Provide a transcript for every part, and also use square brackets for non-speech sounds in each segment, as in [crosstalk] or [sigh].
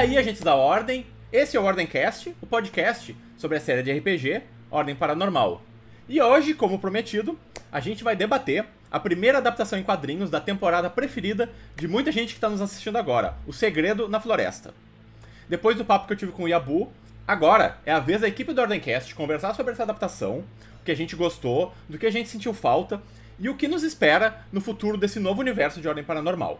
aí, agentes da Ordem, esse é o Ordemcast, o podcast sobre a série de RPG Ordem Paranormal. E hoje, como prometido, a gente vai debater a primeira adaptação em quadrinhos da temporada preferida de muita gente que está nos assistindo agora, O Segredo na Floresta. Depois do papo que eu tive com o Yabu, agora é a vez da equipe do Ordemcast conversar sobre essa adaptação, o que a gente gostou, do que a gente sentiu falta e o que nos espera no futuro desse novo universo de Ordem Paranormal.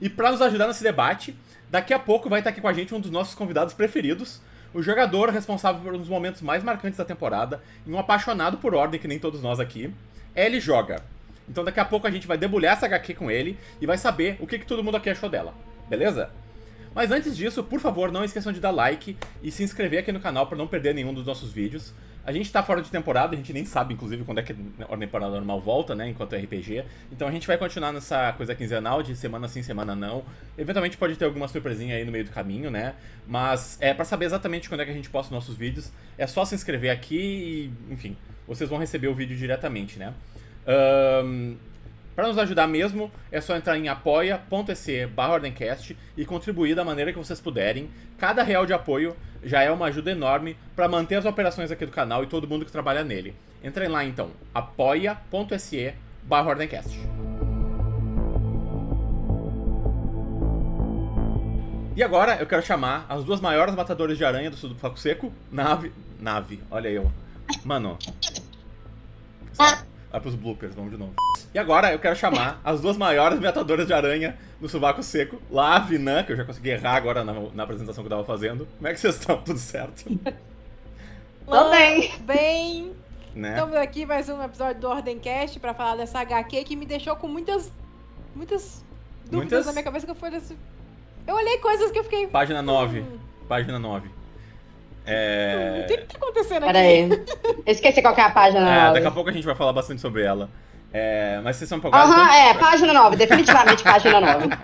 E para nos ajudar nesse debate, daqui a pouco vai estar aqui com a gente um dos nossos convidados preferidos, o jogador responsável por um dos momentos mais marcantes da temporada e um apaixonado por Ordem, que nem todos nós aqui, ele joga. Então daqui a pouco a gente vai debulhar essa HQ com ele e vai saber o que, que todo mundo aqui achou dela, beleza? Mas antes disso, por favor, não esqueçam de dar like e se inscrever aqui no canal para não perder nenhum dos nossos vídeos. A gente tá fora de temporada, a gente nem sabe, inclusive, quando é que a Ordem Paranormal volta, né, enquanto é RPG. Então a gente vai continuar nessa coisa quinzenal, de semana sim, semana não. Eventualmente pode ter alguma surpresinha aí no meio do caminho, né? Mas é para saber exatamente quando é que a gente posta nossos vídeos, é só se inscrever aqui e, enfim, vocês vão receber o vídeo diretamente, né? Um, para nos ajudar mesmo, é só entrar em apoia.se ordemcast e contribuir da maneira que vocês puderem. Cada real de apoio já é uma ajuda enorme para manter as operações aqui do canal e todo mundo que trabalha nele. Entrem lá então, apoia.se ordemcast. E agora eu quero chamar as duas maiores matadoras de aranha do sul do Faco Seco, Nave. Nave, olha eu. Mano. Vai pros bloopers, vamos de novo. E agora eu quero chamar as duas maiores matadoras de aranha no sovaco seco, lá a Vinan, que eu já consegui errar agora na, na apresentação que eu tava fazendo. Como é que vocês estão? [laughs] Tudo certo? Tô bem. Bem. Né? Estamos aqui mais um episódio do Ordemcast pra falar dessa HQ que me deixou com muitas. Muitas dúvidas Muitas? na minha cabeça que eu fui desse. Eu olhei coisas que eu fiquei. Página 9. Hum, Página 9. O É... que, que tá acontecendo Pera aqui? aí. [laughs] Eu esqueci qual que é a página é, nova. daqui a pouco a gente vai falar bastante sobre ela. É, mas vocês são empolgados? Aham, então? é, página 9, definitivamente página 9. [laughs]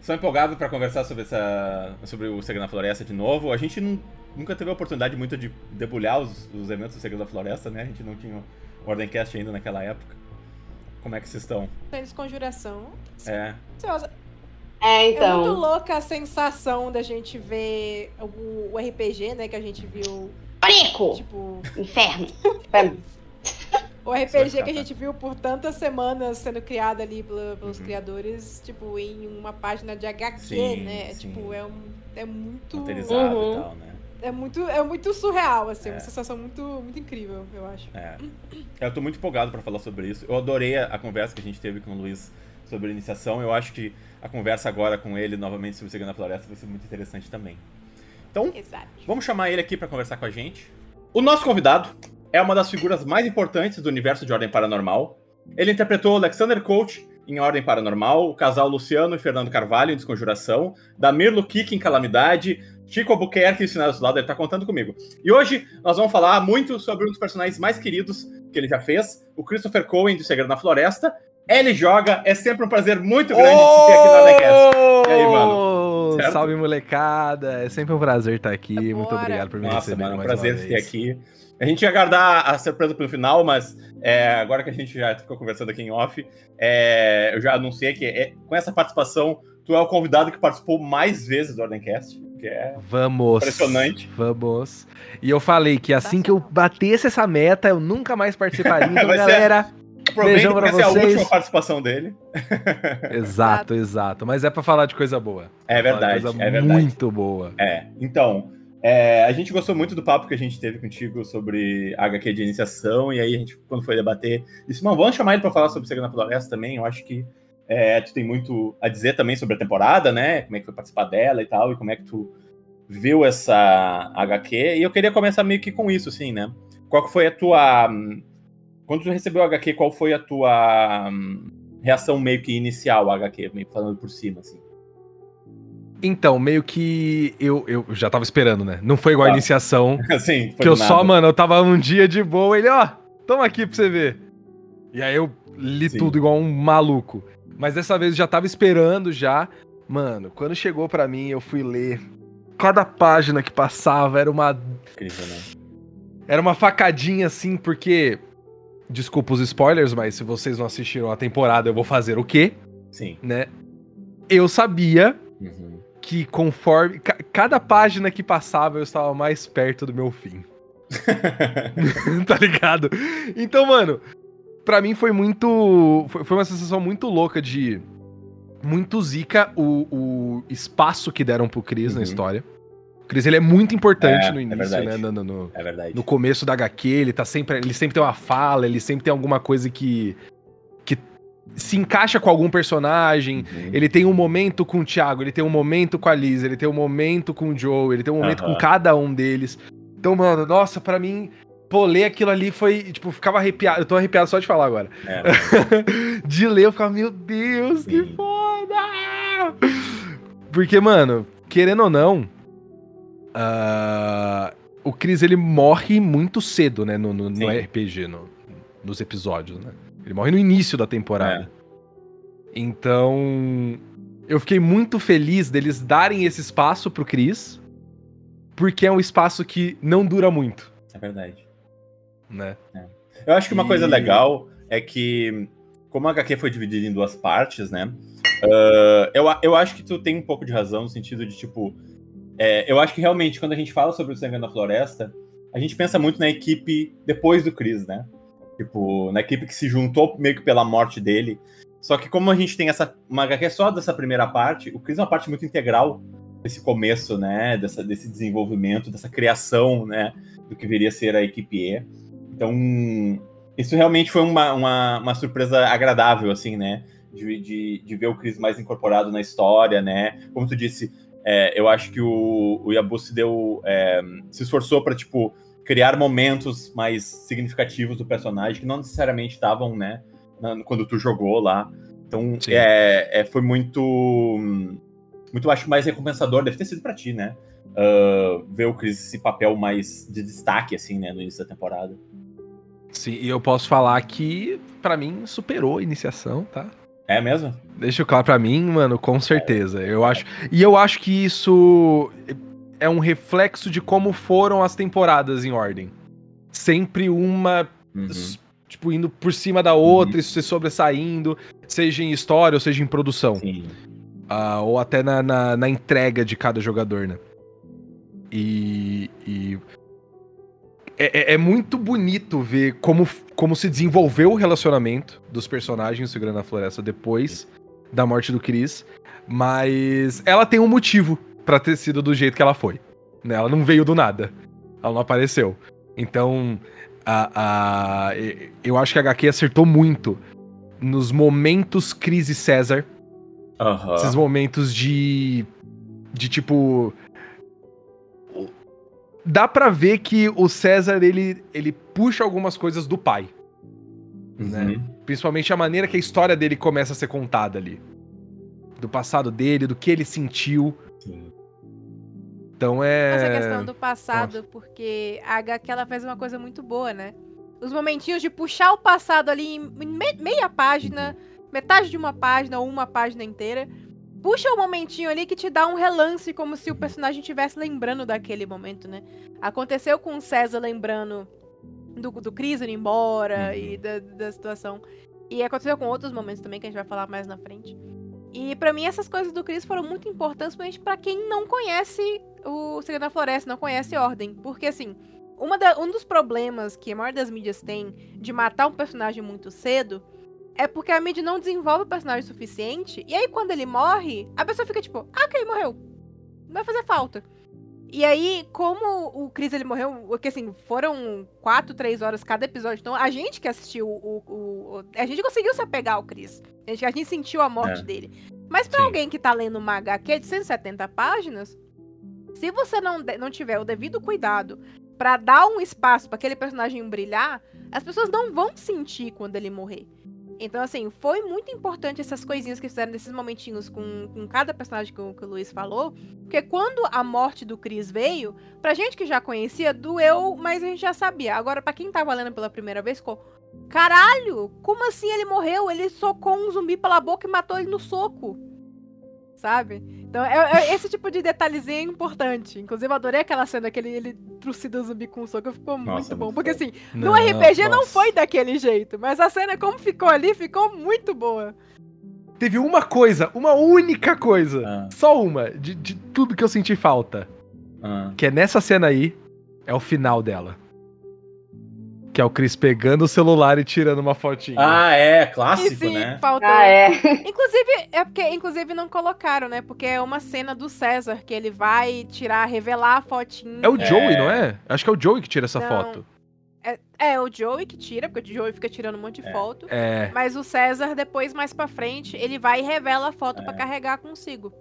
São empolgados pra conversar sobre, essa, sobre o Segredo na Floresta de novo. A gente não- nunca teve a oportunidade muito de debulhar os, os eventos do Segredo da Floresta, né? A gente não tinha o Ordemcast ainda naquela época. Como é que vocês estão? Tem desconjuração. É. É, É muito então. louca a sensação da gente ver o, o RPG, né? Que a gente viu, Parico! tipo, Inferno. [laughs] O RPG que a gente viu por tantas semanas sendo criado ali pelos Uhum. criadores, tipo, em uma página de HQ, Sim, né? sim. Tipo, é, um, é muito. Roteirizado Uhum. e tal, né? É muito, é muito surreal, assim, É. uma sensação muito, muito incrível, eu acho. É. Eu tô muito empolgado pra falar sobre isso. Eu adorei a, a conversa que a gente teve com o Luiz sobre a iniciação. Eu acho que a conversa agora com ele novamente sobre o Segredo na Floresta vai ser muito interessante também. Então, Exato. Vamos chamar ele aqui pra conversar com a gente. O nosso convidado é uma das figuras mais importantes do universo de Ordem Paranormal. Ele interpretou Alexander Coach em Ordem Paranormal, o casal Luciano e Fernando Carvalho em Desconjuração, Damir Lukic em Calamidade, Chico Albuquerque em Sinais do Lado, ele tá contando comigo. E hoje nós vamos falar muito sobre um dos personagens mais queridos que ele já fez, o Christopher Cohen de Segredo na Floresta. Ele joga, é sempre um prazer muito grande te ter aqui no Ordemcast. E aí, mano? Certo? Salve, molecada. É sempre um prazer estar aqui. Bora. Muito obrigado por me Nossa, receber mano, é um prazer ter aqui. A gente ia aguardar a surpresa pelo final, mas é, agora que a gente já ficou conversando aqui em off, é, eu já anunciei que é, com essa participação, tu é o convidado que participou mais vezes do Ordemcast, que é Vamos. Impressionante. Vamos. E eu falei que assim que eu batesse essa meta, eu nunca mais participaria. [laughs] Então, Vai ser- galera. Aproveita Beijão pra essa é a vocês. última participação dele. [laughs] Exato, exato. Mas é pra falar de coisa boa. É verdade, coisa é verdade. Muito boa. É, então, é, a gente gostou muito do papo que a gente teve contigo sobre HQ de iniciação, e aí a gente, quando foi debater, disse, não, vamos chamar ele pra falar sobre Segredo na Floresta também, eu acho que é, tu tem muito a dizer também sobre a temporada, né, como é que foi participar dela e tal, e como é que tu viu essa HQ, e eu queria começar meio que com isso, assim, né, qual que foi a tua... hum, Quando tu recebeu a HQ, qual foi a tua hum, reação meio que inicial HQ, meio falando por cima, assim? Então, meio que eu, eu já tava esperando, né? Não foi igual a Tá. iniciação. [laughs] assim, foi Que eu do só, nada. mano, eu tava um dia de boa, ele, ó, toma aqui pra você ver. E aí eu li Sim. tudo igual um maluco. Mas dessa vez eu já tava esperando já. Mano, quando chegou pra mim, eu fui ler. Cada página que passava era uma Incrível, né? era uma facadinha assim, porque desculpa os spoilers, mas se vocês não assistiram a temporada, eu vou fazer o quê, Sim. né? eu sabia Uhum. que conforme. ca- cada página que passava, eu estava mais perto do meu fim. [laughs] tá ligado? Então, mano, pra mim foi muito. Foi, uma sensação muito louca de. Muito zica o, o espaço que deram pro Chris na Uhum. história. O Chris ele é muito importante É, no é início, verdade. né? No, no- no- É verdade. no começo da HQ, ele tá sempre. Ele sempre tem uma fala, ele sempre tem alguma coisa que. que se encaixa com algum personagem. Uhum. Ele tem um momento com o Thiago, ele tem um momento com a Liz, ele tem um momento com o Joe, ele tem um momento Aham. com cada um deles. Então, mano, nossa, pra mim, pô, ler aquilo ali foi, tipo, ficava arrepiado. Eu tô arrepiado só de falar agora. É. [laughs] de ler, eu ficava, meu Deus, que Sim. foda! Porque, mano, querendo ou não, ah, o Chris, ele morre muito cedo, né, no, no- no. RPG, no- nos episódios, né? Ele morre no início da temporada. Então, eu fiquei muito feliz deles darem esse espaço pro Chris, porque é um espaço que não dura muito, É verdade. né? Eu acho que uma coisa E- legal é que, como a HQ foi dividida em duas partes, né? ah, eu, eu acho que tu tem um pouco de razão no sentido de, tipo. É, eu acho que realmente, quando a gente fala sobre o Sangue na Floresta, a gente pensa muito na equipe depois do Chris, né? Tipo, na equipe que se juntou meio que pela morte dele. Só que como a gente tem essa uma HQ só dessa primeira parte, o Chris é uma parte muito integral desse começo, né? Dessa, desse desenvolvimento, dessa criação, né? Do que viria a ser a equipe E. Então, isso realmente foi uma, uma, uma surpresa agradável, assim, né? De, de, de ver o Chris mais incorporado na história, né? Como tu disse, é, eu acho que o, o Yabu se deu. é, se esforçou para tipo, criar momentos mais significativos do personagem que não necessariamente estavam, né? na- quando tu jogou lá. Então, é, é, foi muito. Muito, acho, mais recompensador, deve ter sido pra ti, né? Ah, ver o Chris esse papel mais de destaque, assim, né? No início da temporada. Sim, e eu posso falar que, pra mim, superou a iniciação, tá? É mesmo? Deixa claro pra mim, mano, com certeza. Eu acho. E eu acho que isso é um reflexo de como foram as temporadas em ordem. Sempre uma, Uhum. tipo, indo por cima da outra, e se sobressaindo, seja em história ou seja em produção. Sim. Ah, ou até na, na, na entrega de cada jogador, né? E. e é, é- é muito bonito ver como, como se desenvolveu o relacionamento dos personagens segurando a floresta depois da morte do Chris. Mas ela tem um motivo pra ter sido do jeito que ela foi. Né? Ela não veio do nada. Ela não apareceu. Então, a, a, eu acho que a HQ acertou muito nos momentos Chris e César esses momentos de. De tipo. Dá pra ver que o César ele, ele puxa algumas coisas do pai. né? Uhum. Principalmente a maneira que a história dele começa a ser contada ali. Do passado dele, do que ele sentiu. Sim. Então é. Essa questão do passado, porque a HQ ela fez uma coisa muito boa, né? Os momentinhos de puxar o passado ali em me- meia página, metade de uma página ou uma página inteira. Puxa um momentinho ali que te dá um relance, como se o personagem estivesse lembrando daquele momento, né? Aconteceu com o César lembrando do, do Chris indo embora Uhum. e da, da situação. E aconteceu com outros momentos também, que a gente vai falar mais na frente. E pra mim essas coisas do Chris foram muito importantes, principalmente pra quem não conhece o Segredo da Floresta, não conhece Ordem. Porque assim, uma da- um dos problemas que a maioria das mídias tem de matar um personagem muito cedo é porque a mídia não desenvolve o personagem o suficiente. E aí quando ele morre, a pessoa fica tipo, ah, ok, morreu. Não vai fazer falta. E aí, como o Chris ele morreu, porque assim, foram quatro, três horas cada episódio. Então, a gente que assistiu o. o- o- a gente conseguiu se apegar ao Chris. A gente, a gente sentiu a morte É. dele. Mas pra Sim. alguém que tá lendo uma HQ de 170 páginas, se você não, não tiver o devido cuidado pra dar um espaço pra aquele personagem brilhar, as pessoas não vão sentir quando ele morrer. Então, assim, foi muito importante essas coisinhas que fizeram nesses momentinhos com, com cada personagem que o, que o Luiz falou. Porque quando a morte do Chris veio, pra gente que já conhecia, doeu, mas a gente já sabia. Agora, pra quem tava lendo pela primeira vez, ficou. Caralho! Como assim ele morreu? Ele socou um zumbi pela boca e matou ele no soco. Sabe? Então, é- é- esse tipo de detalhezinho é importante. Inclusive, eu adorei aquela cena que ele, ele trucida o zumbi com o soco. Ficou Nossa, muito bom. Porque, assim, no RPG não nossa. foi daquele jeito, mas a cena como ficou ali ficou muito boa. Teve uma coisa, uma única coisa. Ah, Só uma, de, de tudo que eu senti falta. ah. Que é nessa cena aí, é o final dela. Que é o Chris pegando o celular e tirando uma fotinha. Ah, é, E clássico, sim, né? faltou. Ah, é. Inclusive, é porque, inclusive, não colocaram, né? Porque é uma cena do César que ele vai tirar, revelar a fotinha. É o É. Joey, não é? Acho que é o Joey que tira essa Não. foto. É, é o Joey que tira, porque o Joey fica tirando um monte de É. foto. É. Mas o César, depois, mais pra frente, ele vai e revela a foto É. pra carregar consigo.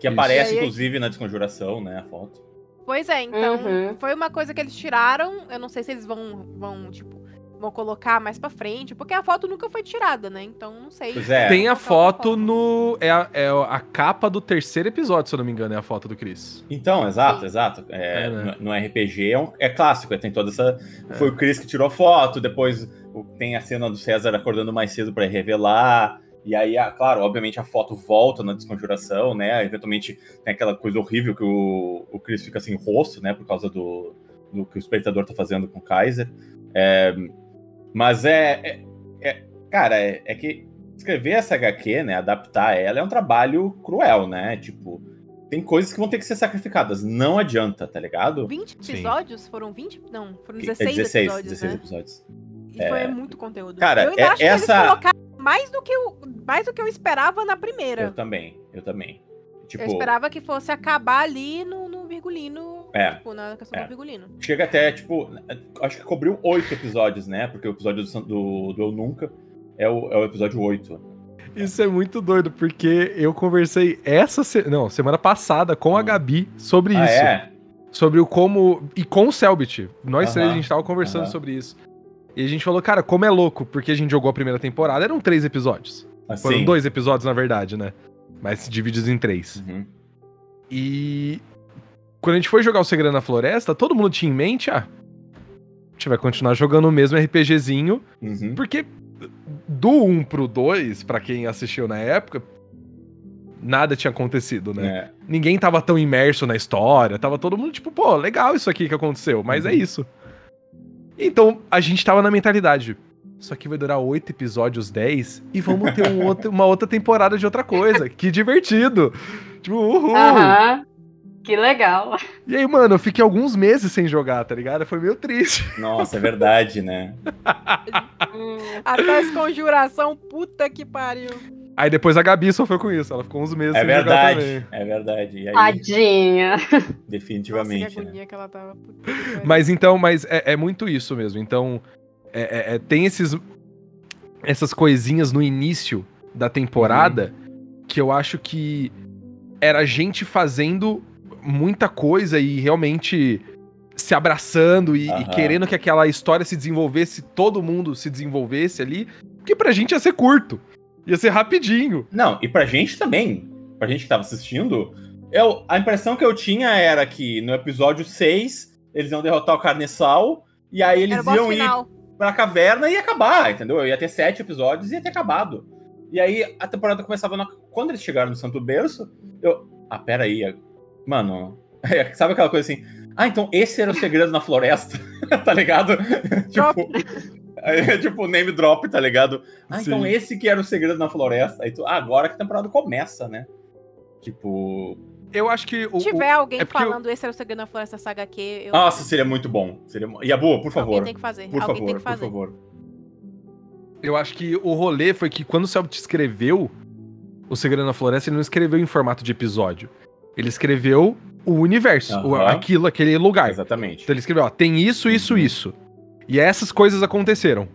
Que aparece, aí- inclusive, na desconjuração, né? A foto. Pois é, então Uhum. foi uma coisa que eles tiraram. Eu não sei se eles vão, vão tipo, vão colocar mais pra frente, porque a foto nunca foi tirada, né? Então não sei. Pois é. Tem a é foto no. É a, é a capa do terceiro episódio, se eu não me engano, é a foto do Chris. Então, exato, Sim. exato. É, É, né? no, no RPG é, um- é clássico, tem toda essa. Foi o Chris que tirou a foto, depois tem a cena do César acordando mais cedo pra revelar. E aí, a- claro, obviamente a foto volta na desconjuração, né? Eventualmente tem aquela coisa horrível que o, o Chris fica sem rosto, né? Por causa do, do que o espectador tá fazendo com o Kaiser. É, mas é, é- é- Cara, é, é que escrever essa HQ, né? Adaptar ela é um trabalho cruel, né? Tipo, tem coisas que vão ter que ser sacrificadas. Não adianta, tá ligado? 20 Sim. episódios? Foram 20? Não, foram É 16, 16, episódios, 16 né? episódios. E foi muito conteúdo. Cara, eu ainda é- acho que essa- eles colocaram mais do que, eu, mais do que eu esperava na primeira. Eu também, eu também. Tipo, Eu esperava que fosse acabar ali no, no virgulino. É, Tipo, na questão é. do virgulino. chega até, tipo, acho que cobriu oito episódios, né? Porque o episódio do, do, do Eu Nunca é o, é o episódio 8. Isso é muito doido, porque eu conversei essa se... não, semana passada com a Hum. Gabi sobre Ah, isso. é? Sobre o como. E com o Selbit. Nós três a gente tava conversando aham. sobre isso. E a gente falou, cara, como é louco, porque a gente jogou a primeira temporada, eram três episódios. Foram Assim. dois episódios, na verdade, né? Mas divididos em três. Uhum. E quando a gente foi jogar o Segredo na Floresta, todo mundo tinha em mente, ah, a gente vai continuar jogando o mesmo RPGzinho, Uhum. porque do 1 pro 2, pra quem assistiu na época, nada tinha acontecido, né? É. Ninguém tava tão imerso na história, tava todo mundo tipo, pô, legal isso aqui que aconteceu, mas é Uhum. isso. Então, a gente tava na mentalidade. Isso aqui vai durar 8 episódios, 10, e vamos ter um [laughs] outro- uma outra temporada de outra coisa. Que divertido! Tipo, uhul! Aham. Que legal. E aí, mano, eu fiquei alguns meses sem jogar, tá ligado? Foi meio triste. Nossa, é verdade, né? [laughs] Até essa conjuração, puta que pariu. Aí depois a Gabi sofreu com isso. Ela ficou uns meses É sem jogar verdade, também. é verdade. E aí, Tadinha. definitivamente. Nossa, que né? agonia que ela tava. Que. Mas então, mas é, é muito isso mesmo. Então, é- é- é- tem esses, essas coisinhas no início da temporada que eu acho que era gente fazendo muita coisa e realmente se abraçando e, e Aham. querendo que aquela história se desenvolvesse, todo mundo se desenvolvesse ali, porque pra gente ia ser curto. Ia ser rapidinho. Não, e pra gente também, pra gente que tava assistindo, eu, a impressão que eu tinha era que no episódio 6 eles iam derrotar o Carniçal e aí eles iam ir pra caverna e ia acabar, entendeu? Ia ter sete episódios e ia ter acabado. E aí a temporada começava na... Quando eles chegaram no Santo Berço, eu. Ah, pera aí. Mano. [laughs] Sabe aquela coisa assim? Ah, então esse era o segredo na floresta, [laughs] tá ligado? [laughs] tipo. É, tipo, name drop, tá ligado? Ah, então Sim. esse que era o segredo na floresta. Aí tu, ah, agora que a temporada começa, né? Tipo. Eu acho que o, Se tiver alguém é porque eu- falando esse era o segredo na floresta saga aqui, eu. Nossa, seria muito bom. Seria... Yabu, por alguém favor. tem que fazer. Por alguém favor, tem que por fazer. favor. Eu acho que o rolê foi que quando o Selbit escreveu O Segredo na Floresta, ele não escreveu em formato de episódio. Ele escreveu o universo, o- Aham. aquilo, aquele lugar. Exatamente. Então ele escreveu, ó, tem isso, isso, Uhum. isso. E essas coisas aconteceram.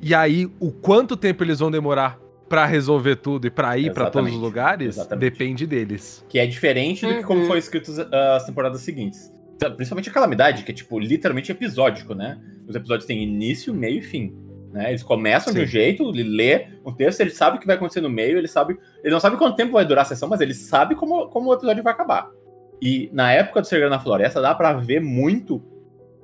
E aí, o quanto tempo eles vão demorar pra resolver tudo e pra ir pra todos os lugares, Exatamente. depende deles. Que é diferente do que como Uhum. foi escrito as, as temporadas seguintes. Então, Principalmente a Calamidade, que é, tipo, literalmente episódico, né? Os episódios têm início, meio e fim. Né? Eles começam de um Sim. jeito, ele lê o texto, ele sabe o que vai acontecer no meio, ele sabe. Ele não sabe quanto tempo vai durar a sessão, mas ele sabe como, como o episódio vai acabar. E na época do Segredo na Floresta, dá pra ver muito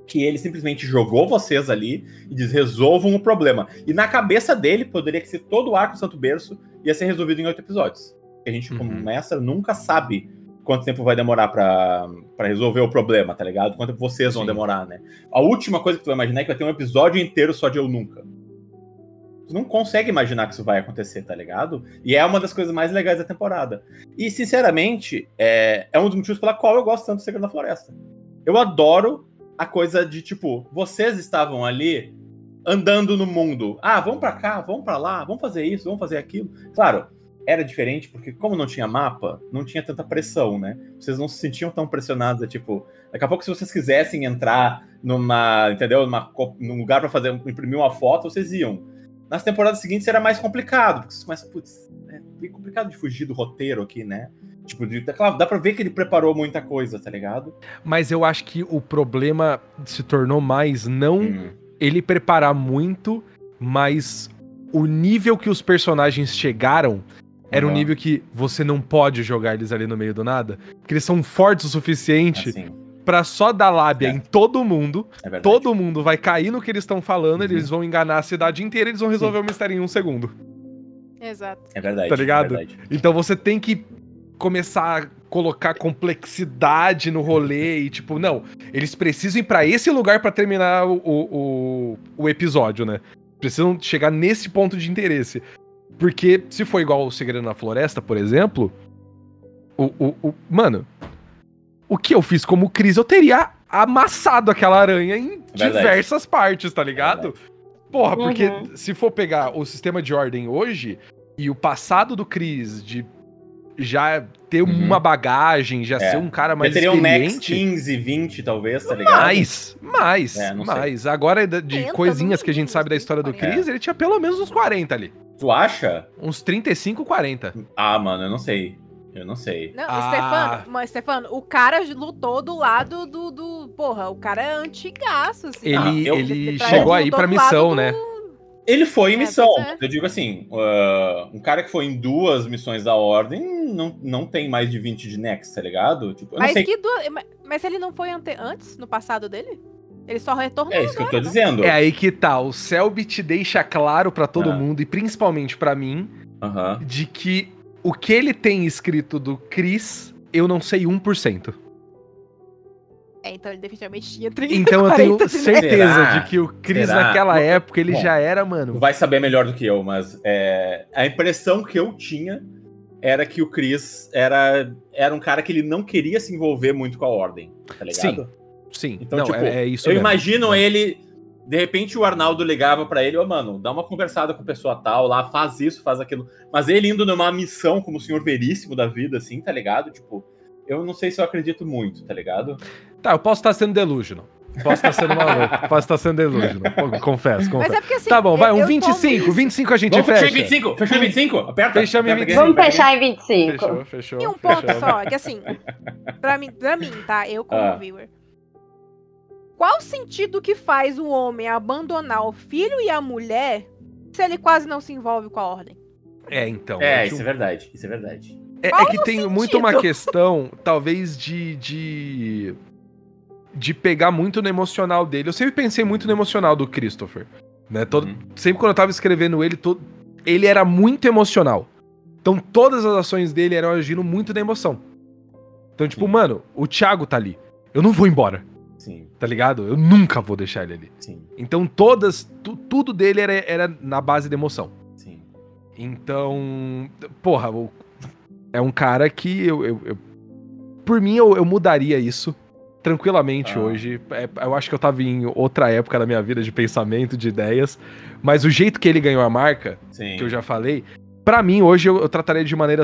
que ele simplesmente jogou vocês ali e diz: resolvam o problema. E na cabeça dele, poderia que ser todo o arco do Santo Berço ia ser resolvido em oito episódios. A gente, como Uhum. mestre, nunca sabe quanto tempo vai demorar pra, pra resolver o problema, tá ligado? Quanto tempo vocês vão Sim. demorar, né? A última coisa que tu vai imaginar é que vai ter um episódio inteiro só de Eu Nunca. Tu não consegue imaginar que isso vai acontecer, tá ligado? E é uma das coisas mais legais da temporada. E, sinceramente, é, é um dos motivos pela qual eu gosto tanto do Segredo da Floresta. Eu adoro a coisa de, tipo, vocês estavam ali andando no mundo. Ah, vamos pra cá, vamos pra lá, vamos fazer isso, vamos fazer aquilo. Claro, era diferente porque, como não tinha mapa, não tinha tanta pressão, né? Vocês não se sentiam tão pressionados, tipo, daqui a pouco, se vocês quisessem entrar numa, entendeu? Numa, num lugar pra fazer, imprimir uma foto, vocês iam. Nas temporadas seguintes era mais complicado, porque vocês começam, putz, é bem complicado de fugir do roteiro aqui, né? Tipo, de, claro, dá pra ver que ele preparou muita coisa, tá ligado? Mas eu acho que o problema se tornou mais não Hum. ele preparar muito, mas o nível que os personagens chegaram era um Aham. nível que você não pode jogar eles ali no meio do nada. Porque eles são fortes o suficiente Assim, pra só dar lábia É. em todo mundo. é. Todo mundo vai cair no que eles estão falando, Uhum. eles vão enganar a cidade inteira, eles vão resolver o mistério em um segundo. Exato. É verdade. Tá ligado? É verdade. Então você tem que começar a colocar complexidade no rolê e tipo, não, eles precisam ir pra esse lugar pra terminar o, o, o, o episódio, né? Precisam chegar nesse ponto de interesse. Porque se for igual o Segredo na Floresta, por exemplo, o, o, o- mano, o que eu fiz como Cris, eu teria amassado aquela aranha em Verdade. diversas partes, tá ligado? Porra, porque Uhum. se for pegar o sistema de ordem hoje e o passado do Chris de já ter Uhum. uma bagagem, já É. ser um cara mais Já teria um Max experiente. 15, 20, talvez, tá ligado? mais, mais, É, não sei. mais. Agora, de, coisinhas que a gente sabe da história do 40. Chris, ele tinha pelo menos uns 40 ali. Tu acha? Uns 35, 40. Ah, mano, eu não sei. Eu não sei. Não, Ah. Stefano, mas, Stefano, o cara lutou do lado do. do porra, o cara é antigaço, assim. Ele, Ah, eu- ele Pra- chegou ele aí pra missão, do- né? Ele foi em É, missão. é. Eu digo assim, uh, um cara que foi em duas missões da Ordem não, não tem mais de 20 de Nex, tá ligado? Tipo, eu não Mas, sei. que du... mas- ele não foi ante... antes, no passado dele? Ele só retornou É isso que eu tô agora, né? dizendo. É aí que tá. O Selbit deixa claro pra todo Ah. mundo, e principalmente pra mim, Aham. de que o que ele tem escrito do Chris, eu não sei 1%. É, então ele definitivamente tinha 30, Então eu tenho 40 de Nex. certeza Será? de que o Chris Será? naquela Bom, época ele bom. já era, Tu mano. vai saber melhor do que eu, mas é, a impressão que eu tinha era que o Chris era, era um cara que ele não queria se envolver muito com a Ordem, tá ligado? Sim, Então, não, tipo, é, é isso Eu mesmo. imagino ele. De repente o Arnaldo ligava pra ele, ô mano, dá uma conversada com a pessoa tal lá, faz isso, faz aquilo. Mas ele indo numa missão como o senhor veríssimo da vida, assim, tá ligado? Tipo, eu não sei se eu acredito muito, tá ligado? Tá, eu posso estar sendo delusional. Posso estar sendo maluco. [laughs] posso estar sendo delusional. Pô, Confesso, Mas confesso. é porque assim. Tá bom, vai, um eu 25. tomo 25 a gente Vamos fechar fecha. em 25? Fechou em 25? Aperta. Fechamos em aperta 25. aqui, Vamos fechar em 25. Fechou, fechou. E um ponto fechou. só, que assim, pra mim, pra mim, tá? Eu como Ah. viewer. Qual o sentido que faz o homem abandonar o filho e a mulher se ele quase não se envolve com a ordem? É, então. É, isso é tinha- verdade. Isso é verdade. É, é que tem sentido? muito uma questão, talvez, de, de. De pegar muito no emocional dele. Eu sempre pensei muito no emocional do Christopher. Né? Todo, Uhum. Sempre quando eu tava escrevendo ele, to- ele era muito emocional. Então todas as ações dele eram agindo muito na emoção. Então, tipo, Sim. mano, o Thiago tá ali. Eu não vou embora, Sim, tá ligado? Eu nunca vou deixar ele ali. sim, Então todas. tu- tudo dele era, era na base da emoção. sim. Então, porra, é um cara que eu. eu- eu- por mim, eu, eu mudaria isso tranquilamente Ah. hoje. É, eu acho que eu tava em outra época da minha vida de pensamento, de ideias. Mas o jeito que ele ganhou a marca, sim. que eu já falei, pra mim, hoje eu, eu trataria de maneira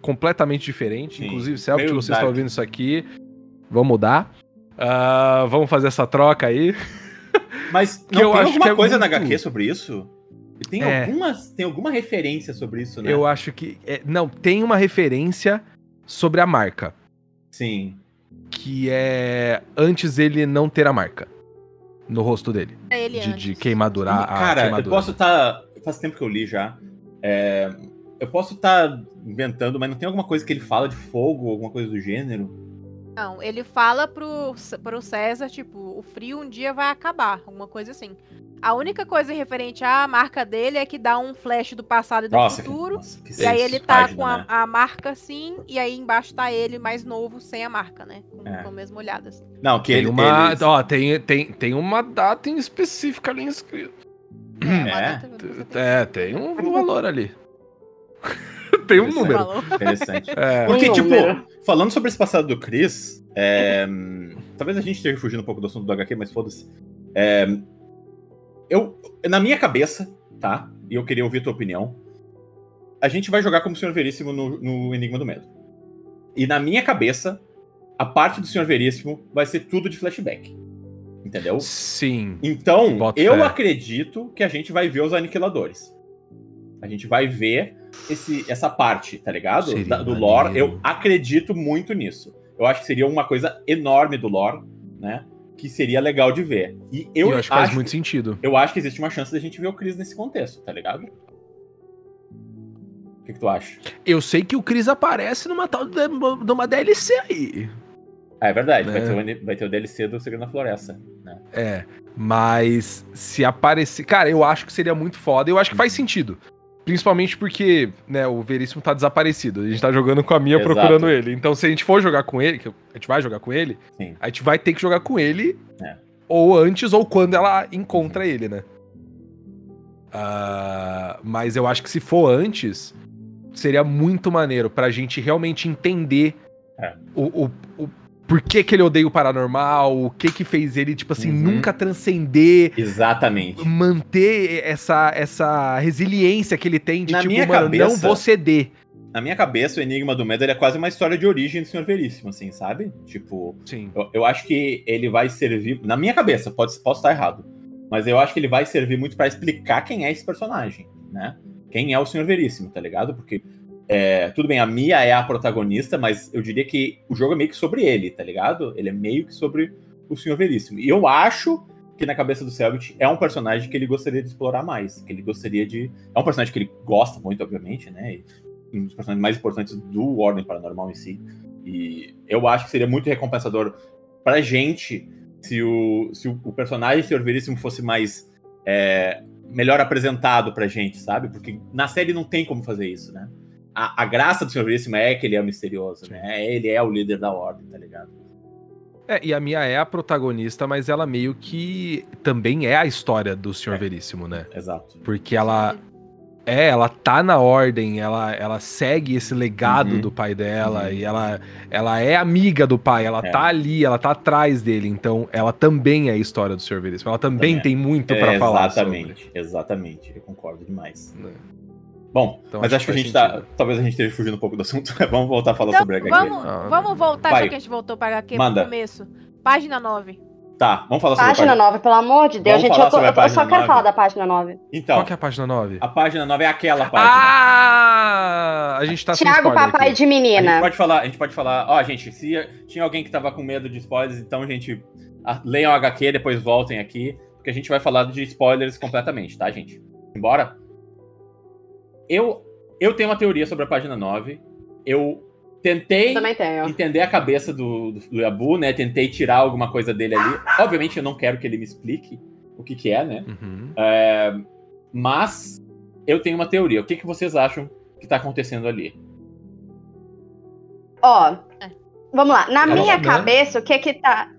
completamente diferente. Sim. Inclusive, Celso, Meio vocês estão ouvindo isso aqui, vamos mudar. Ah, vamos fazer essa troca aí. [laughs] Mas Que não eu tem acho alguma que é coisa na muito- HQ sobre isso? Tem, É. algumas, tem alguma referência sobre isso, né? Eu acho que. é, não, tem uma referência sobre a marca. Sim. Que é antes ele não ter a marca no rosto dele. É ele De, antes. de queimadura. a Cara, eu queimadura. posso estar. Faz tempo que eu li já. É, eu posso estar inventando, mas não tem alguma coisa que ele fala de fogo, alguma coisa do gênero? Não, ele fala pro, pro César, tipo, o frio um dia vai acabar, alguma coisa assim. A única coisa referente à marca dele é que dá um flash do passado e do Nossa, que, futuro. nossa, que E aí ele tá página, com a, né? a marca assim, e aí embaixo tá ele mais novo, sem a marca, né? Com, É. com a mesma olhada. Assim. Não, que Tem ele. uma, ele- ó, tem, tem, tem uma data em específica ali escrita. É. É, tem um valor ali. Tem um número. Interessante. É. Porque, Um tipo, número. falando sobre esse passado do Chris, é, talvez a gente esteja fugindo um pouco do assunto do HQ, mas foda-se. É, eu, na minha cabeça, tá? E eu queria ouvir a tua opinião. A gente vai jogar como Senhor Veríssimo no, no Enigma do Medo. E na minha cabeça, a parte do Senhor Veríssimo vai ser tudo de flashback. Entendeu? Sim. Então, eu fé. acredito que a gente vai ver os aniquiladores. A gente vai ver esse, essa parte, tá ligado? Da- do maneiro. lore. Eu acredito muito nisso. Eu acho que seria uma coisa enorme do lore, né? Que seria legal de ver. E eu, Eu, acho que faz muito sentido. eu acho que existe uma chance da gente ver o Chris nesse contexto, tá ligado? O que, que tu acha? Eu sei que o Chris aparece numa tal de, de uma DLC aí. Ah, é verdade. Vai, É. ter o, vai ter o DLC do Segredo na Floresta. Né? É. Mas se aparecer. Cara, eu acho que seria muito foda. Eu acho que faz sentido. Principalmente porque, né, o Veríssimo tá desaparecido. A gente tá jogando com a Mia Exato. procurando ele. Então, se a gente for jogar com ele, que a gente vai jogar com ele, Sim. a gente vai ter que jogar com ele. É. Ou antes, ou quando ela encontra ele, né? Ah, mas eu acho que se for antes, seria muito maneiro pra gente realmente entender É. o, o, o por que, que ele odeia o paranormal, o que que fez ele, tipo assim, Uhum. nunca transcender, Exatamente. manter essa, essa resiliência que ele tem de, Na tipo, minha mano, não cabeça- vou ceder. Na minha cabeça, o Enigma do Medo é quase uma história de origem do Senhor Veríssimo, assim, sabe? Tipo, Sim. eu, eu acho que ele vai servir. Na minha cabeça, pode, posso estar errado. Mas eu acho que ele vai servir muito pra explicar quem é esse personagem, né? Quem é o Senhor Veríssimo, tá ligado? Porque. É, tudo bem, a Mia é a protagonista, mas eu diria que o jogo é meio que sobre ele, tá ligado? Ele é meio que sobre o Senhor Veríssimo. E eu acho que na cabeça do Selbit é um personagem que ele gostaria de explorar mais. Que ele gostaria de. É um personagem que ele gosta muito, obviamente, né? Um dos personagens mais importantes do Ordem Paranormal em si. E eu acho que seria muito recompensador pra gente se o, se o, o personagem Senhor Veríssimo fosse mais. é, melhor apresentado pra gente, sabe? Porque na série não tem como fazer isso, né? A, a graça do Senhor Veríssimo é que ele é misterioso, né? Ele é o líder da Ordem, tá ligado? É, e a Mia é a protagonista, mas ela meio que também é a história do Senhor É. Veríssimo, né? Exato. Porque ela. É, ela tá na ordem, ela, ela segue esse legado Uhum. do pai dela Uhum. e ela, ela é amiga do pai, ela É. tá ali, ela tá atrás dele, então ela também é a história do Senhor Veríssimo. Ela também, Também é. tem muito pra falar. exatamente, exatamente. Eu concordo demais. sobre, né? Bom, Então, mas acho acho que a que gente tá. sentido. Talvez a gente esteja fugindo um pouco do assunto. [laughs] vamos voltar a falar Então, sobre a HQ. vamos, Ah, vamos voltar, vai. já que a gente voltou pra HQ Manda. no começo. Página 9. Tá, vamos falar sobre a Página 9, pelo amor de Deus, Vamos gente. Eu, tô- eu só página quero 9. falar da página 9. Então, Qual que é a página 9? a página 9 é aquela página. Ah! A gente tá sem Tiago, papai aqui. de A gente menina. pode falar, a gente pode falar, ó, gente, se tinha alguém que tava com medo de spoilers, então, gente, a- leiam o HQ, depois voltem aqui, porque a gente vai falar de spoilers completamente, tá, gente? Embora. Eu, eu tenho uma teoria sobre a página 9. Eu tentei tenho. entender a cabeça do, do, do Yabu, né? Tentei tirar alguma coisa dele ali. Obviamente, eu não quero que ele me explique o que, que é, né? Uhum. É, mas eu tenho uma teoria. O que, que vocês acham que tá acontecendo ali? Ó, É. vamos lá. Na Tá minha bom, né? cabeça, o que que tá.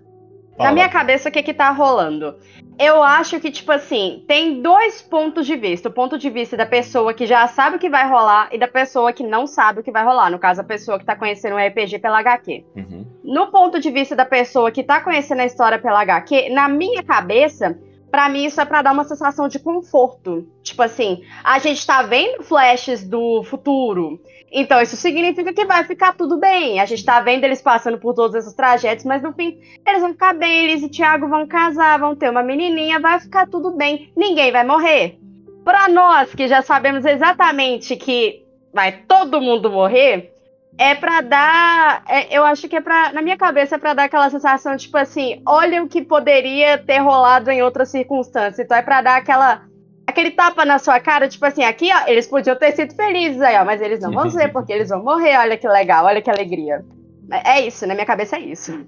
Na Fala. minha cabeça, o que que tá rolando? Eu acho que, tipo assim, tem dois pontos de vista. O ponto de vista da pessoa que já sabe o que vai rolar e da pessoa que não sabe o que vai rolar. No caso, a pessoa que tá conhecendo o RPG pela HQ. Uhum. No ponto de vista da pessoa que tá conhecendo a história pela HQ, na minha cabeça, pra mim isso é pra dar uma sensação de conforto. Tipo assim, a gente tá vendo flashes do futuro. Então isso significa que vai ficar tudo bem. A gente tá vendo eles passando por todos esses trajetos, mas no fim eles vão ficar bem, eles e Thiago vão casar, vão ter uma menininha, vai ficar tudo bem. Ninguém vai morrer. Pra nós que já sabemos exatamente que vai todo mundo morrer, é pra dar. é, eu acho que é pra. Na minha cabeça é pra dar aquela sensação, tipo assim, olha o que poderia ter rolado em outras circunstâncias. Então é pra dar aquela. Aquele tapa na sua cara, tipo assim, aqui, ó, eles podiam ter sido felizes aí, ó, mas eles não vão ser, [laughs] porque eles vão morrer, olha que legal, olha que alegria. É é isso, na minha cabeça é isso.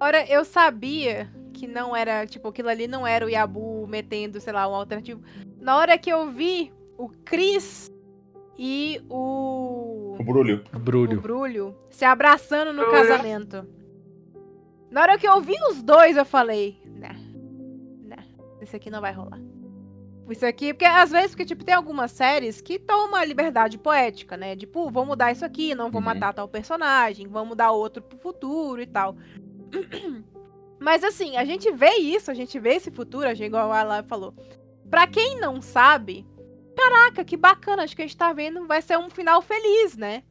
Ora, eu sabia que não era, tipo, aquilo ali não era o Yabu metendo, sei lá, um alternativo. Na hora que eu vi o Chris e o. O Brulho. o Brulho. Brulho se abraçando no Brulho. casamento. Na hora que eu vi os dois, eu falei, né, né, esse aqui não vai rolar. Isso aqui, porque às vezes, porque, tipo, tem algumas séries que tomam a liberdade poética, né? Tipo, vou mudar isso aqui, não vou Uhum. matar tal personagem, vou mudar outro pro futuro e tal. [clears throat] Mas assim, a gente vê isso, a gente vê esse futuro, a gente, igual a Ala falou. Pra quem não sabe, caraca, que bacana, acho que a gente tá vendo, vai ser um final feliz, né?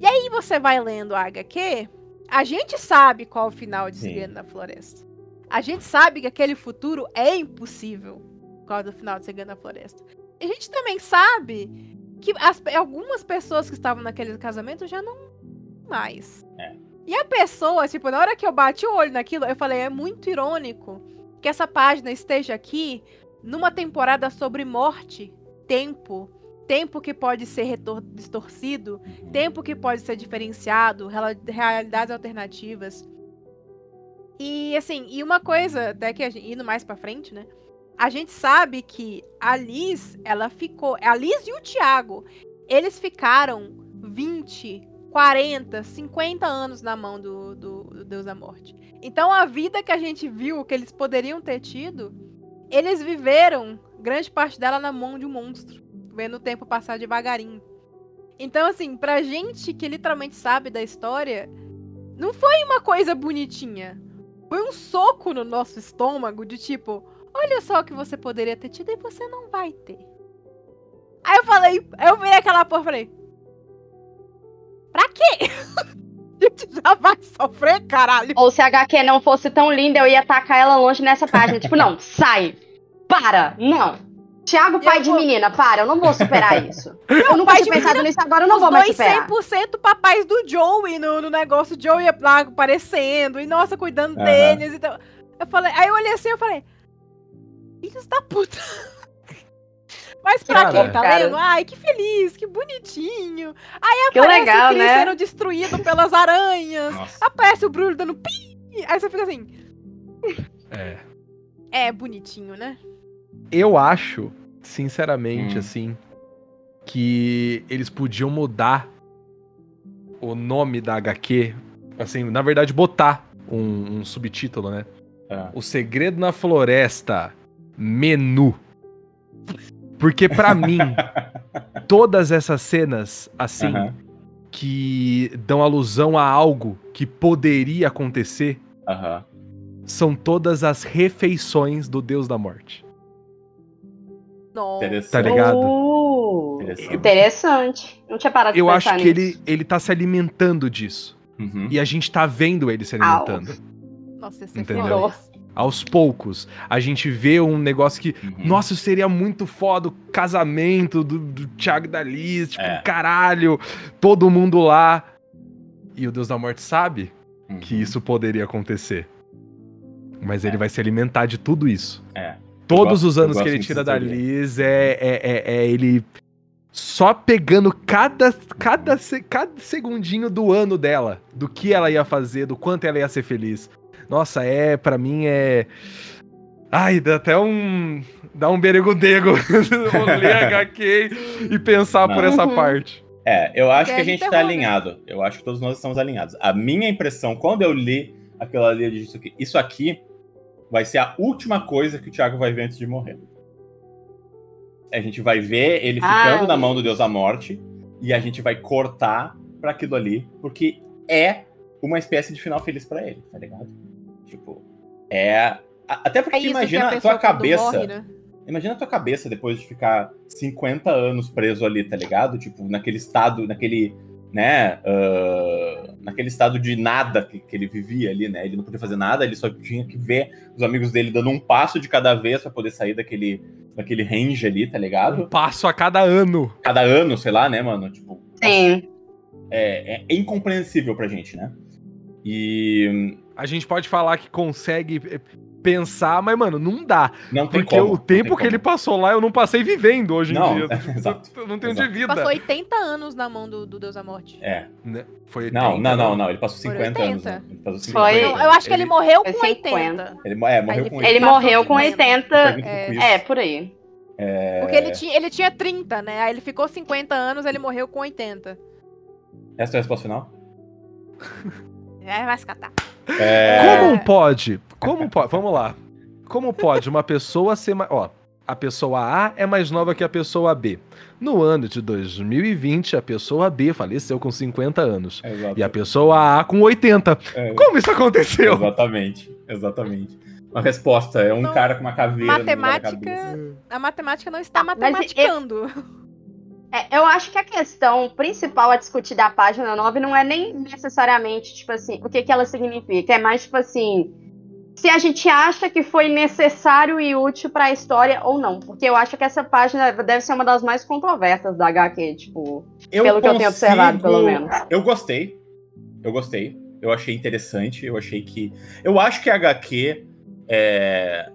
E aí você vai lendo a HQ, a gente sabe qual é o final de. Segredo na Floresta. A gente sabe que aquele futuro é impossível por causa do final de Segredo na Floresta. A gente também sabe que as- algumas pessoas que estavam naquele casamento já não mais. É. E a pessoa, tipo, na hora que eu bati o olho naquilo, eu falei, é muito irônico que essa página esteja aqui numa temporada sobre morte, tempo, tempo que pode ser distorcido, tempo que pode ser diferenciado, realidades alternativas. E assim, e uma coisa, até que a gente, indo mais pra frente, né? A gente sabe que a Liz, ela ficou. A Liz e o Thiago, eles ficaram 20, 40, 50 anos na mão do, do, do Deus da Morte. Então a vida que a gente viu, que eles poderiam ter tido, eles viveram grande parte dela na mão de um monstro, vendo o tempo passar devagarinho. Então, assim, pra gente que literalmente sabe da história, não foi uma coisa bonitinha. Foi um soco no nosso estômago de tipo, olha só o que você poderia ter tido e você não vai ter. Aí eu falei, eu virei aquela porra e falei, pra quê? [laughs] A gente já vai sofrer, caralho. Ou se a HQ não fosse tão linda, eu ia tacar ela longe nessa página. tipo, não, [laughs] sai. Para. Não. Tiago, pai Eu de vou- menina, para. Eu não vou superar [laughs] isso. Eu nunca tinha pensado nisso, agora eu não Os vou mais dois superar. 100% papais do Joey no, no negócio. O Joey lá aparecendo e, nossa, cuidando Aham. deles. Então, eu falei, aí eu olhei assim e falei, filhos da puta. [laughs] Mas pra Cara. quem tá Cara. lendo? Ai, que feliz, que bonitinho. Aí Que aparece legal, o Chris né? sendo destruído pelas aranhas. Nossa. Aparece o Bruno dando pi. Aí você fica assim, É. é bonitinho, né? Eu acho, sinceramente, Hum. assim, que eles podiam mudar o nome da HQ. Assim, na verdade, botar um, um subtítulo, né? É. O Segredo na Floresta Menu. Porque pra [laughs] mim, todas essas cenas, assim, que dão alusão a algo que poderia acontecer, são todas as refeições do Deus da Morte. Nossa. Tá ligado? Uh, Interessante. interessante. Não tinha parado de Eu pensar acho que nisso. ele, ele tá se alimentando disso. Uhum. E a gente tá vendo ele se Au. alimentando. Nossa, você Entendeu? Aos poucos. A gente vê um negócio que. Uhum. Nossa, seria muito foda o casamento do, do Thiago da Liz. Tipo, É. caralho. Todo mundo lá. E o Deus da Morte sabe Uhum. que isso poderia acontecer. Mas ele É. vai se alimentar de tudo isso. É. Todos gosto- os anos que ele tira da. Liz é, é, é, é ele só pegando cada, cada, cada segundinho do ano dela, do que ela ia fazer, do quanto ela ia ser feliz. Nossa, é, pra mim é. Ai, dá até um. Dá um beregudego [laughs] ler [laughs] HQ e pensar por Não. essa Uhum. parte. É, eu acho Porque que a é gente tá terror, né? alinhado. Eu acho que todos nós estamos alinhados. A minha impressão, quando eu li aquilo ali, eu disse isso aqui, isso aqui vai ser a última coisa que o Thiago vai ver antes de morrer. A gente vai ver ele ficando Ai. na mão do Deus da Morte e a gente vai cortar pra aquilo ali, porque é uma espécie de final feliz pra ele, tá ligado? Tipo, é. Até porque É imagina a a tua cabeça. morre, né? Imagina a tua cabeça depois de ficar 50 anos preso ali, tá ligado? Tipo, naquele estado, naquele, né, ah, naquele estado de nada que, que ele vivia ali, né? Ele não podia fazer nada, ele só tinha que ver os amigos dele dando um passo de cada vez pra poder sair daquele, daquele range ali, tá Um ligado? passo a cada ano. Cada ano, sei lá, né, mano? Tipo, Sim. é, é incompreensível pra gente, né? E A gente pode falar que consegue eh, pensar, mas, mano, não dá. não tem Porque como. o não tem tempo que como. ele passou lá, eu não passei vivendo hoje Não, em dia. [laughs] exato, Eu não tenho exato. de vida. Passou 80 anos na mão do, do Deus da Morte. É. Né? Foi Não, 80, não, não, né? não. Ele passou Foram 50 anos. 80. Né? Ele passou 50 Foi. Não, eu acho que ele, Ele- morreu com 50. 80. Ele, é, morreu ele- com ele Ele passou morreu com 50. 80. É, É, por aí. Porque ele tinha, ele tinha 30, né? Aí ele ficou 50 anos, ele morreu com 80. Essa é a resposta final? [laughs] É, vai se catar. É... Como pode? Como pode? Vamos lá. Como pode uma pessoa ser. ma- Ó, a pessoa A é mais nova que a pessoa B. No ano de 2020, a pessoa B faleceu com 50 anos. Exato. E a pessoa A com 80. É, Como isso aconteceu? exatamente, exatamente. Uma resposta é um Então, cara com uma caveira matemática-. A matemática não está Ah, mas matematicando. É, eu acho que a questão principal a discutir da página 9 não é nem necessariamente, tipo assim, o que, que ela significa. É mais, tipo assim, se a gente acha que foi necessário e útil para a história ou não. Porque eu acho que essa página deve ser uma das mais controversas da HQ, tipo. Pelo que eu tenho observado, pelo menos. Eu gostei. Eu gostei. Eu achei interessante. Eu achei que. Eu acho que a HQ. É...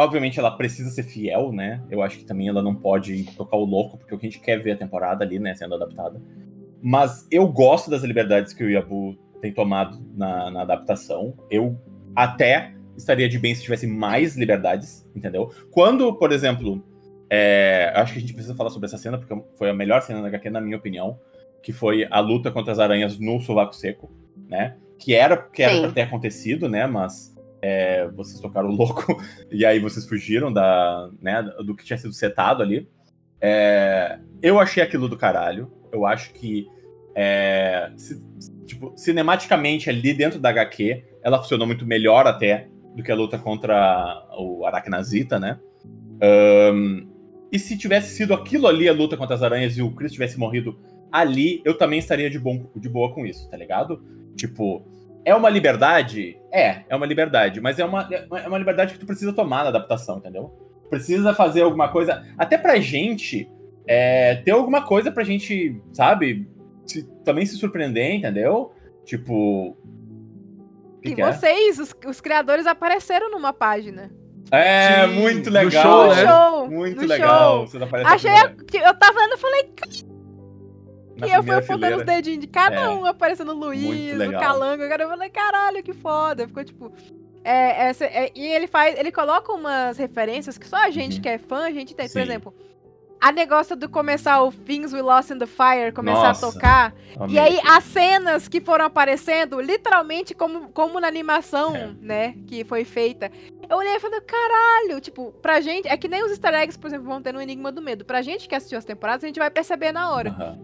Obviamente ela precisa ser fiel, né? Eu acho que também ela não pode tocar o louco, porque o que a gente quer ver a temporada ali, né, sendo adaptada. Mas eu gosto das liberdades que o Yabu tem tomado na, na adaptação. Eu até estaria de bem se tivesse mais liberdades, entendeu? Quando, por exemplo, é, acho que a gente precisa falar sobre essa cena, porque foi a melhor cena da HQ, na minha opinião, que foi a luta contra as aranhas no sovaco seco, né? Que era, que era Sim. pra ter acontecido, né? Mas é, vocês tocaram [laughs] louco e aí vocês fugiram da, né, do que tinha sido setado ali. É, eu achei aquilo do caralho. Eu acho que é, ci- tipo, cinematicamente ali dentro da HQ, ela funcionou muito melhor até do que a luta contra o Aracnazita, né? Ahn, e se tivesse sido aquilo ali, a luta contra as aranhas, e o Chris tivesse morrido ali, eu também estaria de, bom, de boa com isso, tá ligado? Tipo, é uma liberdade? É, é uma liberdade, mas é uma, é uma liberdade que tu precisa tomar na adaptação, entendeu? Precisa fazer alguma coisa, até pra gente, é, ter alguma coisa pra gente, sabe, se- também se surpreender, entendeu? Tipo. que E que é? vocês, os, os criadores, apareceram numa página. É, Sim, muito no legal. show, No né? show. Muito no legal. show. Achei. que Eu tava vendo e falei. Na E eu fui apontando os dedinhos de cada É. um, aparecendo o Luiz, o. Calango. Agora eu falei, caralho, que foda. Ficou tipo. É, essa- é, e ele faz. Ele coloca umas referências que só a gente Uhum. que é fã, a gente tem. Por Sim. exemplo, a negócio do começar o Things We Lost in the Fire, começar Nossa, a tocar. Amei. E aí as cenas que foram aparecendo, literalmente como, como na animação, É. né, que foi feita. Eu olhei e falei, caralho, tipo, pra gente, é que nem os easter eggs, por exemplo, vão ter no Enigma do Medo. Pra gente que assistiu as temporadas, a gente vai perceber na hora. Aham.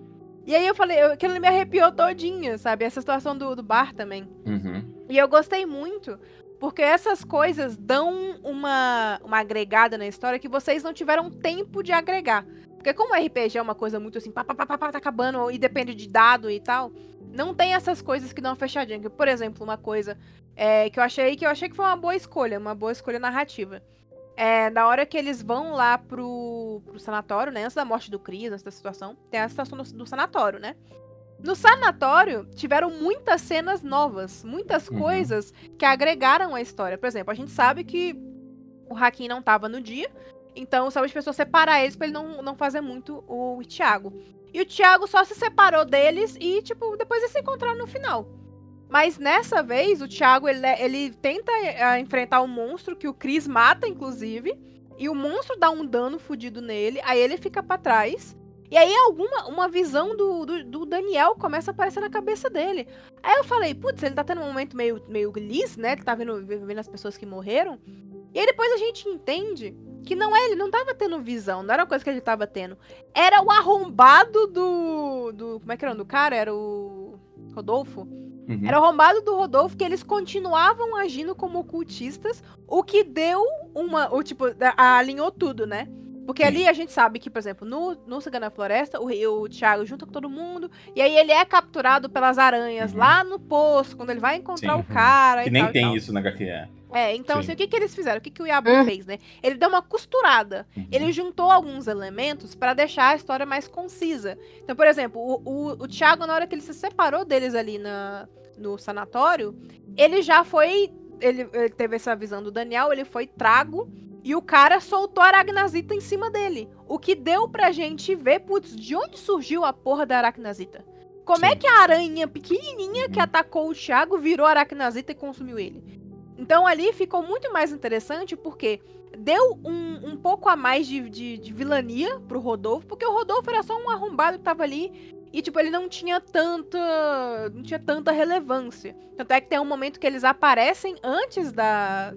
E aí eu falei, eu- aquilo me arrepiou todinha, sabe? Essa situação do, do bar também. Uhum. E eu gostei muito, porque essas coisas dão uma, uma agregada na história que vocês não tiveram tempo de agregar. Porque como RPG é uma coisa muito assim, pá, pá, pá, pá, pá, tá acabando, e depende de dado e tal, não tem essas coisas que dão uma fechadinha. Por exemplo, uma coisa é, que eu achei que eu achei que foi uma boa escolha, uma boa escolha narrativa. É, na hora que eles vão lá pro, pro sanatório, né? Antes da morte do Chris, antes da situação, tem a situação do, do sanatório, né? No sanatório, tiveram muitas cenas novas, muitas Uhum. coisas que agregaram a história. Por exemplo, a gente sabe que o Hakim não tava no dia, então sabe as pessoas separar eles pra ele não, não fazer muito o Thiago. E o Thiago só se separou deles e, tipo, depois eles se encontraram no final. Mas nessa vez, o Thiago, ele, ele tenta eh, enfrentar o monstro que o Chris mata, inclusive. E o monstro dá um dano fudido nele, aí ele fica pra trás. E aí alguma uma visão do, do, do Daniel começa a aparecer na cabeça dele. Aí eu falei, putz, ele tá tendo um momento meio, meio lis, né? Ele tá vendo, vendo as pessoas que morreram. E aí depois a gente entende que não é, ele não tava tendo visão, não era uma coisa que ele tava tendo. Era o arrombado do. do como é que era do cara? Era o. Rodolfo? Uhum. Era arrombado do Rodolfo que eles continuavam agindo como ocultistas, o que deu uma. O, tipo, alinhou tudo, né? Porque Sim. ali a gente sabe que, por exemplo, no, no Cigano na Floresta, o, o Thiago junta com todo mundo, e aí ele é capturado pelas aranhas Uhum. lá no poço, quando ele vai encontrar Sim. o cara. Que e nem tal, e tem tal. isso na HQ. É. É, então, Sim. assim, o que, que eles fizeram? O que, que o Yabu Hum. fez, né? Ele deu uma costurada. Uhum. Ele juntou alguns elementos para deixar a história mais concisa. Então, por exemplo, o, o, o Thiago, na hora que ele se separou deles ali na, no sanatório, ele já foi. Ele, ele teve essa visão do Daniel, ele foi trago. E o cara soltou a Aracnazita em cima dele. O que deu pra gente ver, putz, de onde surgiu a porra da Aracnazita? Como é Sim. que a aranha pequenininha que atacou o Thiago virou Aracnazita e consumiu ele? Então ali ficou muito mais interessante porque deu um, um pouco a mais de, de, de vilania pro Rodolfo, porque o Rodolfo era só um arrombado que tava ali e, tipo, ele não tinha tanta. não tinha tanta relevância. Tanto é que tem um momento que eles aparecem antes da.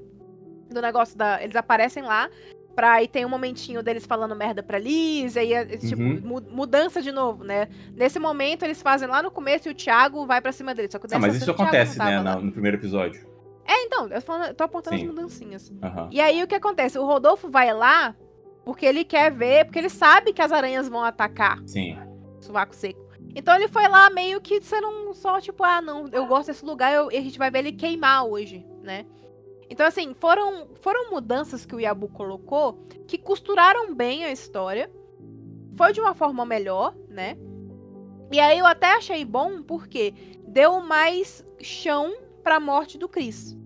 Do negócio da. Eles aparecem lá. Pra aí tem um momentinho deles falando merda pra Liz, aí é, tipo, Uhum. mu- mudança de novo, né? Nesse momento eles fazem lá no começo e o Thiago vai pra cima dele. Só que Ah, mas isso acontece, né, lá. no primeiro episódio. É, então, eu tô, falando- tô apontando Sim. as mudancinhas. Aham. E aí o que acontece? O Rodolfo vai lá porque ele quer ver, porque ele sabe que as aranhas vão atacar Sim. sovaco seco. Então ele foi lá meio que sendo um só, tipo, ah, não, eu gosto desse lugar eu- e a gente vai ver ele queimar hoje, né? Então, assim, foram, foram mudanças que o Yabu colocou que costuraram bem a história. Foi de uma forma melhor, né? E aí eu até achei bom porque deu mais chão pra morte do Chris.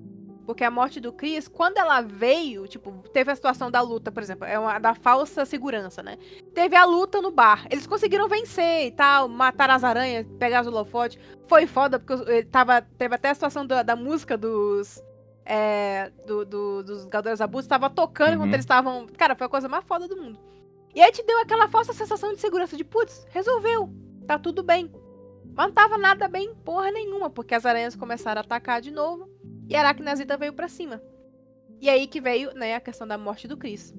Porque a morte do Chris, quando ela veio, tipo, teve a situação da luta, por exemplo, é uma da falsa segurança, né? Teve a luta no bar. Eles conseguiram vencer e tal, matar as aranhas, pegar os holofotes. Foi foda, porque tava, teve até a situação da, da música dos. É, do- do- dos Galderos Abusos, tava tocando Uhum. enquanto eles estavam. Cara, foi a coisa mais foda do mundo. E aí te deu aquela falsa sensação de segurança de, putz, resolveu, tá tudo bem. Mas não tava nada bem, porra nenhuma, porque as aranhas começaram a atacar de novo e a Aracnazita veio pra cima. E aí que veio, né, a questão da morte do Chris.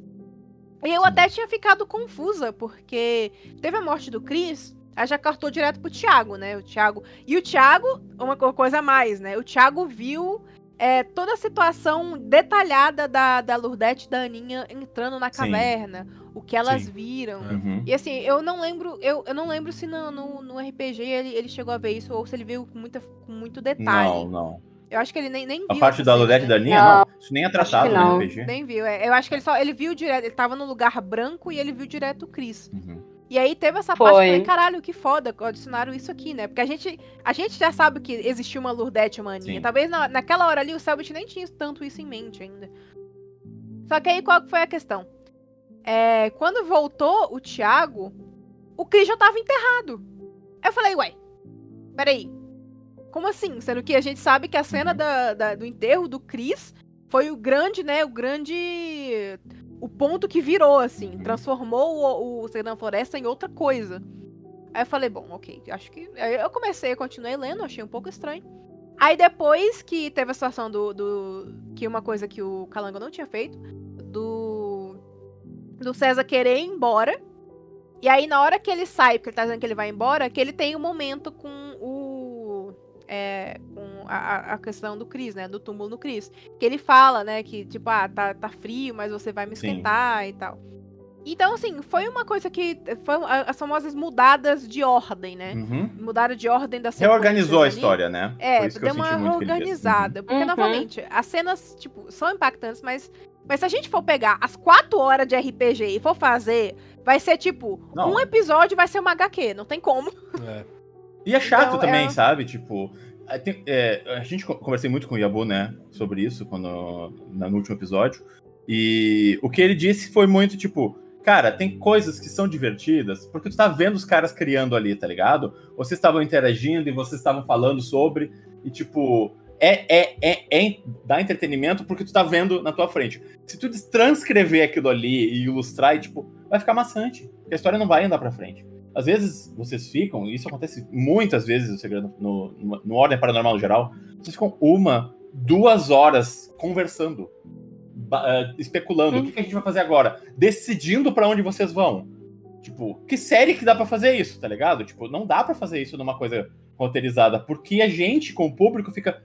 E eu até tinha ficado confusa, porque teve a morte do Chris, aí já cartou direto pro Thiago, né? O Thiago. E o Thiago, uma co- coisa a mais, né? O Thiago viu é, toda a situação detalhada da, da Lourdete e da Aninha entrando na Sim. caverna, o que elas Sim. viram. Uhum. E assim, eu não lembro, eu, eu não lembro se no, no, no RPG ele, ele chegou a ver isso ou se ele viu com, muita, com muito detalhe. Não, não. Eu acho que ele nem, nem viu. A parte da cena, Lodete e né? da linha, Não, não. Isso nem é tratado no não. RPG. Nem viu. é, eu acho que ele só ele viu direto. Ele tava no lugar branco e ele viu direto o Chris. Uhum. E aí teve essa Foi. parte, eu falei, caralho, que foda, adicionaram isso aqui, né? Porque a gente, a gente já sabe que existiu uma Lourdete e uma Aninha. Sim. Talvez na, naquela hora ali o Selbit nem tinha tanto isso em mente ainda. Só que aí qual que foi a questão? É, quando voltou o Thiago, o Chris já tava enterrado. Eu falei, ué, peraí. Como assim? Sendo que a gente sabe que a cena Uhum. da, da- do enterro do Chris foi o grande, né? O grande. O ponto que virou, assim. Transformou o, o Segredo da Floresta em outra coisa. Aí eu falei, bom, ok, acho que. Aí eu comecei, continuei lendo, achei um pouco estranho. Aí depois que teve a situação do. do que uma coisa que o Calango não tinha feito, do. Do César querer ir embora. E aí, na hora que ele sai, porque ele tá dizendo que ele vai embora, que ele tem um momento com o. É, com a, a- questão do Cris, né? Do túmulo do Cris. Que ele fala, né? Que, tipo, ah, tá, tá frio, mas você vai me Sim. esquentar e tal. Então, assim, foi uma coisa que. Foi as famosas mudadas de ordem, né? Uhum. Mudaram de ordem da Reorganizou a história, né? É, deu uma organizada. Porque, Uhum. novamente, as cenas, tipo, são impactantes, mas, mas se a gente for pegar as quatro horas de RPG e for fazer, vai ser tipo, Não. um episódio vai ser uma HQ, não tem como. É. E é chato Então, também, é- sabe? Tipo, é, a gente co- conversei muito com o Yabu, né, sobre isso quando, no último episódio. E o que ele disse foi muito tipo, cara, tem coisas que são divertidas porque tu tá vendo os caras criando ali, tá ligado? Vocês estavam interagindo e vocês estavam falando sobre, e tipo, é, é, é, é dá entretenimento porque tu tá vendo na tua frente. Se tu transcrever aquilo ali e ilustrar, e, tipo, vai ficar maçante, porque a história não vai andar pra frente. Às vezes vocês ficam, e isso acontece muitas vezes no, no, no, Ordem Paranormal no geral, vocês ficam uma, duas horas conversando, eh, especulando, o que, que a gente vai fazer agora? Decidindo pra onde vocês vão. Tipo, que série que dá pra fazer isso, tá ligado? Tipo, não dá pra fazer isso numa coisa roteirizada, porque a gente, com o público, fica,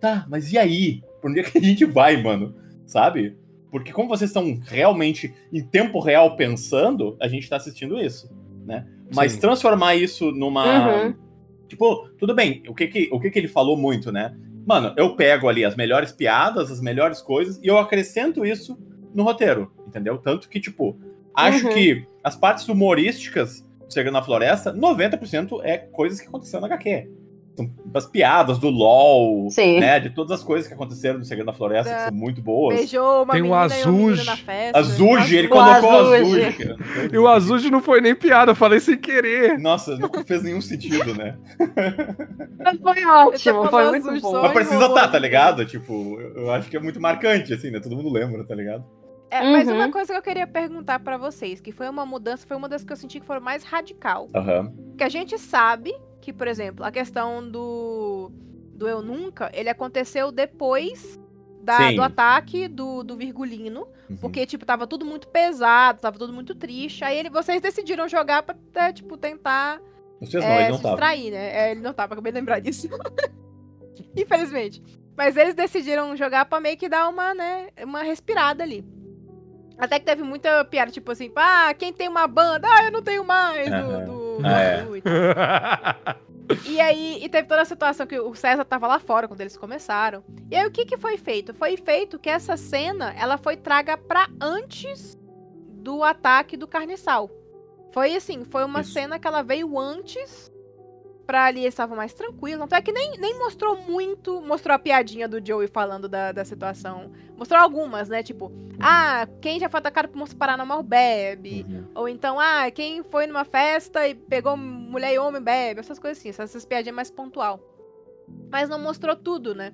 tá, mas e aí? Por onde é que a gente vai, mano? Sabe? Porque como vocês estão realmente em tempo real pensando, a gente tá assistindo isso, né? Mas Sim. transformar isso numa. Uhum. Tipo, tudo bem, o que que, o que que ele falou muito, né? Mano, eu pego ali as melhores piadas, as melhores coisas, e eu acrescento isso no roteiro, entendeu? Tanto que, tipo, acho Uhum. que as partes humorísticas do Segredo na Floresta, 90% é coisas que aconteceram na HQ. São as piadas do LOL, Sim. né? De todas as coisas que aconteceram no Segredo na Floresta, que Da- são muito boas. Beijou uma Tem um e um menino Azuj. na festa. Azuge, ele O colocou cara. E o Azuji não foi nem piada, eu falei sem querer. Nossa, não fez nenhum sentido, né? Mas Foi ótimo, foi muito azul bom. Mas precisa estar, tá ligado? Tipo, eu acho que é muito marcante, assim, né? Todo mundo lembra, tá ligado? É, mas Uhum. uma coisa que eu queria perguntar pra vocês, que foi uma mudança, foi uma das que eu senti que foi mais radical. Aham. Que a gente sabe que, por exemplo, a questão do, do Eu Nunca, ele aconteceu depois da- do ataque do, do Virgulino. Uhum. Porque, tipo, tava tudo muito pesado, tava tudo muito triste. Aí ele, vocês decidiram jogar pra, tipo, tentar Vocês não, é, ele não se tava. distrair, né? É, ele não tava, acabei de lembrar disso. [laughs] Infelizmente. Mas eles decidiram jogar pra meio que dar uma, né, uma respirada ali. Até que teve muita piada, tipo assim, ah, quem tem uma banda? Ah, eu não tenho mais do, Aham. do, Ah, é. e. [laughs] E aí, e teve toda a situação que o César tava lá fora quando eles começaram. E aí, o que que foi feito? Foi feito que essa cena, ela foi traga pra antes do ataque do carniçal. Foi assim, foi uma Isso. cena que ela veio antes pra ali eles estavam mais tranquilos. Tanto é que nem, nem mostrou muito, mostrou a piadinha do Joey falando da, da situação. Mostrou algumas, né? Tipo, ah, quem já foi atacado por monstro paranormal bebe. Uhum. Ou então, ah, quem foi numa festa e pegou mulher e homem bebe, essas coisas assim, essas, piadinhas mais pontual. Mas não mostrou tudo, né?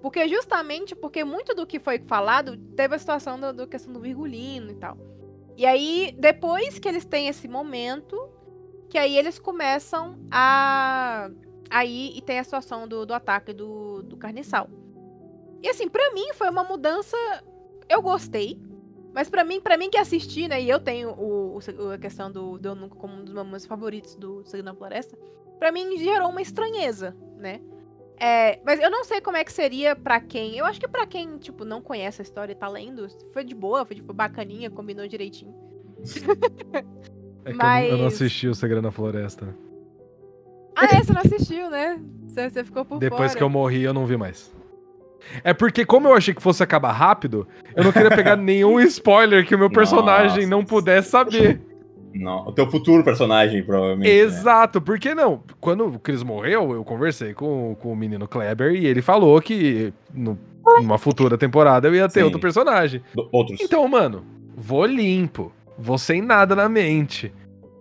Porque justamente porque muito do que foi falado teve a situação da questão do virgulino e tal. E aí, depois que eles têm esse momento, que aí eles começam a. Aí e tem a situação do, do ataque do, do carniçal. E assim, pra mim foi uma mudança. Eu gostei. Mas pra mim, para mim que assisti, né, e eu tenho o, o- a questão do, do Eunuco como um dos meus favoritos do Segredo na Floresta, pra mim gerou uma estranheza, né? É, mas eu não sei como é que seria pra quem. Eu acho que pra quem, tipo, não conhece a história e tá lendo, foi de boa, foi tipo bacaninha, combinou direitinho. [laughs] É que eu não- eu, não Mas- assisti o Segredo na Floresta. Ah, é, você não assistiu, né? Você, você ficou por Depois fora. que eu morri, eu não vi mais. É porque, como eu achei que fosse acabar rápido, eu não queria pegar [laughs] nenhum spoiler que o meu personagem Nossa. não pudesse saber. Não, o teu futuro personagem, provavelmente. né? Exato, porque não? Quando o Chris morreu, eu conversei com, com o menino Kleber e ele falou que no- numa futura temporada eu ia ter Sim. outro personagem. Do- Outros. Então, mano, vou limpo, vou sem nada na mente.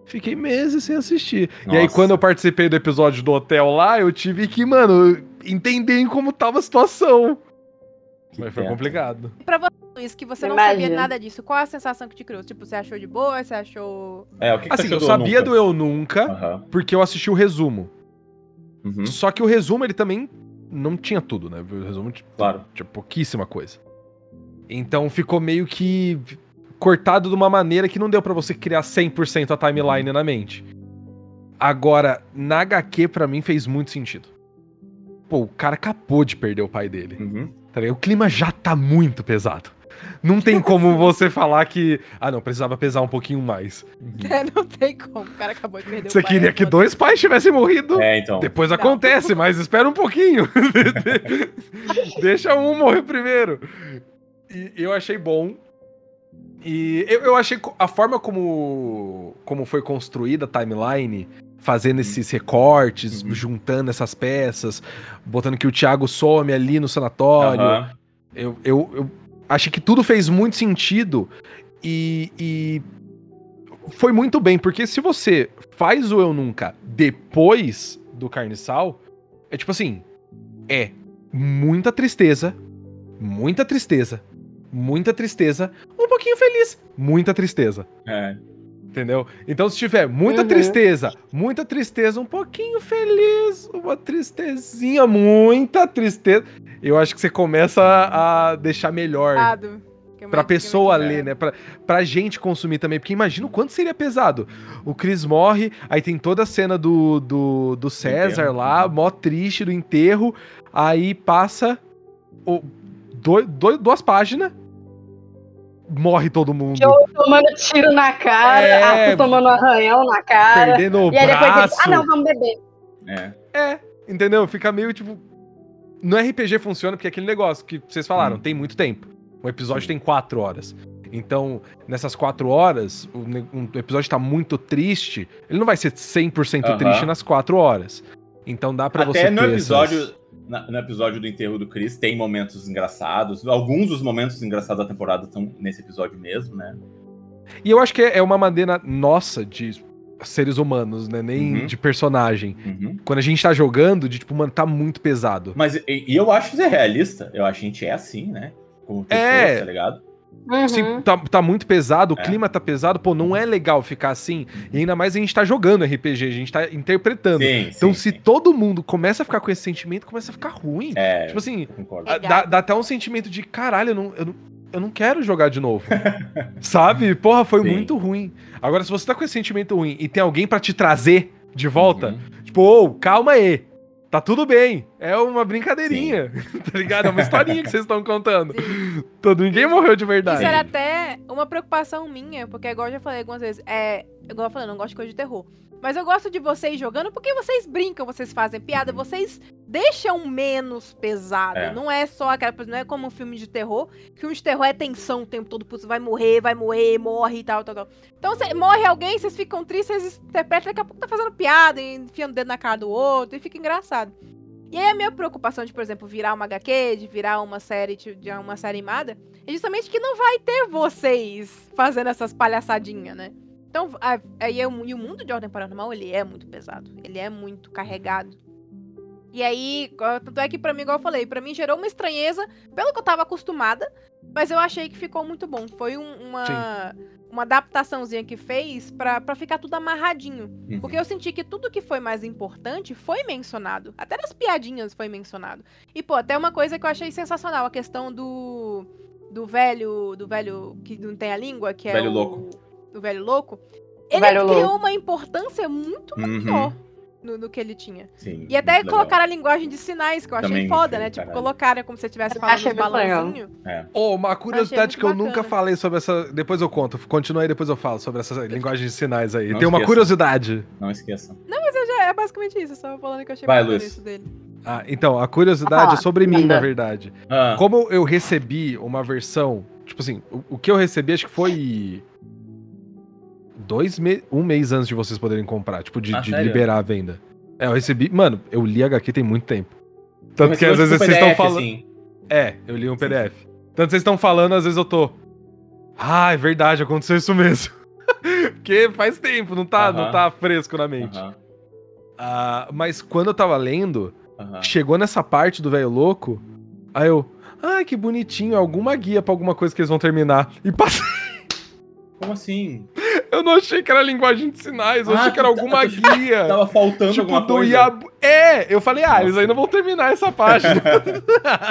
Fiquei meses sem assistir. E aí, Nossa. quando eu participei do episódio do hotel lá, eu tive que, mano, entender em como tava a situação. Que Mas foi complicado. Pra você, Luiz, que você não sabia Imagina. nada disso, qual a sensação que te criou? Tipo, você achou de boa? Você achou. É, o que, que Assim, eu sabia Nunca? do Eu Nunca, Aham. porque eu assisti o resumo. Uhum, Só que o resumo, ele também não tinha tudo, né? O resumo tinha Claro. tinha pouquíssima coisa. Então ficou meio que cortado de uma maneira que não deu pra você criar 100% a timeline na mente. Agora, na HQ, pra mim, fez muito sentido. Pô, o cara acabou de perder o pai dele. Uhum. tá? O clima já tá muito pesado. Não tem [laughs] como você falar que. Ah, não, precisava pesar um pouquinho mais. É, não tem como. O cara acabou de perder o Você pai, queria é que foda. dois pais tivessem morrido? É, então. Depois Não. acontece, mas espera um pouquinho. [laughs] Deixa um morrer primeiro. E eu achei bom. E eu, eu achei a forma como, como foi construída a timeline, fazendo esses recortes, Uhum. juntando essas peças, botando que o Thiago some ali no sanatório. Aham. Eu, eu, eu achei que tudo fez muito sentido e, e foi muito bem, porque se você faz o Eu Nunca depois do Carniçal, é tipo assim, é muita tristeza, muita tristeza, muita tristeza, um pouquinho feliz, muita tristeza. É. Entendeu? Então, se tiver muita Uhum. tristeza, muita tristeza, um pouquinho feliz, uma tristezinha, muita tristeza, eu acho que você começa a deixar melhor Pesado. É pra é pessoa ler, né? Pra, pra gente consumir também. Porque imagina o quanto seria pesado. O Chris morre, aí tem toda a cena do, do, do César enterro. lá, mó triste do enterro. Aí passa o, dois, dois, duas páginas, morre todo mundo. Joe tomando tiro na cara, É. Arthur tomando arranhão na cara. Perdendo o E aí depois ele, braço. ah não, vamos beber. É. É, entendeu? Fica meio tipo. No RPG funciona porque é aquele negócio que vocês falaram, Hum. tem muito tempo. Um episódio tem quatro horas. Então, nessas quatro horas, o um episódio tá muito triste, ele não vai ser 100% Aham. triste nas quatro horas. Então dá pra você Até no ter episódio, essas- na- no episódio do enterro do Chris tem momentos engraçados. Alguns dos momentos engraçados da temporada estão nesse episódio mesmo, né? E eu acho que é é uma maneira nossa de seres humanos, né? Nem Uhum. de personagem. Uhum. Quando a gente tá jogando, de tipo, mano, tá muito pesado. Mas e, e eu acho isso é realista. Eu acho que a gente é assim, né? Como pessoas, É. tá ligado? Uhum. Tá, tá muito pesado, o É. clima tá pesado, pô, não é legal ficar assim. E ainda mais a gente tá jogando RPG, a gente tá interpretando. Sim, Então, sim, se sim. todo mundo começa a ficar com esse sentimento, começa a ficar ruim. É, Tipo assim, dá, dá até um sentimento de caralho, eu não, eu não, eu não quero jogar de novo. [laughs] Sabe? Porra, foi Sim. muito ruim. Agora, se você tá com esse sentimento ruim e tem alguém pra te trazer de volta, Uhum. tipo, ô, calma aí. Tá tudo bem. É uma brincadeirinha. [laughs] tá ligado? É uma historinha que vocês estão contando. Todo, ninguém morreu de verdade. Isso era até uma preocupação minha, porque igual eu já falei algumas vezes, é. Igual eu falei, eu não gosto de coisa de terror. Mas eu gosto de vocês jogando porque vocês brincam, vocês fazem piada, vocês deixam menos pesado. É. Não é só aquela coisa, não é como um filme de terror. Filme de terror é tensão o tempo todo, putz, vai morrer, vai morrer, morre e tal, tal, tal. Então cê, morre alguém, vocês ficam tristes, vocês interpretam, daqui a pouco tá fazendo piada, enfiando o dedo na cara do outro, e fica engraçado. E aí a minha preocupação de, por exemplo, virar uma HQ, de virar uma série, de de uma série animada, é justamente que não vai ter vocês fazendo essas palhaçadinhas, né? Então, aí é e o mundo de Ordem Paranormal, ele é muito pesado. Ele é muito carregado. E aí, tanto é que pra mim, igual eu falei, pra mim gerou uma estranheza, pelo que eu tava acostumada, mas eu achei que ficou muito bom. Foi um- uma, uma adaptaçãozinha que fez pra, pra ficar tudo amarradinho. Uhum. Porque eu senti que tudo que foi mais importante foi mencionado. Até nas piadinhas foi mencionado. E, pô, até uma coisa que eu achei sensacional, a questão do. Do velho. Do velho que não tem a língua, que é. Velho o, louco. Do velho louco. Ele velho criou louco. uma importância muito Uhum. maior no, no que ele tinha. Sim, E até colocaram a linguagem de sinais, que eu achei Também foda, né? Tipo, colocaram como se você estivesse Eu falando muito legal. balãozinhos. Ô, uma curiosidade que eu nunca bacana. falei sobre essa. Depois eu conto. Continua aí, depois eu falo sobre essa linguagem de sinais aí. Não Tem uma esqueça. curiosidade. Não esqueçam. Mas eu já, é basicamente isso, eu só falando que eu achei Vai, Luiz. isso dele. Ah, então, a curiosidade Ah, é sobre mim, na verdade. Ah, Como eu recebi uma versão. Tipo assim, o, o que eu recebi acho que foi. Dois me um mês antes de vocês poderem comprar, tipo, de, Ah, de liberar a venda. É, eu recebi. Mano, eu li HQ tem muito tempo. Tanto que às vezes vocês estão falando. assim. É, eu li um PDF. Tanto que vocês estão falando, às vezes eu tô. Ah, é verdade, aconteceu isso mesmo. [laughs] Porque faz tempo, não tá, não Aham. tá fresco na mente. Aham, Ah, mas quando eu tava lendo, aham. chegou nessa parte do velho louco, aí eu. Ai, que bonitinho, alguma guia pra alguma coisa que eles vão terminar. E passei. Como assim? [laughs] Eu não achei que era linguagem de sinais, eu Ah, achei que era tu tá- alguma tu- guia. Tava faltando Tipo, alguma coisa. Yabu... É, eu falei, ah, eles ainda vão terminar essa página. [laughs]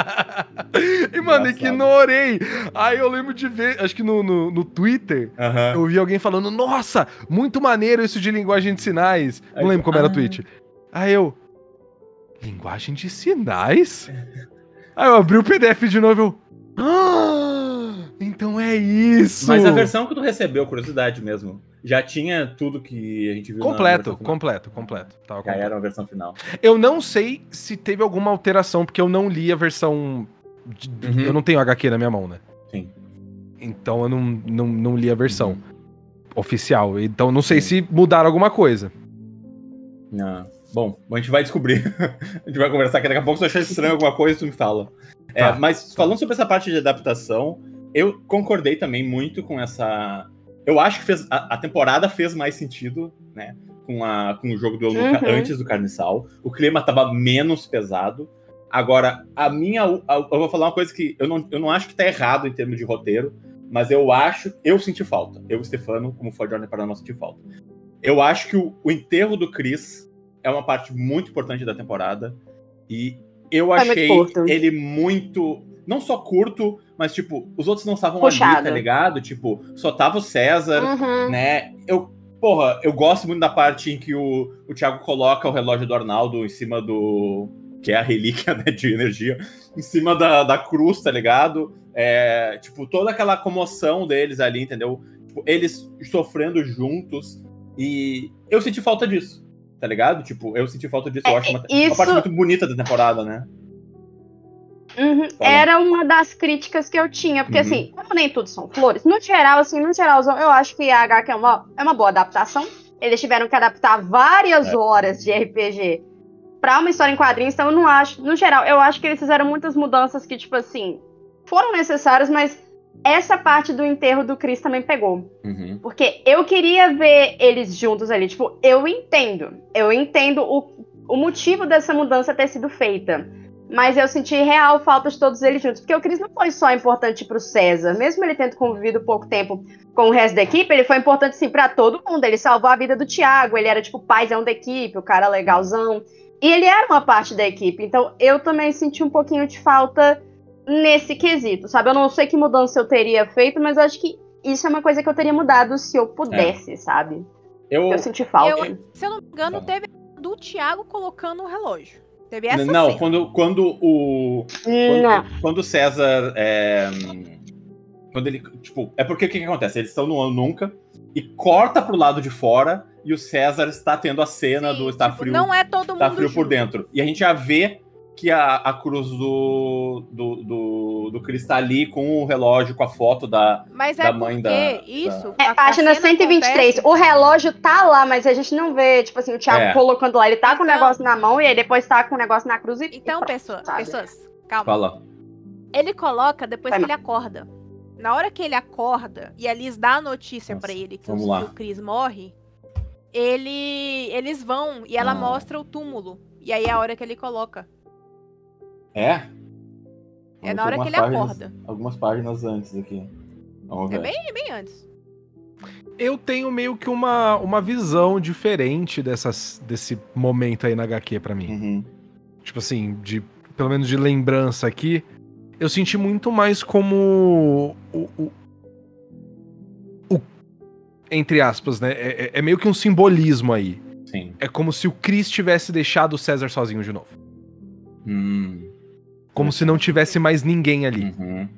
e, mano, Engraçado. ignorei. Aí eu lembro de ver, acho que no, no, no Twitter, Aham. eu vi alguém falando, nossa, muito maneiro isso de linguagem de sinais. Aí Não lembro como era o ah. tweet. Aí eu, linguagem de sinais? [laughs] Aí eu abri o PDF de novo e eu, ah, [gasps] então é isso. Mas a versão que tu recebeu, curiosidade mesmo, já tinha tudo que a gente viu Completo, completo, completo. Tava Já completo. era a versão final. Eu não sei se teve alguma alteração, porque eu não li a versão. de- Uhum. Eu não tenho HQ na minha mão, né? Sim. Então eu não, não, não li a versão Uhum. oficial. Então não sei Sim. se mudaram alguma coisa. Ah, bom, a gente vai descobrir. [laughs] a gente vai conversar, que daqui a pouco se eu achar estranho alguma coisa, tu me fala. É, Tá. mas falando sobre essa parte de adaptação, eu concordei também muito com essa. Eu acho que fez, a, a temporada fez mais sentido, né? Com, a, com o jogo do Eunuca Uhum. antes do Carniçal. O clima tava menos pesado. Agora, a minha. a- eu vou falar uma coisa que eu não, eu não acho que tá errado em termos de roteiro, mas eu acho. Eu senti falta. Eu, Stefano, como foi de Ordem Paranormal, senti falta. Eu acho que o, o enterro do Chris é uma parte muito importante da temporada. E eu achei ele muito. Não só curto, mas, tipo, os outros não estavam ali, tá ligado? Tipo, só tava o César, Uhum. né? Eu, porra, eu gosto muito da parte em que o, o Thiago coloca o relógio do Arnaldo em cima do. Que é a relíquia [laughs] né, de energia, em cima da, da cruz, tá ligado? É, tipo, toda aquela comoção deles ali, entendeu? Tipo, eles sofrendo juntos. E eu senti falta disso, tá ligado? Tipo, eu senti falta disso. eu acho uma, uma isso- parte muito bonita da temporada, né? Uhum. Era uma das críticas que eu tinha, porque Uhum. assim, como nem tudo são flores, no geral, assim, no geral, eu acho que a HQ é uma, é uma boa adaptação. Eles tiveram que adaptar várias É. horas de RPG pra uma história em quadrinhos, então eu não acho, no geral, eu acho que eles fizeram muitas mudanças que, tipo assim, foram necessárias, mas essa parte do enterro do Chris também pegou. Uhum. Porque eu queria ver eles juntos ali. Tipo, eu entendo. Eu entendo o, o motivo dessa mudança ter sido feita. mas eu senti real falta de todos eles juntos. Porque o Chris não foi só importante pro César. Mesmo ele tendo convivido pouco tempo com o resto da equipe, ele foi importante, sim, pra todo mundo. Ele salvou a vida do Thiago, ele era, tipo, paizão da equipe, o cara legalzão. E ele era uma parte da equipe. Então, eu também senti um pouquinho de falta nesse quesito, sabe? Eu não sei que mudança eu teria feito, mas eu acho que isso é uma coisa que eu teria mudado se eu pudesse, sabe? Eu, Eu senti falta. Eu- se eu não me engano, Fala. teve a do Thiago colocando o relógio. Teve essa não, cena. quando, quando o. Não. Quando, quando o César. É, quando ele. Tipo, é porque o que, que acontece? Eles estão no ano nunca e corta pro lado de fora e o César está tendo a cena Sim, do está tipo, frio. Não é todo mundo tá frio por junto. dentro. E a gente já vê que a, a cruz do, do, do, do Chris tá ali com o relógio, com a foto da. Mas da é mãe da- isso. É, a- a página cena 123. acontece- O relógio tá lá, mas a gente não vê, tipo assim, o Thiago É. colocando lá. Ele tá com o Então- negócio na mão e aí depois tá com o negócio na cruz e. Então, e pronto, pessoa, pessoas, calma. Fala. Ele coloca depois Vai que ele acorda. Na hora que ele acorda e a Liz dá a notícia pra ele que, o, lá. que o Chris morre, ele, eles vão e ela Ah. mostra o túmulo. E aí é a hora que ele coloca. É? É na hora que ele páginas- acorda. Algumas páginas antes aqui. Vamos ver. É bem, bem antes. Eu tenho meio que uma, uma visão diferente dessas, desse momento aí na HQ pra mim. Uhum. Tipo assim, de pelo menos de lembrança aqui, eu senti muito mais como o, o- o- entre aspas, né? É, é- é meio que um simbolismo aí. Sim. É como se o Chris tivesse deixado o César sozinho de novo. Hum. Como se não tivesse mais ninguém ali, Uhum.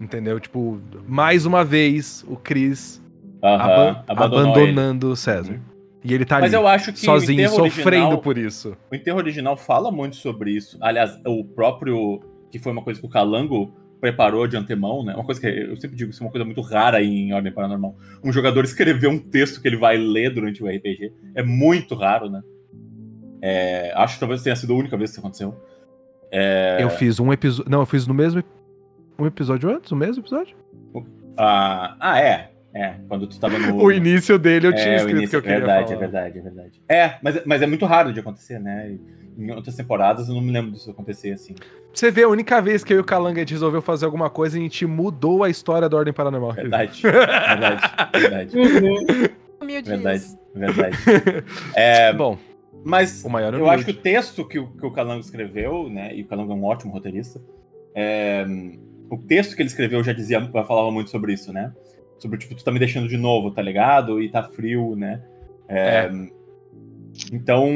entendeu? Tipo, mais uma vez o Chris Aham. aban- Abandonou ele. abandonando o César. E ele tá Mas ali, eu acho que sozinho, sofrendo por isso. O enterro original fala muito sobre isso. Aliás, o próprio. Que foi uma coisa que o Calango preparou de antemão, né? Uma coisa que eu sempre digo, isso é uma coisa muito rara em Ordem Paranormal. Um jogador escrever um texto que ele vai ler durante o RPG. É muito raro, né? É, acho que talvez tenha sido a única vez que isso aconteceu. É, Eu fiz um episódio. Não, eu fiz no mesmo. Um episódio antes? O mesmo episódio? ah, ah, é. É, quando tu tava no. [laughs] O início dele eu tinha é, o escrito início, que eu queria verdade, falar. é verdade, é verdade. É, mas, mas é muito raro de acontecer, né? Em outras temporadas eu não me lembro disso acontecer assim. Você vê, a única vez que eu e o Calanga a gente resolveu fazer alguma coisa, a gente mudou a história da Ordem Paranormal. Verdade, [laughs] verdade, verdade, Uhum. Verdade, verdade. [laughs] É, Bom, mas o maior eu acho que o texto que o, que o Calango escreveu, né? E o Calango é um ótimo roteirista. é, o texto que ele escreveu já dizia, já falava muito sobre isso, né? Sobre, tipo, tu tá me deixando de novo, tá ligado? E tá frio, né? É, Então,